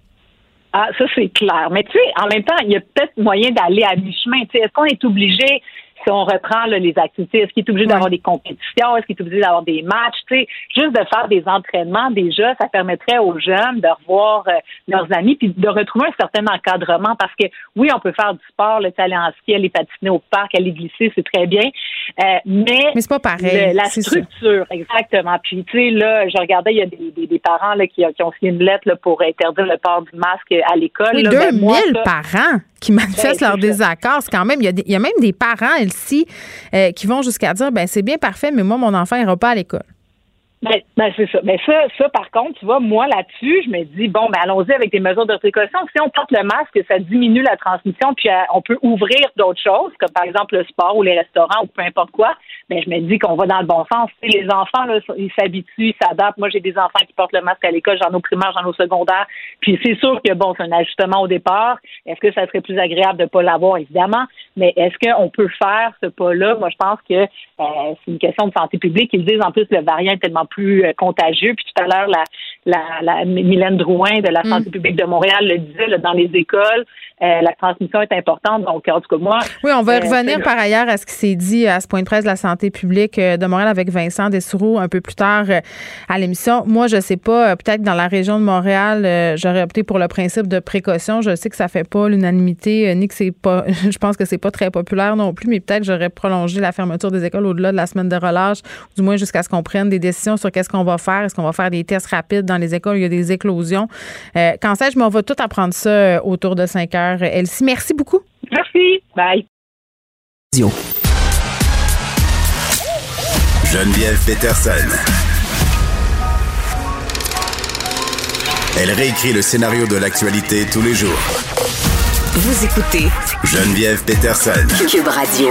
Ah, ça, c'est clair. Mais tu sais, en même temps, il y a peut-être moyen d'aller à mi-chemin. Tu sais, est-ce qu'on est obligé si on reprend les activités, est-ce qu'il est obligé d'avoir des compétitions, est-ce qu'il est obligé d'avoir des matchs, tu sais, juste de faire des entraînements déjà, ça permettrait aux jeunes de revoir euh, leurs amis puis de retrouver un certain encadrement parce que oui, on peut faire du sport, le aller en ski, aller patiner au parc, aller glisser, c'est très bien, euh, mais, mais c'est pas pareil. la structure, exactement. Puis tu sais là, je regardais, il y a des, des, parents là qui, qui, ont signé une lettre là, pour interdire le port du masque à l'école. Oui, 2000 parents qui manifestent ben, leur désaccord. C'est quand même, il y, a il y a même des parents, euh, qui vont jusqu'à dire ben c'est bien parfait, mais moi, mon enfant n'ira pas à l'école. Ben, ben c'est ça. Ben ça, ça, par contre, tu vois, moi là-dessus, je me dis bon, ben allons-y avec des mesures de précaution. Si on porte le masque, ça diminue la transmission, puis euh, on peut ouvrir d'autres choses, comme par exemple le sport ou les restaurants ou peu importe quoi. Ben je me dis qu'on va dans le bon sens. les enfants, là, ils s'habituent, ils s'adaptent. Moi, j'ai des enfants qui portent le masque à l'école, j'en ai au primaire, j'en ai au secondaire. Puis c'est sûr que bon, c'est un ajustement au départ. Est-ce que ça serait plus agréable de pas l'avoir, évidemment, mais est-ce qu'on peut faire ce pas-là? Moi, je pense que euh, c'est une question de santé publique. Ils disent en plus le variant est tellement plus euh, contagieux. Puis tout à l'heure, la, la, la, Mylène Drouin de la santé mm. publique de Montréal le disait, dans les écoles, euh, la transmission est importante. Donc, en tout cas, moi. Oui, on va euh, revenir par ailleurs à ce qui s'est dit à ce point de presse de la santé publique de Montréal avec Vincent Dessoureau un peu plus tard à l'émission. Moi, je sais pas, peut-être dans la région de Montréal, j'aurais opté pour le principe de précaution. Je sais que ça fait pas l'unanimité, ni que c'est pas, je pense que c'est pas très populaire non plus, mais peut-être j'aurais prolongé la fermeture des écoles au-delà de la semaine de relâche, du moins jusqu'à ce qu'on prenne des décisions sur qu'est-ce qu'on va faire. Est-ce qu'on va faire des tests rapides dans les écoles? Il y a des éclosions. Euh, quand sais-je, mais on va tout apprendre ça euh, autour de 5 heures. Elsie, merci beaucoup. Merci. Bye. Geneviève Peterson. Elle réécrit le scénario de l'actualité tous les jours. Vous écoutez Geneviève Peterson. Cube Radio.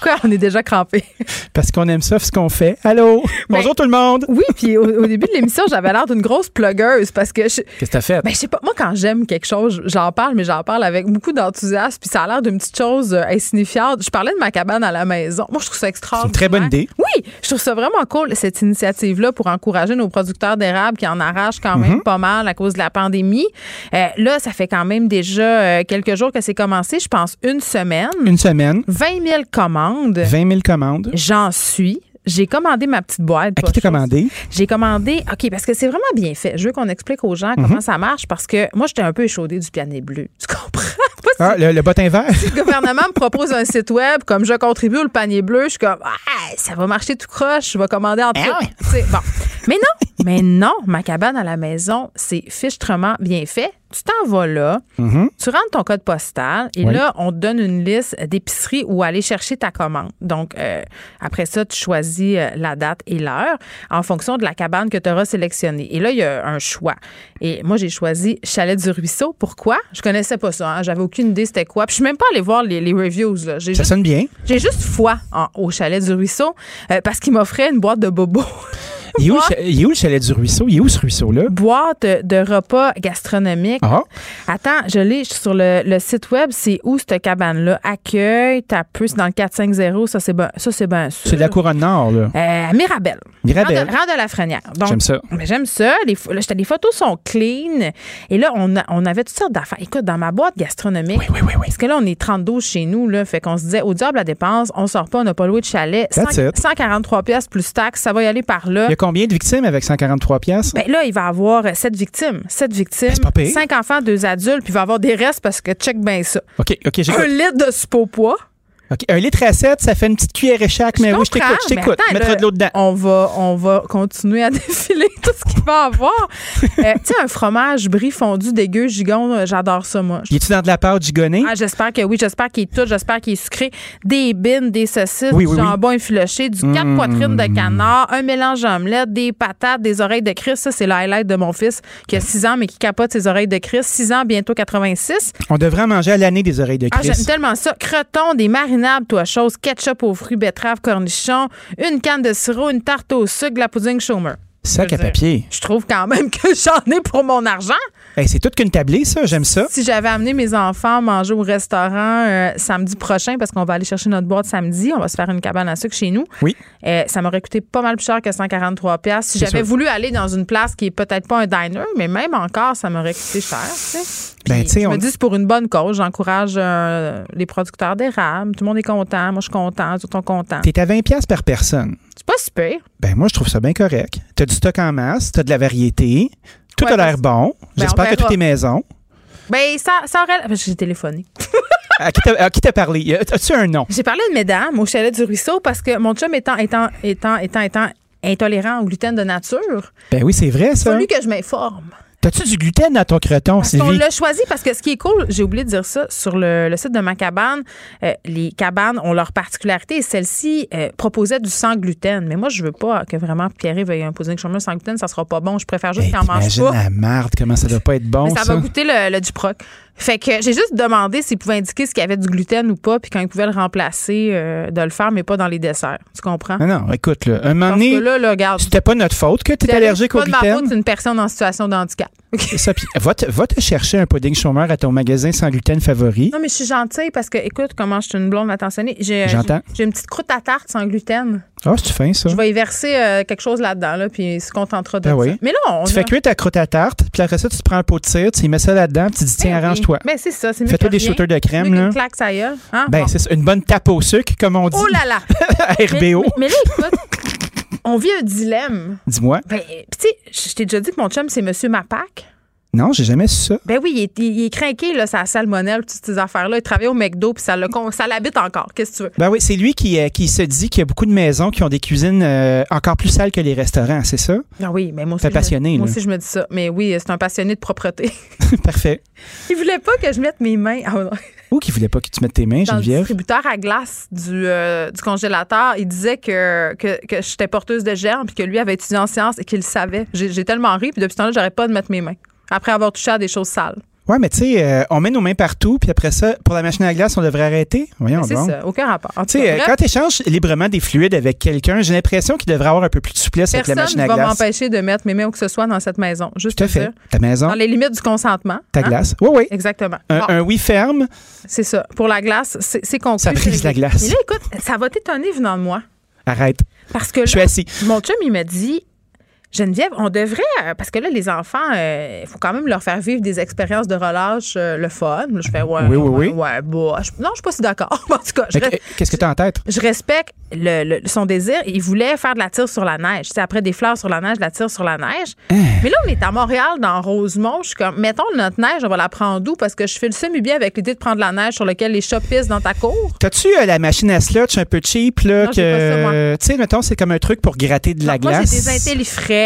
Pourquoi on est déjà crampé? Parce qu'on aime ça, ce qu'on fait. Allô? Ben, Bonjour tout le monde! Oui, puis au, début de l'émission, j'avais l'air d'une grosse plugueuse parce que. Qu'est-ce que t'as fait? Ben, je sais pas. Moi, quand j'aime quelque chose, j'en parle, mais j'en parle avec beaucoup d'enthousiasme, puis ça a l'air d'une petite chose euh, insignifiante. Je parlais de ma cabane à la maison. Moi, je trouve ça extraordinaire. C'est une très bonne idée. Oui, je trouve ça vraiment cool, cette initiative-là, pour encourager nos producteurs d'érable qui en arrachent quand même mhm. pas mal à cause de la pandémie. Euh, là, ça fait quand même déjà euh, quelques jours que c'est commencé. Je pense une semaine. Une semaine. 20 000 commandes. 20 000 commandes. J'en suis. J'ai commandé ma petite boîte. À qui t'as commandé? J'ai commandé, OK, parce que c'est vraiment bien fait. Je veux qu'on explique aux gens comment mhm. ça marche parce que moi, j'étais un peu échaudée du pianet bleu. Tu comprends? ah, le, le bottin vert? Si le gouvernement me propose un site web comme je contribue au panier bleu, je suis comme, ah, ça va marcher tout croche, je vais commander en tout. Ah bon. Mais non, mais non, ma cabane à la maison, c'est fichtrement bien fait tu t'en vas là, mm-hmm. tu rentres ton code postal et là, on te donne une liste d'épiceries où aller chercher ta commande. Donc, euh, après ça, tu choisis euh, la date et l'heure en fonction de la cabane que tu auras sélectionnée. Et là, il y a un choix. Et moi, j'ai choisi Chalet du Ruisseau. Pourquoi? Je connaissais pas ça. Hein. J'avais aucune idée c'était quoi. Puis je suis même pas allée voir les, reviews. Là. Ça sonne bien. J'ai juste foi au Chalet du Ruisseau euh, parce qu'il m'offrait une boîte de bobos. Il est, où, le- il est où le chalet du ruisseau? Il est où ce ruisseau-là? Boîte de repas gastronomiques. Ah. Attends, je l'ai sur le, le site web. C'est où cette cabane-là? Accueil, t'as peu, c'est dans le 450. Ça, c'est ben, ça, c'est bien sûr. C'est de la couronne nord, là. Euh, à Mirabel. Mirabel. Rang de, la Frenière. J'aime ça. mais J'aime ça. Les, là, les photos sont clean. Et là, on, a- on avait toutes sortes d'affaires. Écoute, dans ma boîte gastronomique, parce que là, on est 32 chez nous, là, fait qu'on se disait, au diable la dépense, on sort pas, on n'a pas loué de chalet. That's 100 it. 143 pièces plus taxes, ça va y aller par là. Il y a combien de victimes avec 143 pièces? Ben là, il va avoir sept victimes. Sept victimes. Ben, cinq enfants, deux adultes, puis il va avoir des restes parce que check bien ça. OK, OK, j'écoute. Un litre de poids. OK, Un litre à 7, ça fait une petite cuillère et chaque, mais oui, je t'écoute, je t'écoute. Mettre de l'eau dedans. On va, on va continuer à défiler tout ce qu'il va avoir. Euh, tu sais, un fromage brie fondu dégueu, gigon, euh, j'adore ça, moi. Y est-tu dans de la pâte gigonée? Ah, j'espère que oui, j'espère qu'il est tout, j'espère qu'il est sucré. Des bines, des saucisses, Oui, du oui, oui. jambon effiloché, du quatre Mm. poitrines de canard, un mélange d'omelette, des patates, des oreilles de Christ. Ça, c'est le highlight de mon fils qui a 6 ans, mais qui capote ses oreilles de Christ. 6 ans, bientôt 86. On devrait en manger à l'année des oreilles de Ah, Christ. j'aime tellement ça. Croton, des marinables, toi, chose, ketchup aux fruits, betterave, cornichons, une canne de sirop, une tarte au sucre, la pudding chômeur. Sac Je à veux dire, papier. Je trouve quand même que j'en ai pour mon argent. Hey, c'est tout qu'une tablée, ça. J'aime ça. Si j'avais amené mes enfants manger au restaurant euh, samedi prochain, parce qu'on va aller chercher notre boîte samedi, on va se faire une cabane à sucre chez nous. Oui. euh, ça m'aurait coûté pas mal plus cher que 143 pièces. Si j'avais voulu aller dans une place qui est peut-être pas un diner, mais même encore, ça m'aurait coûté cher. Ben, je on- me dis c'est pour une bonne cause. J'encourage euh, les producteurs d'érable. Tout le monde est content. Moi, je suis content. Tout le monde est content. T'es à 20 pièces par personne. C'est pas super. Ben moi, je trouve ça bien correct. T'as du stock en masse, t'as de la variété, tout Ouais, a l'air bon. Ben, J'espère que tout est maison. Ben, ça, ça aurait. J'ai téléphoné. À qui t'a à qui t'a parlé? As-tu un nom? J'ai parlé de mesdames au chalet du ruisseau parce que mon chum étant, étant, étant, étant, étant intolérant au gluten de nature, Ben oui, c'est vrai, il a ça. fallu que je m'informe. T'as-tu du gluten dans ton croton, Sylvie? l'a choisi parce que ce qui est cool, j'ai oublié de dire ça, sur le, le site de ma cabane, euh, les cabanes ont leur particularité et celle-ci euh, proposait du sans gluten. Mais moi, je veux pas que vraiment Pierre veuille un pudding chômeur sans gluten, ça sera pas bon. Je préfère juste qu'il en mange pas. la marde, comment ça doit pas être bon, Mais ça, ça? va goûter le, le Duproc. Fait que j'ai juste demandé s'ils pouvaient indiquer s'il y avait du gluten ou pas, puis quand ils pouvaient le remplacer, euh, de le faire, mais pas dans les desserts. Tu comprends? Non, non, écoute, là, un moment donné, là, là, regarde. c'était pas notre faute que t'es c'est allergique au pas de ma faute, gluten. c'est une personne en situation de handicap. C'est ça, puis va te, va te chercher un pudding chômeur à ton magasin sans gluten favori. Non, mais je suis gentille parce que, écoute, comment je suis une blonde attentionnée. J'ai, J'entends. J'ai une petite croûte à tarte sans gluten. Ah, c'est fin, ça. Je vais y verser euh, quelque chose là-dedans, là, puis il se contentera de Ben ça. oui. Mais là, on. Tu a- fais cuire ta croûte à tarte, puis après ça, tu te prends un pot de cire, tu y mets ça là-dedans, puis tu dis, tiens, Ben Ben, c'est ça, c'est mieux Fais-toi des shooters de crème, là. claque sa gueule, hein? Ben, c'est ça, une bonne tape au sucre, comme on dit. Oh là là! à mais, RBO. mais- mais là, écoute, on vit un dilemme. Dis-moi. Ben, tu sais, je t'ai déjà dit que mon chum, c'est Monsieur Mapac. Non, j'ai jamais su ça. Ben oui, il est, il est craqué, là, sa salmonelle, toutes ces affaires-là. Il travaille au McDo, puis ça le l'habite encore. Qu'est-ce que tu veux? Ben oui, c'est lui qui, euh, qui se dit qu'il y a beaucoup de maisons qui ont des cuisines euh, encore plus sales que les restaurants, c'est ça? Ah oui, mais moi aussi. T'es je me- passionné, Moi aussi, je me dis ça. Mais oui, c'est un passionné de propreté. Parfait. il voulait pas que je mette mes mains ah, non. Ou qui voulait pas que tu mettes tes mains, dans le Geneviève? distributeur à glace du, euh, du congélateur. Il disait que, que, que j'étais porteuse de germes, puis que lui avait étudié en sciences et qu'il le savait. J'ai j'ai tellement ri, puis depuis ce temps-là, j'arrête pas de mettre mes mains. Après avoir touché à des choses sales. Ouais, mais tu sais, euh, on met nos mains partout, puis après ça, pour la machine à glace, on devrait arrêter? Voyons C'est ça, aucun rapport. Tu sais, euh, quand tu échanges librement des fluides avec quelqu'un, j'ai l'impression qu'il devrait avoir un peu plus de souplesse avec la personne machine ne à va glace. m'empêcher de mettre mes mains où que ce soit dans cette maison. Juste Tout à fait. dire. Ta maison, Dans les limites du consentement. ta hein? glace. Oui, oui. Exactement. Un, Bon, un oui ferme. c'est ça. Pour la glace, c'est conclu. Ça brise la glace. Mais là, écoute, ça va t'étonner venant de moi. Arrête. Parce que Je suis là, assis. Mon chum, il m'a dit Geneviève, on devrait, euh, parce que là, les enfants, il faut quand même leur faire vivre des expériences de relâche, euh, le fun. Je fais, ouais, Oui, oui, ouais, oui. ouais, bah, je- non, je suis pas si d'accord. en tout cas, euh, Qu'est-ce que tu as en tête? je respecte le- le- son désir. Il voulait faire de la tire sur la neige. Sais, après des fleurs sur la neige, de la tire sur la neige. Hein? Mais là, on est à Montréal, dans Rosemont. Je suis comme, mettons, notre neige, on va la prendre d'où? Parce que je fais le semi-bien avec l'idée de prendre la neige sur laquelle les chats pissent dans ta cour. T'as-tu euh, la machine à slotch un peu cheap, là. Tu sais, mettons, c'est comme un truc pour gratter de la Moi, j'ai glace? des intellifrais,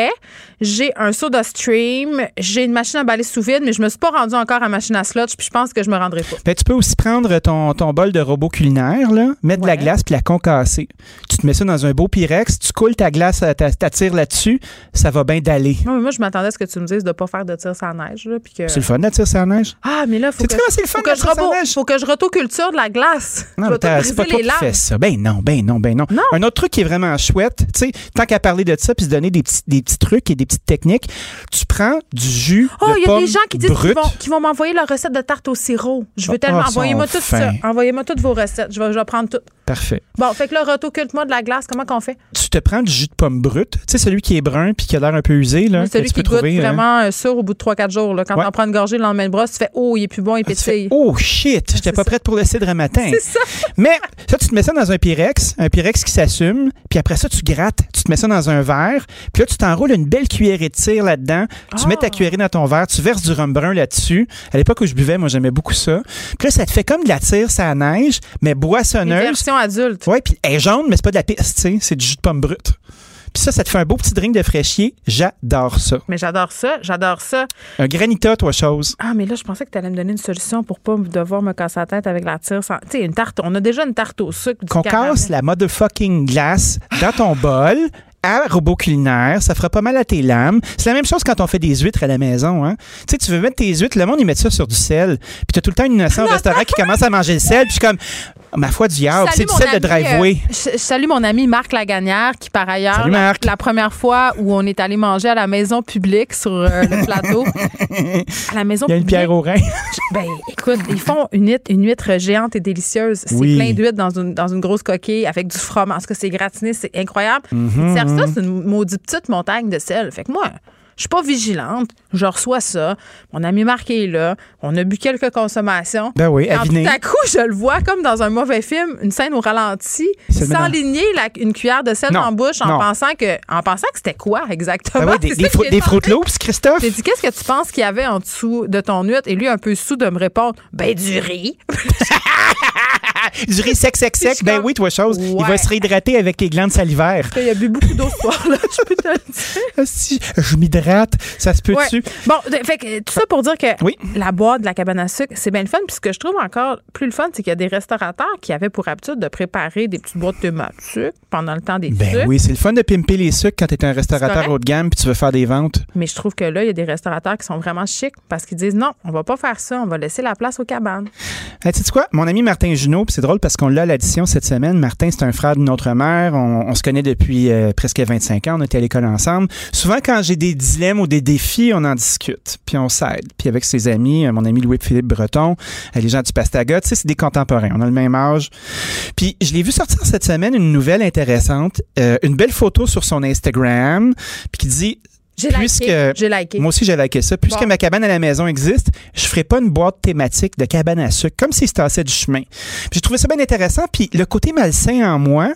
j'ai un soda stream, j'ai une machine à balai sous vide, mais je me suis pas rendu encore à machine à slotch, puis je pense que je me rendrai pas. Ben, tu peux aussi prendre ton, ton bol de robot culinaire, là, mettre de la glace puis la concasser. Tu te mets ça dans un beau Pyrex, tu coules ta glace, ta- t'attires là-dessus, ça va bien d'aller. Non, mais moi, je m'attendais à ce que tu me dises de pas faire de tir sans neige. Là, puis que... C'est le fun de sur la neige. Ah, mais là, faut que, c'est le fun faut que je sans neige? faut que je rotoculture de la glace. Non, c'est pas toi qui fais ça. Ben non, ben non, ben non. Un autre truc qui est vraiment chouette, tu sais, tant qu'à parler de ça puis se donner des petits, des petits trucs et des petites techniques, tu prends du jus Oh, de il y a des gens qui disent qu'ils vont, m'envoyer leur recette de tarte au sirop. Je veux Ah, tellement. ah, Envoyez-moi tout ça. Envoyez-moi toutes vos recettes. Je vais, je vais prendre tout. Parfait. Bon, fait que là, rotoculte-moi de la glace. Comment qu'on fait? Tu te prends du jus de pomme brut, tu sais, celui qui est brun puis qui a l'air un peu usé, là. Celui tu qui goûte trouver, hein. vraiment euh, sûr au bout de 3-4 jours. Là, quand Ouais. on prend une gorgée le lendemain de brosse, tu fais Oh, il est plus bon, il fais, pétille. oh shit, j'étais pas prête pour le cidre matin. C'est ça. Mais ça, tu te mets ça dans un Pyrex, un Pyrex qui s'assume, puis après ça, tu grattes, tu te mets ça dans un verre, puis là, tu t'enroules une belle cuillerée de cire là-dedans, tu mets ta cuillerée dans ton verre, tu verses du rhum brun là-dessus. À l'époque où je buvais, moi, j'aimais beaucoup ça. Puis là, ça te fait comme de la tire, ça neige, mais boissonneuse. Adulte. Ouais, puis elle est jaune, mais c'est pas de la piste, tu sais, c'est du jus de pomme brut. Puis ça, ça te fait un beau petit drink de fraîchier. J'adore ça. Mais j'adore ça. J'adore ça. Un granita, toi, chose. Ah, mais là, je pensais que tu allais me donner une solution pour pas devoir me casser la tête avec la tire. sans- Tu sais, une tarte. On a déjà une tarte au sucre. Qu'on casse la motherfucking glace dans ton bol à robot culinaire, ça fera pas mal à tes lames. C'est la même chose quand on fait des huîtres à la maison. Hein. Tu sais, tu veux mettre tes huîtres, le monde, ils mettent ça sur du sel. Puis t'as tout le temps une innocent au restaurant qui commence à manger le sel. Puis je suis comme, ma foi du diable, c'est sel de driveway. euh, je, je salue mon ami Marc Lagagnère, qui, par ailleurs, Salut, la, la première fois où on est allé manger à la maison publique sur euh, le plateau, à la maison Il y a une publique. pierre au rein. Ben, écoute, ils font une huître, une huître géante et délicieuse. C'est Oui. plein d'huîtres dans une, dans une grosse coquille avec du fromage. Parce que c'est gratiné, c'est incroyable. Mhm, Ils servent ça, mhm. c'est une maudite petite montagne de sel. Fait que moi, je suis pas vigilante. Je reçois ça. Mon ami Marc est là. On a bu quelques consommations. Ben oui, aviné. tout à coup, je le vois comme dans un mauvais film, une scène au ralenti, s'enligner la- une cuillère de sel Non, en bouche en non. pensant que en pensant que c'était quoi exactement? Ben oui, des, des, fru- des Fruit. Loops, Christophe? J'ai dit, qu'est-ce que tu penses qu'il y avait en dessous de ton huître? Et lui, un peu sous de me répondre, ben, du riz. Du riz sec, sec, sec. Ben oui, toi, chose. Il va se réhydrater avec les glandes salivaires. Il a bu beaucoup d'eau ce soir-là, je peux te le dire. Ah, si, je m'hydrate. Ça se Ouais. peut-tu? Bon, fait que, tout ça pour dire que la boîte de la cabane à sucre, c'est bien le fun. Puis ce que je trouve encore plus le fun, c'est qu'il y a des restaurateurs qui avaient pour habitude de préparer des petites boîtes de tomates sucre pendant le temps des Ben sucres. oui, c'est le fun de pimper les sucres quand tu es un restaurateur haut de gamme puis tu veux faire des ventes. Mais je trouve que là, il y a des restaurateurs qui sont vraiment chics parce qu'ils disent non, on va pas faire ça, on va laisser la place aux cabanes. Hey, tu sais quoi? Mon ami Martin Junot, c'est drôle parce qu'on l'a à l'addition cette semaine. Martin, c'est un frère de notre mère. On, on se connaît depuis euh, presque 25 ans. On était à l'école ensemble. Souvent, quand j'ai des dilemmes ou des défis, on en discute. Puis on s'aide. Puis avec ses amis, euh, mon ami Louis-Philippe Breton, euh, les gens du Pastaga, tu sais, c'est des contemporains. On a le même âge. Puis je l'ai vu sortir cette semaine une nouvelle intéressante. euh, une belle photo sur son Instagram. Puis qui dit J'ai liké. Moi aussi, j'ai liké ça. Puisque Bon. ma cabane à la maison existe, je ferai pas une boîte thématique de cabane à sucre, comme s'il se tassait du chemin. J'ai trouvé ça bien intéressant. Puis le côté malsain en moi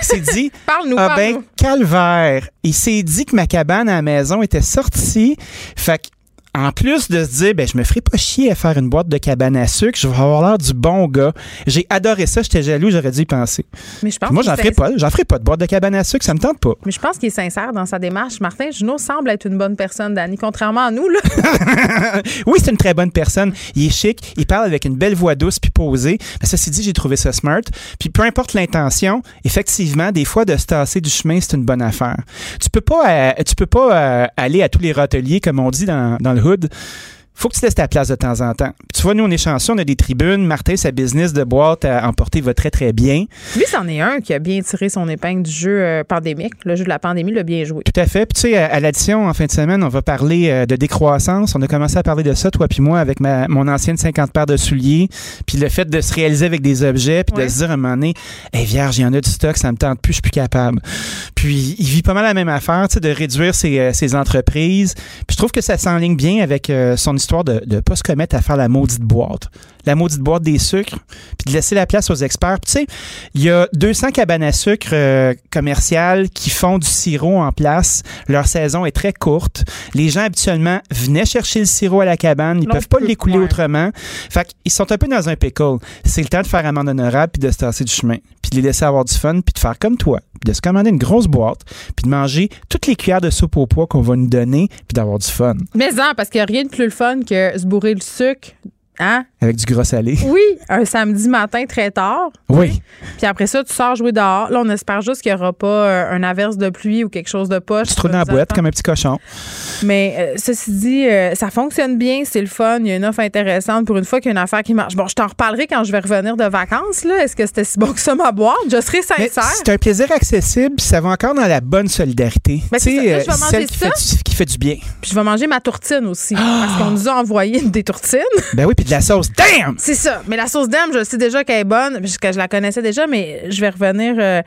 s'est dit Parle-nous, Ah ben, calvaire. Il s'est dit que ma cabane à la maison était sortie. Fait que, en plus de se dire, ben, je me ferai pas chier à faire une boîte de cabane à sucre, je vais avoir l'air du bon gars. J'ai adoré ça, j'étais jaloux, j'aurais dû y penser. Mais je pense Puis moi, j'en ferai pas, j'en ferai pas de boîte de cabane à sucre, ça me tente pas. Mais je pense qu'il est sincère dans sa démarche. Martin Junot semble être une bonne personne, Danny, contrairement à nous. Là. oui, c'est une très bonne personne. Il est chic, il parle avec une belle voix douce puis posée. Mais ceci dit, j'ai trouvé ça smart. Puis peu importe l'intention, effectivement, des fois de se tasser du chemin, c'est une bonne affaire. Tu peux pas, euh, tu peux pas euh, aller à tous les râteliers comme on dit dans, dans le hood. Faut que tu laisses ta place de temps en temps. Puis tu vois, nous, on est chanceux, on a des tribunes. Martin, sa business de boîte à emporter va très, très bien. Lui, c'en est un qui a bien tiré son épingle du jeu euh, pandémique. Le jeu de la pandémie l'a bien joué. Tout à fait. Puis tu sais, à, à l'addition, en fin de semaine, on va parler euh, de décroissance. On a commencé à parler de ça, toi puis moi, avec ma, mon ancienne 50 paires de souliers. Puis le fait de se réaliser avec des objets, puis de se dire à un moment donné, hey, vierge, il y en a du stock, ça me tente plus, je suis plus capable. Puis il vit pas mal la même affaire, tu sais, de réduire ses, euh, ses entreprises. Puis je trouve que ça s'enligne bien avec son histoire histoire de ne pas se commettre à faire la maudite boîte. La maudite boîte des sucres, puis de laisser la place aux experts. tu sais, il y a 200 cabanes à sucre euh, commerciales qui font du sirop en place. Leur saison est très courte. Les gens, habituellement, venaient chercher le sirop à la cabane. Ils peuvent pas l'écouler autrement. Fait qu'ils sont un peu dans un pickle. C'est le temps de faire amende honorable puis de se tasser du chemin. Puis de les laisser avoir du fun puis de faire comme toi. Puis de se commander une grosse boîte puis de manger toutes les cuillères de soupe au poids qu'on va nous donner puis d'avoir du fun. Mais non, parce qu'il n'y a rien de plus le fun que se bourrer le sucre Hein? Avec du gros salé. Oui, un samedi matin très tard. Oui. Puis après ça, tu sors jouer dehors. Là, on espère juste qu'il n'y aura pas euh, un averse de pluie ou quelque chose de poche. Tu te trouves dans la boîte comme un petit cochon. Mais euh, ceci dit, euh, ça fonctionne bien, c'est le fun. Il y a une offre intéressante pour une fois qu'il y a une affaire qui marche. Bon, je t'en reparlerai quand je vais revenir de vacances. Là. Est-ce que c'était si bon que ça, ma boîte? Je serai sincère. C'est un plaisir accessible, puis ça va encore dans la bonne solidarité. Tu sais, celle qui, Fait du, qui fait du bien. Puis je vais manger ma tourtine aussi. Parce qu'on nous a envoyé des tourtines. Ben oui, puis de la sauce. Damn! C'est ça. Mais la sauce d'âme, je sais déjà qu'elle est bonne, puisque je la connaissais déjà, mais je vais revenir euh,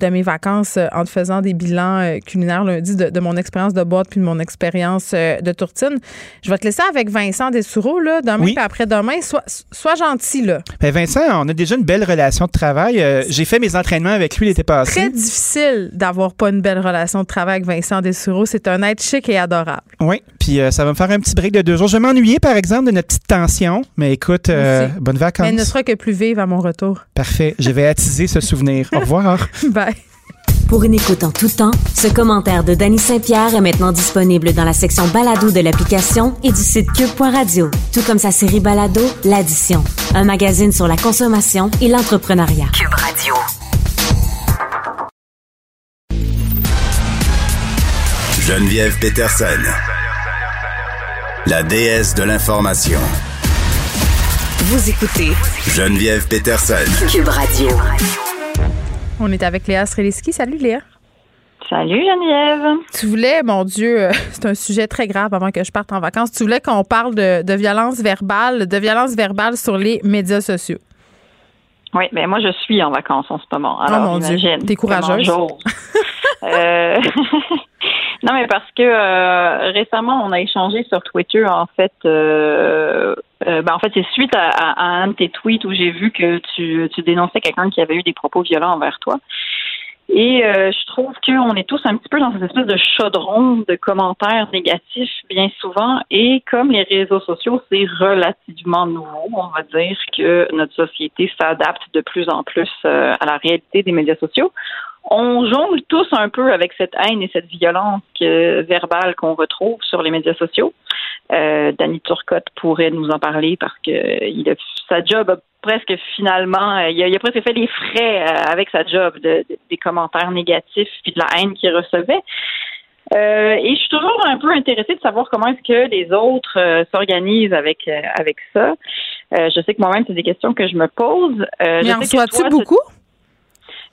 de mes vacances euh, en te faisant des bilans euh, culinaires lundi de, mon expérience de boîte puis de mon expérience de tourtine. Je vais te laisser avec Vincent Dessoureau, là, demain puis après-demain. Sois, sois gentil, là. Ben Vincent, on a déjà une belle relation de travail. J'ai fait mes entraînements avec lui l'été passé. Très difficile d'avoir pas une belle relation de travail avec Vincent Dessoureau. C'est un être chic et adorable. Oui, puis ça va me faire un petit break de deux jours. Je vais m'ennuyer, par exemple, de notre petite tension, mais écoute, bonnes vacances. Mais ne sera que plus vive à mon retour. Parfait. Je vais attiser ce souvenir. Au revoir. Bye. Pour une écoute en tout temps, ce commentaire de Danny Saint-Pierre est maintenant disponible dans la section balado de l'application et du site cube.radio, tout comme sa série balado L'Addition, un magazine sur la consommation et l'entrepreneuriat. Cube Radio. Geneviève Peterson, la déesse de l'information. Vous écoutez Geneviève Peterson. Cube Radio. On est avec Léa Streliski. Salut Léa. Salut Geneviève. Tu voulais, mon Dieu, euh, c'est un sujet très grave avant que je parte en vacances. Tu voulais qu'on parle de, de violence verbale, de violence verbale sur les médias sociaux. Oui, mais moi je suis en vacances en ce moment. Alors, oh mon Dieu, t'es courageuse. euh, non, mais parce que euh, récemment, on a échangé sur Twitter, en fait. Euh, euh, ben, en fait, c'est suite à, un de tes tweets où j'ai vu que tu, tu dénonçais quelqu'un qui avait eu des propos violents envers toi. Et je trouve qu'on est tous un petit peu dans cette espèce de chaudron de commentaires négatifs bien souvent. Et comme les réseaux sociaux, c'est relativement nouveau, on va dire que notre société s'adapte de plus en plus à la réalité des médias sociaux on jongle tous un peu avec cette haine et cette violence verbale qu'on retrouve sur les médias sociaux. Euh, Danny Turcotte pourrait nous en parler parce que il a, sa job a presque finalement, il a, presque fait les frais euh, avec sa job de, des commentaires négatifs puis de la haine qu'il recevait. Euh, et je suis toujours un peu intéressée de savoir comment est-ce que les autres euh, s'organisent avec avec ça. je sais que moi-même c'est des questions que je me pose. Mais en reçois-tu beaucoup?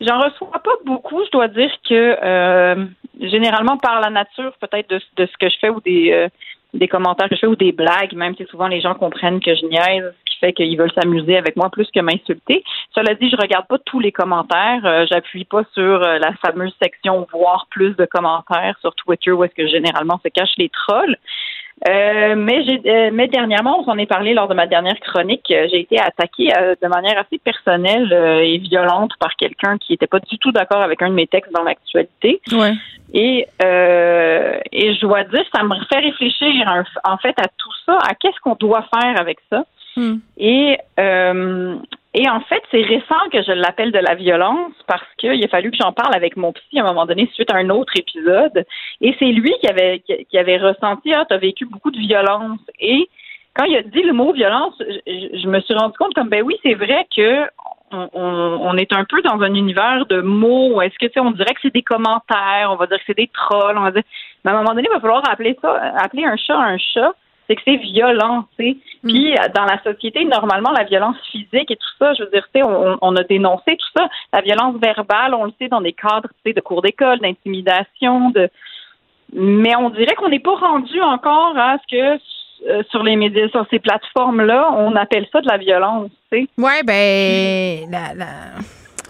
J'en reçois pas beaucoup. Je dois dire que euh, généralement par la nature peut-être de, ce que je fais ou des euh, des commentaires que je fais ou des blagues, même si souvent les gens comprennent que je niaise, qui fait qu'ils veulent s'amuser avec moi plus que m'insulter. Cela dit, je regarde pas tous les commentaires. Euh, j'appuie pas sur la fameuse section voir plus de commentaires sur Twitter où est-ce que généralement se cachent les trolls. Euh, mais, euh, mais dernièrement, on s'en est parlé lors de ma dernière chronique. Euh, j'ai été attaquée de manière assez personnelle et violente par quelqu'un qui n'était pas du tout d'accord avec un de mes textes dans l'actualité. Ouais. Et, et je dois dire, ça me fait réfléchir en fait à tout ça, à qu'est-ce qu'on doit faire avec ça. Hmm. Et et en fait, c'est récent que je l'appelle de la violence parce qu'il a fallu que j'en parle avec mon psy à un moment donné suite à un autre épisode. Et c'est lui qui avait, qui avait ressenti, ah, t'as vécu beaucoup de violence. Et quand il a dit le mot violence, je, me suis rendu compte comme, ben oui, c'est vrai que on, est un peu dans un univers de mots. Est-ce que tu sais, on dirait que c'est des commentaires, on va dire que c'est des trolls, on va dire. Mais à un moment donné, il va falloir appeler ça, appeler un chat un chat c'est que c'est violent, tu sais. Mm. Puis euh, dans la société, normalement, la violence physique et tout ça, je veux dire, tu sais, on, on, a dénoncé tout ça. La violence verbale, on le sait dans des cadres, tu sais, de cours d'école, d'intimidation, de. Mais on dirait qu'on n'est pas rendu encore à ce que euh, sur les médias, sur ces plateformes-là, on appelle ça de la violence, tu sais. Ouais, ben, la, la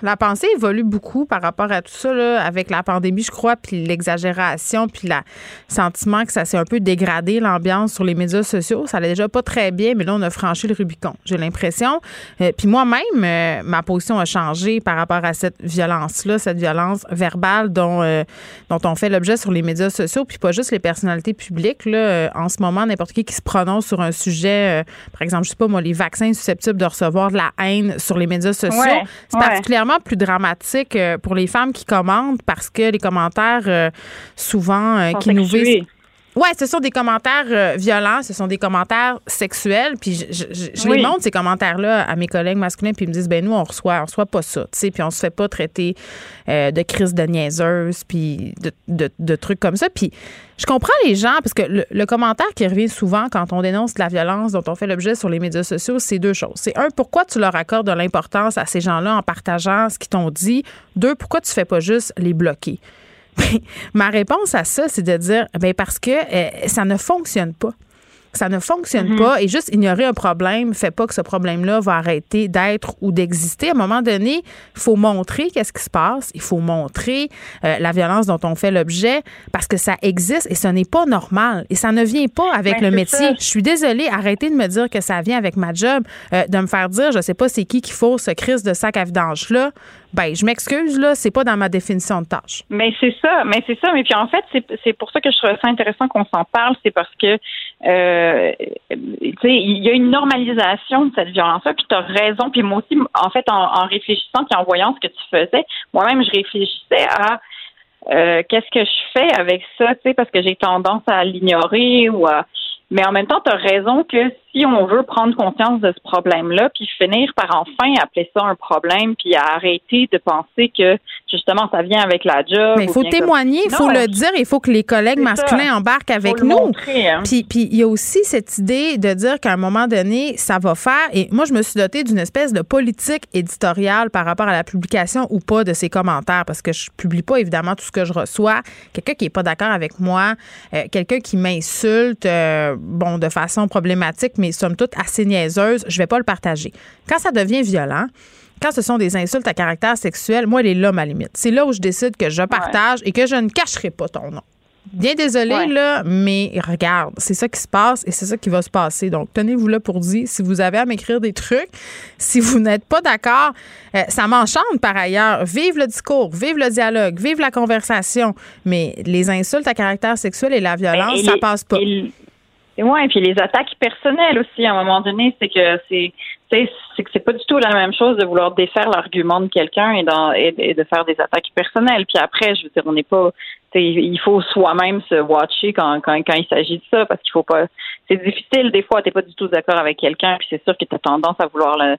la pensée évolue beaucoup par rapport à tout ça, là, avec la pandémie, je crois, puis l'exagération, puis le sentiment que ça s'est un peu dégradé, l'ambiance sur les médias sociaux. Ça allait déjà pas très bien, mais là, on a franchi le Rubicon, j'ai l'impression. Euh, puis moi-même, euh, ma position a changé par rapport à cette violence-là, cette violence verbale dont, euh, dont on fait l'objet sur les médias sociaux, puis pas juste les personnalités publiques. Là, en ce moment, n'importe qui qui se prononce sur un sujet, par exemple, je sais pas moi, les vaccins susceptibles de recevoir de la haine sur les médias sociaux, c'est particulièrement plus dramatique pour les femmes qui commentent parce que les commentaires, souvent, qui nous visent Ouais, ce sont des commentaires euh, violents, ce sont des commentaires sexuels. Puis je, je, les montre ces commentaires-là à mes collègues masculins, puis ils me disent ben nous on reçoit, on reçoit pas ça, tu sais, puis on se fait pas traiter euh, de crise de niaiseuse, puis de, de, de, trucs comme ça. Puis je comprends les gens parce que le, le, commentaire qui revient souvent quand on dénonce de la violence dont on fait l'objet sur les médias sociaux, c'est deux choses. C'est un, pourquoi tu leur accordes de l'importance à ces gens-là en partageant ce qu'ils t'ont dit? Deux, pourquoi tu fais pas juste les bloquer? Ben, ma réponse à ça, c'est de dire, ben parce que euh, ça ne fonctionne pas ça ne fonctionne mhm. pas et juste ignorer un problème fait pas que ce problème-là va arrêter d'être ou d'exister. À un moment donné, il faut montrer qu'est-ce qui se passe, il faut montrer euh, la violence dont on fait l'objet parce que ça existe et ce n'est pas normal et ça ne vient pas avec ben, le métier. Je suis désolée, arrêtez de me dire que ça vient avec ma job, euh, de me faire dire, je sais pas c'est qui qui faut ce crise de sac à vidange là. Ben, je m'excuse là, c'est pas dans ma définition de tâche. Mais c'est ça, mais c'est ça, mais puis en fait, c'est pour ça que je trouve ça intéressant qu'on s'en parle, c'est parce que euh, il y a une normalisation de cette violence-là, puis tu as raison. Puis moi aussi, en fait, en, réfléchissant puis en voyant ce que tu faisais, moi-même, je réfléchissais à euh, qu'est-ce que je fais avec ça, tu sais, parce que j'ai tendance à l'ignorer ou à mais en même temps, tu as raison que si on veut prendre conscience de ce problème-là, puis finir par enfin appeler ça un problème, puis arrêter de penser que justement ça vient avec la job. Mais il faut témoigner, il faut le dire, il faut que les collègues masculins embarquent avec nous. Hein. Puis puis il y a aussi cette idée de dire qu'à un moment donné, ça va faire. Et moi, je me suis dotée d'une espèce de politique éditoriale par rapport à la publication ou pas de ces commentaires, parce que je publie pas évidemment tout ce que je reçois. Quelqu'un qui est pas d'accord avec moi, euh, quelqu'un qui m'insulte. Euh, bon, de façon problématique, mais somme toute assez niaiseuse, je vais pas le partager. Quand ça devient violent, quand ce sont des insultes à caractère sexuel, moi, elle est là ma limite. C'est là où je décide que je partage et que je ne cacherai pas ton nom. Bien désolé, là, mais regarde, c'est ça qui se passe et c'est ça qui va se passer. Donc, tenez-vous là pour dire, si vous avez à m'écrire des trucs, si vous n'êtes pas d'accord, euh, ça m'enchante par ailleurs. Vive le discours, vive le dialogue, vive la conversation. Mais les insultes à caractère sexuel et la violence, ça passe pas. Et ouais, et puis les attaques personnelles aussi, à un moment donné, c'est que c'est c'est que c'est pas du tout la même chose de vouloir défaire l'argument de quelqu'un et, et, de faire des attaques personnelles. Puis après, je veux dire, on n'est pas il faut soi-même se watcher quand, quand, quand il s'agit de ça parce qu'il faut pas c'est difficile des fois, t'es pas du tout d'accord avec quelqu'un, puis c'est sûr que tu as tendance à vouloir le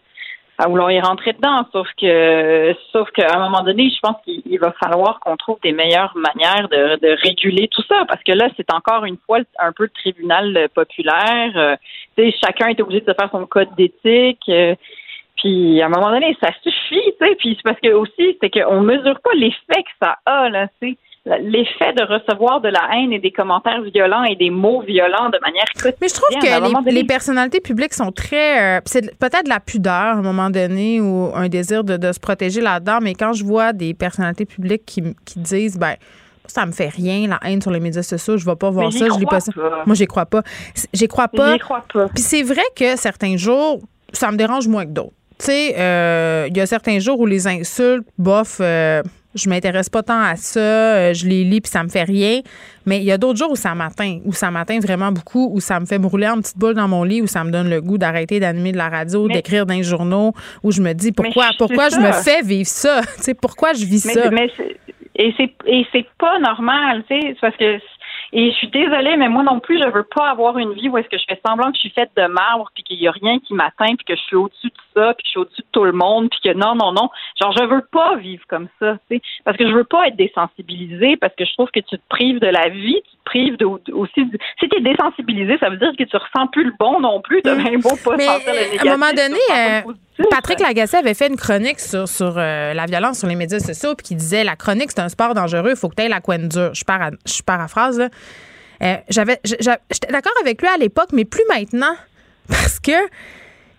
à vouloir y rentrer dedans. Sauf que, sauf qu'à un moment donné, je pense qu'il va falloir qu'on trouve des meilleures manières de, de, réguler tout ça, parce que là, c'est encore une fois un peu le tribunal populaire. Euh, tu sais, chacun est obligé de faire son code d'éthique. Euh, puis à un moment donné, ça suffit, tu sais. Puis c'est parce que aussi, c'est qu'on mesure pas l'effet que ça a là, tu sais l'effet de recevoir de la haine et des commentaires violents et des mots violents de manière quotidienne. Mais je trouve que les, personnalités publiques sont très... Euh, c'est peut-être de la pudeur à un moment donné ou un désir de, se protéger là-dedans, mais quand je vois des personnalités publiques qui, disent, ben ça me fait rien la haine sur les médias sociaux, je vais pas voir ça, je lis pas ça. Moi, j'y crois pas. J'y crois pas. crois pas. Puis c'est vrai que certains jours, ça me dérange moins que d'autres. Tu sais, euh, il y a certains jours où les insultes, bof, euh, je m'intéresse pas tant à ça, euh, je les lis puis ça me fait rien. Mais il y a d'autres jours où ça m'atteint, où ça m'atteint vraiment beaucoup, où ça me fait brûler en petite boule dans mon lit, où ça me donne le goût d'arrêter d'animer de la radio, d'écrire dans les journaux, où je me dis pourquoi, pourquoi je me fais vivre ça, tu sais, pourquoi je vis ça? Mais et c'est et c'est pas normal, tu sais, parce que et je suis désolée, mais moi non plus, je veux pas avoir une vie où est-ce que je fais semblant que je suis faite de marbre, puis qu'il y a rien qui m'atteint, puis que je suis au-dessus de ça, puis je suis au-dessus de tout le monde, puis que non, non, non. Genre, je veux pas vivre comme ça, tu sais, parce que je veux pas être désensibilisée, parce que je trouve que tu te prives de la vie, tu te prives de, aussi. De, si t'es désensibilisée, ça veut dire que tu ressens plus le bon non plus, de même beau pas mais, sentir le négatif. À un moment donné, euh, Patrick Lagacé avait fait une chronique sur, sur euh, la violence sur les médias sociaux, puis qui disait la chronique, c'est un sport dangereux, il faut que tu aies la couenne dure. Je, para, je paraphrase, là. Euh, j'avais, j'étais d'accord avec lui à l'époque, mais plus maintenant. Parce que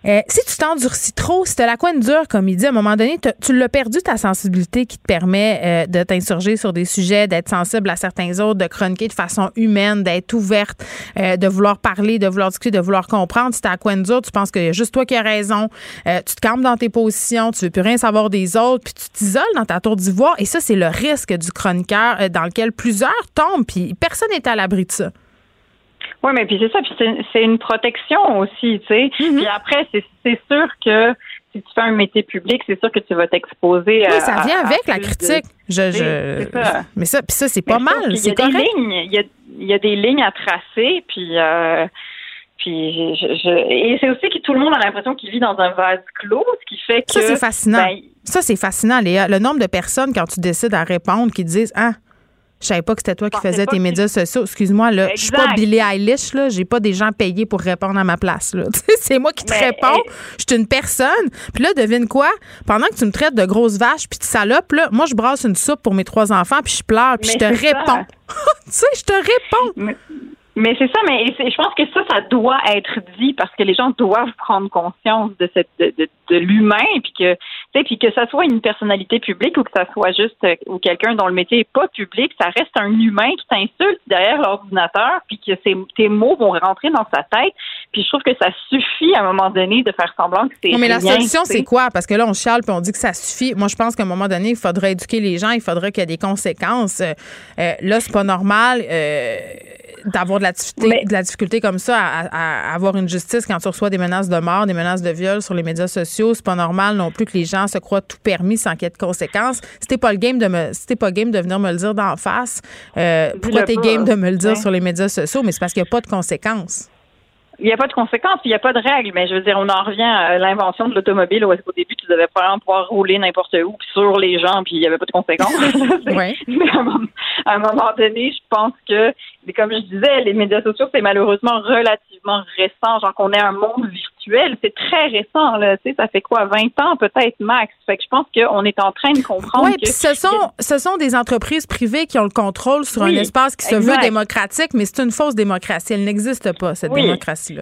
Euh, si tu t'endurcis trop, si tu la coin dure, comme il dit, à un moment donné, tu l'as perdu ta sensibilité qui te permet euh, de t'insurger sur des sujets, d'être sensible à certains autres, de chroniquer de façon humaine, d'être ouverte, euh, de vouloir parler, de vouloir discuter, de vouloir comprendre. Si t'es à coin dure, tu penses qu'il y a juste toi qui as raison, tu te calmes dans tes positions, tu veux plus rien savoir des autres, puis tu t'isoles dans ta tour d'ivoire. Et ça, c'est le risque du chroniqueur dans lequel plusieurs tombent, puis personne n'est à l'abri de ça. Oui, mais puis c'est ça, puis c'est une protection aussi, tu sais. Mm-hmm. Puis après, c'est sûr que si tu fais un métier public, c'est sûr que tu vas t'exposer à. Oui, ça vient avec la critique. Je, je... Ça. Mais ça, puis ça, c'est pas mal. Correct. il, y a, il y a des lignes à tracer, puis. Euh, puis je, et c'est aussi que tout le monde a l'impression qu'il vit dans un vase clos, ce qui fait que. Ça, c'est fascinant. Ben, ça, c'est fascinant, Léa. Le nombre de personnes, quand tu décides à répondre, qui disent Ah, je savais pas que c'était toi qui faisais tes médias sociaux. Excuse-moi, là. Je suis pas Billie Eilish, là. J'ai pas des gens payés pour répondre à ma place, là. c'est moi qui te réponds. Je suis une personne. Puis là, devine quoi? Pendant que tu me traites de grosse vache puis de salope, là, moi, je brasse une soupe pour mes trois enfants puis je pleure puis je te réponds. tu sais, je te réponds. Mais c'est ça, mais je pense que ça, ça doit être dit parce que les gens doivent prendre conscience de cette de, de, l'humain, puis que puis que ça soit une personnalité publique ou que ça soit juste euh, ou quelqu'un dont le métier est pas public, ça reste un humain qui t'insulte derrière l'ordinateur, puis que tes mots vont rentrer dans sa tête. Puis je trouve que ça suffit à un moment donné de faire semblant que c'est. mais la solution, c'est quoi? Parce que là, on chiale puis on dit que ça suffit. Moi, je pense qu'à un moment donné, il faudrait éduquer les gens, il faudrait qu'il y ait des conséquences. Euh, euh là, c'est pas normal. Euh, d'avoir de la difficulté, de la difficulté comme ça à, avoir une justice quand tu reçois des menaces de mort, des menaces de viol sur les médias sociaux. C'est pas normal non plus que les gens se croient tout permis sans qu'il y ait de conséquences. C'était pas le game de me, c'était pas game de venir me le dire d'en face, euh, pourquoi t'es game de me le dire sur les médias sociaux? Mais c'est parce qu'il n'y a pas de conséquences il n'y a pas de conséquences, il n'y a pas de règles, mais je veux dire, on en revient à l'invention de l'automobile où au début, tu devais pas pouvoir rouler n'importe où, puis sur les gens, puis il n'y avait pas de conséquences. Mais à un, moment, donné, je pense que, comme je disais, les médias sociaux, c'est malheureusement relativement récent, genre qu'on ait un monde virtuel, c'est très récent, là, tu sais, ça fait quoi, 20 ans peut-être max? Fait que je pense qu'on est en train de comprendre que... ce sont, ce sont des entreprises privées qui ont le contrôle sur un espace qui se veut démocratique, mais c'est une fausse démocratie. Elle n'existe pas, cette démocratie.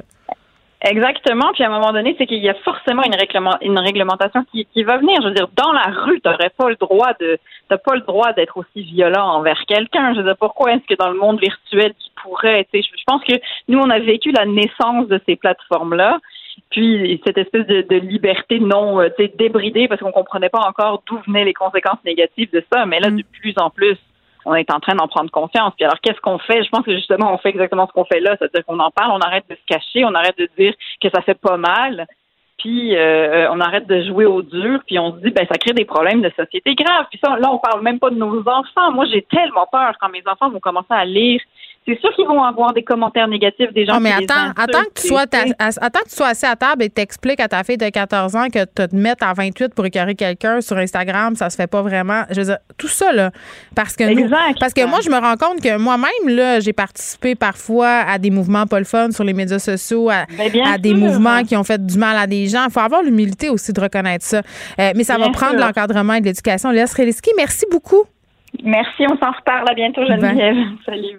Exactement. Puis à un moment donné, c'est qu'il y a forcément une, une réglementation qui, va venir. Je veux dire, dans la rue, tu n'aurais pas le droit de, t'as pas le droit d'être aussi violent envers quelqu'un. Je veux dire, pourquoi est-ce que dans le monde virtuel, qui pourrait, tu sais, je pense que nous, on a vécu la naissance de ces plateformes-là. Puis cette espèce de, liberté non euh, débridée parce qu'on comprenait pas encore d'où venaient les conséquences négatives de ça. Mais là, mm. de plus en plus, on est en train d'en prendre conscience. Puis alors, qu'est-ce qu'on fait? Je pense que justement, on fait exactement ce qu'on fait là, c'est-à-dire qu'on en parle, on arrête de se cacher, on arrête de dire que ça fait pas mal, puis euh, on arrête de jouer au dur, puis on se dit, ben ça crée des problèmes de société graves. Puis ça, là, on parle même pas de nos enfants. Moi, j'ai tellement peur quand mes enfants vont commencer à lire c'est sûr qu'ils vont avoir des commentaires négatifs des gens non, mais attends, attends que tu sois attends que tu sois assis à table et t'expliques à ta fille de 14 ans que tu te mettre à 28 pour écœurer quelqu'un sur Instagram, ça se fait pas vraiment. Je veux dire, tout ça là parce que parce que moi je me rends compte que moi-même là, j'ai participé parfois à des mouvements pas le fun sur les médias sociaux, à, ben, des mouvements qui ont fait du mal à des gens. Il faut avoir l'humilité aussi de reconnaître ça. Euh, mais ça va prendre l'encadrement et de l'éducation. Léa Sreliski, merci beaucoup. Merci, on s'en reparle. À bientôt, Geneviève. Salut.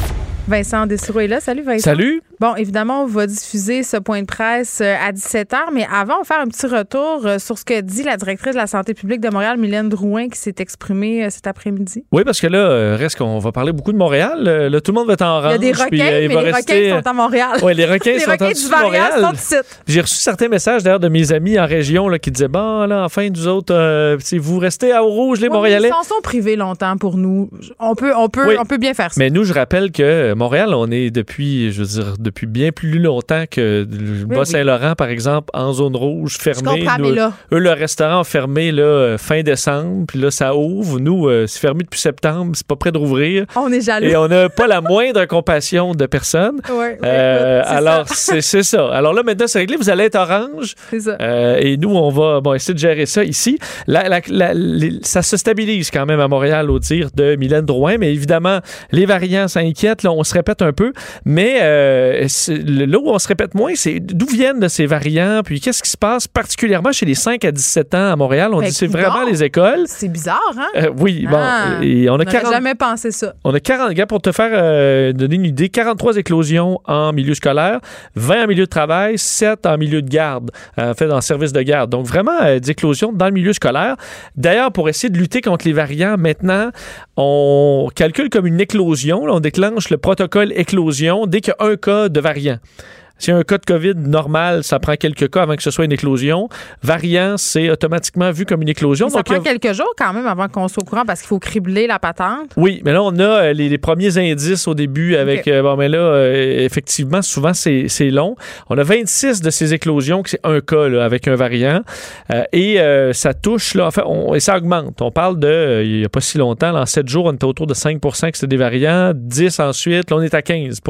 Vincent Dessureau est là. Salut Vincent. Salut. Bon, évidemment, on va diffuser ce point de presse euh, à 17h, mais avant, on va faire un petit retour euh, sur ce que dit la directrice de la santé publique de Montréal, Mylène Drouin, qui s'est exprimée euh, cet après-midi. Oui, parce que là, reste qu'on va parler beaucoup de Montréal. Là, tout le monde va être en. Il y a des requins, mais les requins sont à Montréal. Oui, les requins sont requins du Montréal. sont J'ai reçu certains messages d'ailleurs de mes amis en région là, qui disaient bon, là, enfin, nous autres, si vous restez à Eau-Rouge, les Montréalais. Ils s'en sont privés longtemps pour nous. On peut, on peut, on peut bien faire ça. Mais nous, je rappelle que Montréal, on est depuis, je veux dire, depuis bien plus longtemps que le Bas-Saint-Laurent, par exemple, en zone rouge, fermé. eux, le restaurant fermé là, fin décembre, puis là, ça ouvre. Nous, euh, c'est fermé depuis septembre, c'est pas prêt de rouvrir. On est jaloux. Et on n'a pas la moindre compassion de personne. Euh, alors, c'est ça. Alors là, maintenant, c'est réglé. Vous allez être orange. Ça. Euh, et nous, on va bon, essayer de gérer ça ici. ça se stabilise quand même à Montréal au dire de Mylène Drouin, mais évidemment, les variants s'inquiètent. On on se répète un peu, mais euh, là où on se répète moins, c'est d'où viennent ces variants, puis qu'est-ce qui se passe particulièrement chez les 5 à 17 ans à Montréal? On ben, dit c'est vraiment les écoles. C'est bizarre, hein? Euh, oui, bon. Ah. Et on a jamais pensé ça. On a 40, gars, pour te faire euh, donner une idée, 43 éclosions en milieu scolaire, 20 en milieu de travail, 7 en milieu de garde, en fait, en service de garde. Donc, vraiment, des éclosions dans le milieu scolaire. D'ailleurs, pour essayer de lutter contre les variants, maintenant, on calcule comme une éclosion. on déclenche le protocole éclosion dès qu'il y a un cas de variant. Si un cas de COVID normal, ça prend quelques cas avant que ce soit une éclosion. Variant, c'est automatiquement vu comme une éclosion. ça prend quelques jours quand même avant qu'on soit au courant parce qu'il faut cribler la patente. Oui, mais là, on a euh, les, premiers indices au début avec. Euh, bon, mais là, euh, effectivement, souvent, c'est long. On a 26 de ces éclosions, c'est un cas avec un variant. et ça touche, là, enfin, on, et ça augmente. On parle de, il n'y a pas si longtemps, en 7 jours, on était autour de 5 que c'était des variants. 10 ensuite, là, on est à 15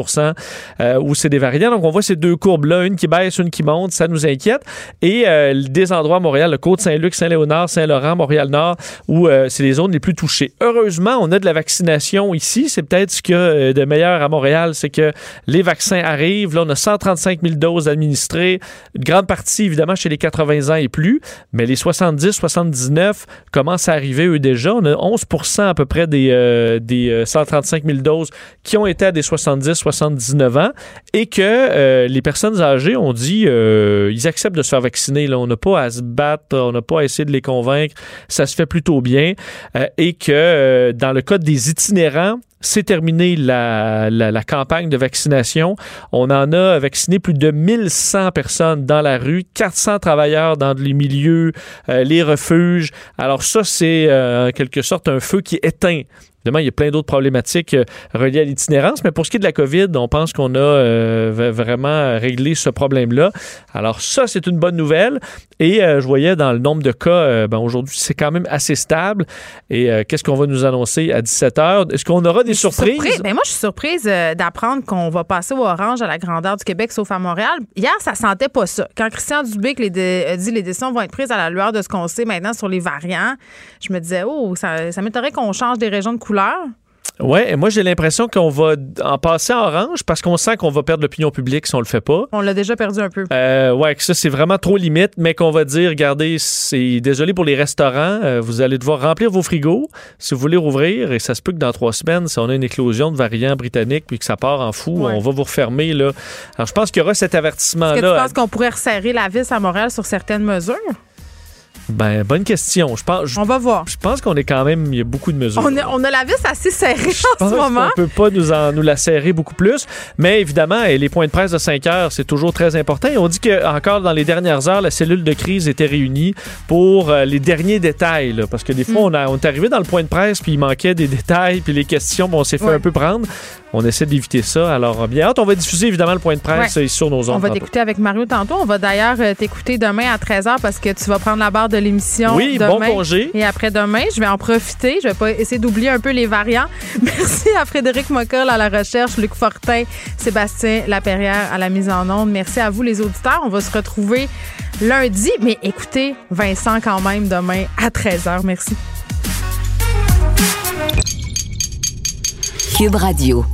où c'est des variants. Donc, on voit ces deux courbes-là, une qui baisse, une qui monte, ça nous inquiète. Et euh, des endroits à Montréal, le Côte-Saint-Luc, Saint-Léonard, Saint-Laurent, Montréal-Nord, où euh, c'est les zones les plus touchées. Heureusement, on a de la vaccination ici. C'est peut-être ce y a de meilleur à Montréal, c'est que les vaccins arrivent. Là, on a 135 000 doses administrées. Une grande partie, évidemment, chez les 80 ans et plus. Mais les 70, 79 commencent à arriver, eux, déjà. On a 11 à peu près des, euh, des 135 000 doses qui ont été à des 70, 79 ans. Et que les personnes âgées ont dit euh, ils acceptent de se faire vacciner. Là. On n'a pas à se battre, on n'a pas à essayer de les convaincre. Ça se fait plutôt bien. Euh, et que euh, dans le cas des itinérants, c'est terminé la, la, campagne de vaccination. On en a vacciné plus de 1100 personnes dans la rue, 400 travailleurs dans les milieux, les refuges. Alors ça, c'est en quelque sorte un feu qui éteint Évidemment, il y a plein d'autres problématiques euh, reliées à l'itinérance, mais pour ce qui est de la COVID, on pense qu'on a euh, vraiment réglé ce problème-là. Alors ça, c'est une bonne nouvelle. Et euh, je voyais dans le nombre de cas, ben, aujourd'hui, c'est quand même assez stable. Et qu'est-ce qu'on va nous annoncer à 17 h? Est-ce qu'on aura des surprises? Ben, moi, je suis surprise d'apprendre qu'on va passer au orange à la grandeur du Québec, sauf à Montréal. Hier, ça sentait pas ça. Quand Christian Dubé a dit les décisions vont être prises à la lueur de ce qu'on sait maintenant sur les variants, je me disais, oh, ça, ça m'étonnerait qu'on change des régions de couleur Oui, et moi j'ai l'impression qu'on va en passer en orange parce qu'on sent qu'on va perdre l'opinion publique si on le fait pas. On l'a déjà perdu un peu. Euh, ouais, que ça c'est vraiment trop limite, mais qu'on va dire, regardez, c'est désolé pour les restaurants, euh, vous allez devoir remplir vos frigos si vous voulez rouvrir, et ça se peut que dans trois semaines, si on a une éclosion de variants britanniques puis que ça part en fou, on va vous refermer là. Alors je pense qu'il y aura cet avertissement là. Est-ce que tu penses qu'on pourrait resserrer la vis à Montréal sur certaines mesures? Ben, bonne question. Je pense, on va voir. Je pense qu'on est quand même, il y a beaucoup de mesures. On, a, la vis assez serrée en ce moment. On peut pas nous, en, nous la serrer beaucoup plus. Mais évidemment, les points de presse de 5 heures, c'est toujours très important. Et on dit que encore dans les dernières heures, la cellule de crise était réunie pour euh, les derniers détails. parce que des fois, mm. on, a, on est arrivé dans le point de presse, puis il manquait des détails, puis les questions, bon, on s'est fait un peu prendre. On essaie d'éviter ça. Alors, bien hâte, on va diffuser évidemment le point de presse sur nos ondes. On va t'écouter avec Mario tantôt. On va d'ailleurs euh, t'écouter demain à 13h parce que tu vas prendre la barre de l'émission. Oui, bon congé. Et après-demain, je vais en profiter. Je vais pas essayer d'oublier un peu les variants. Merci à Frédéric Mockel à la recherche, Luc Fortin, Sébastien Laperrière à la mise en onde. Merci à vous, les auditeurs. On va se retrouver lundi. Mais écoutez, Vincent, quand même, demain à 13h. Merci. Cube Radio.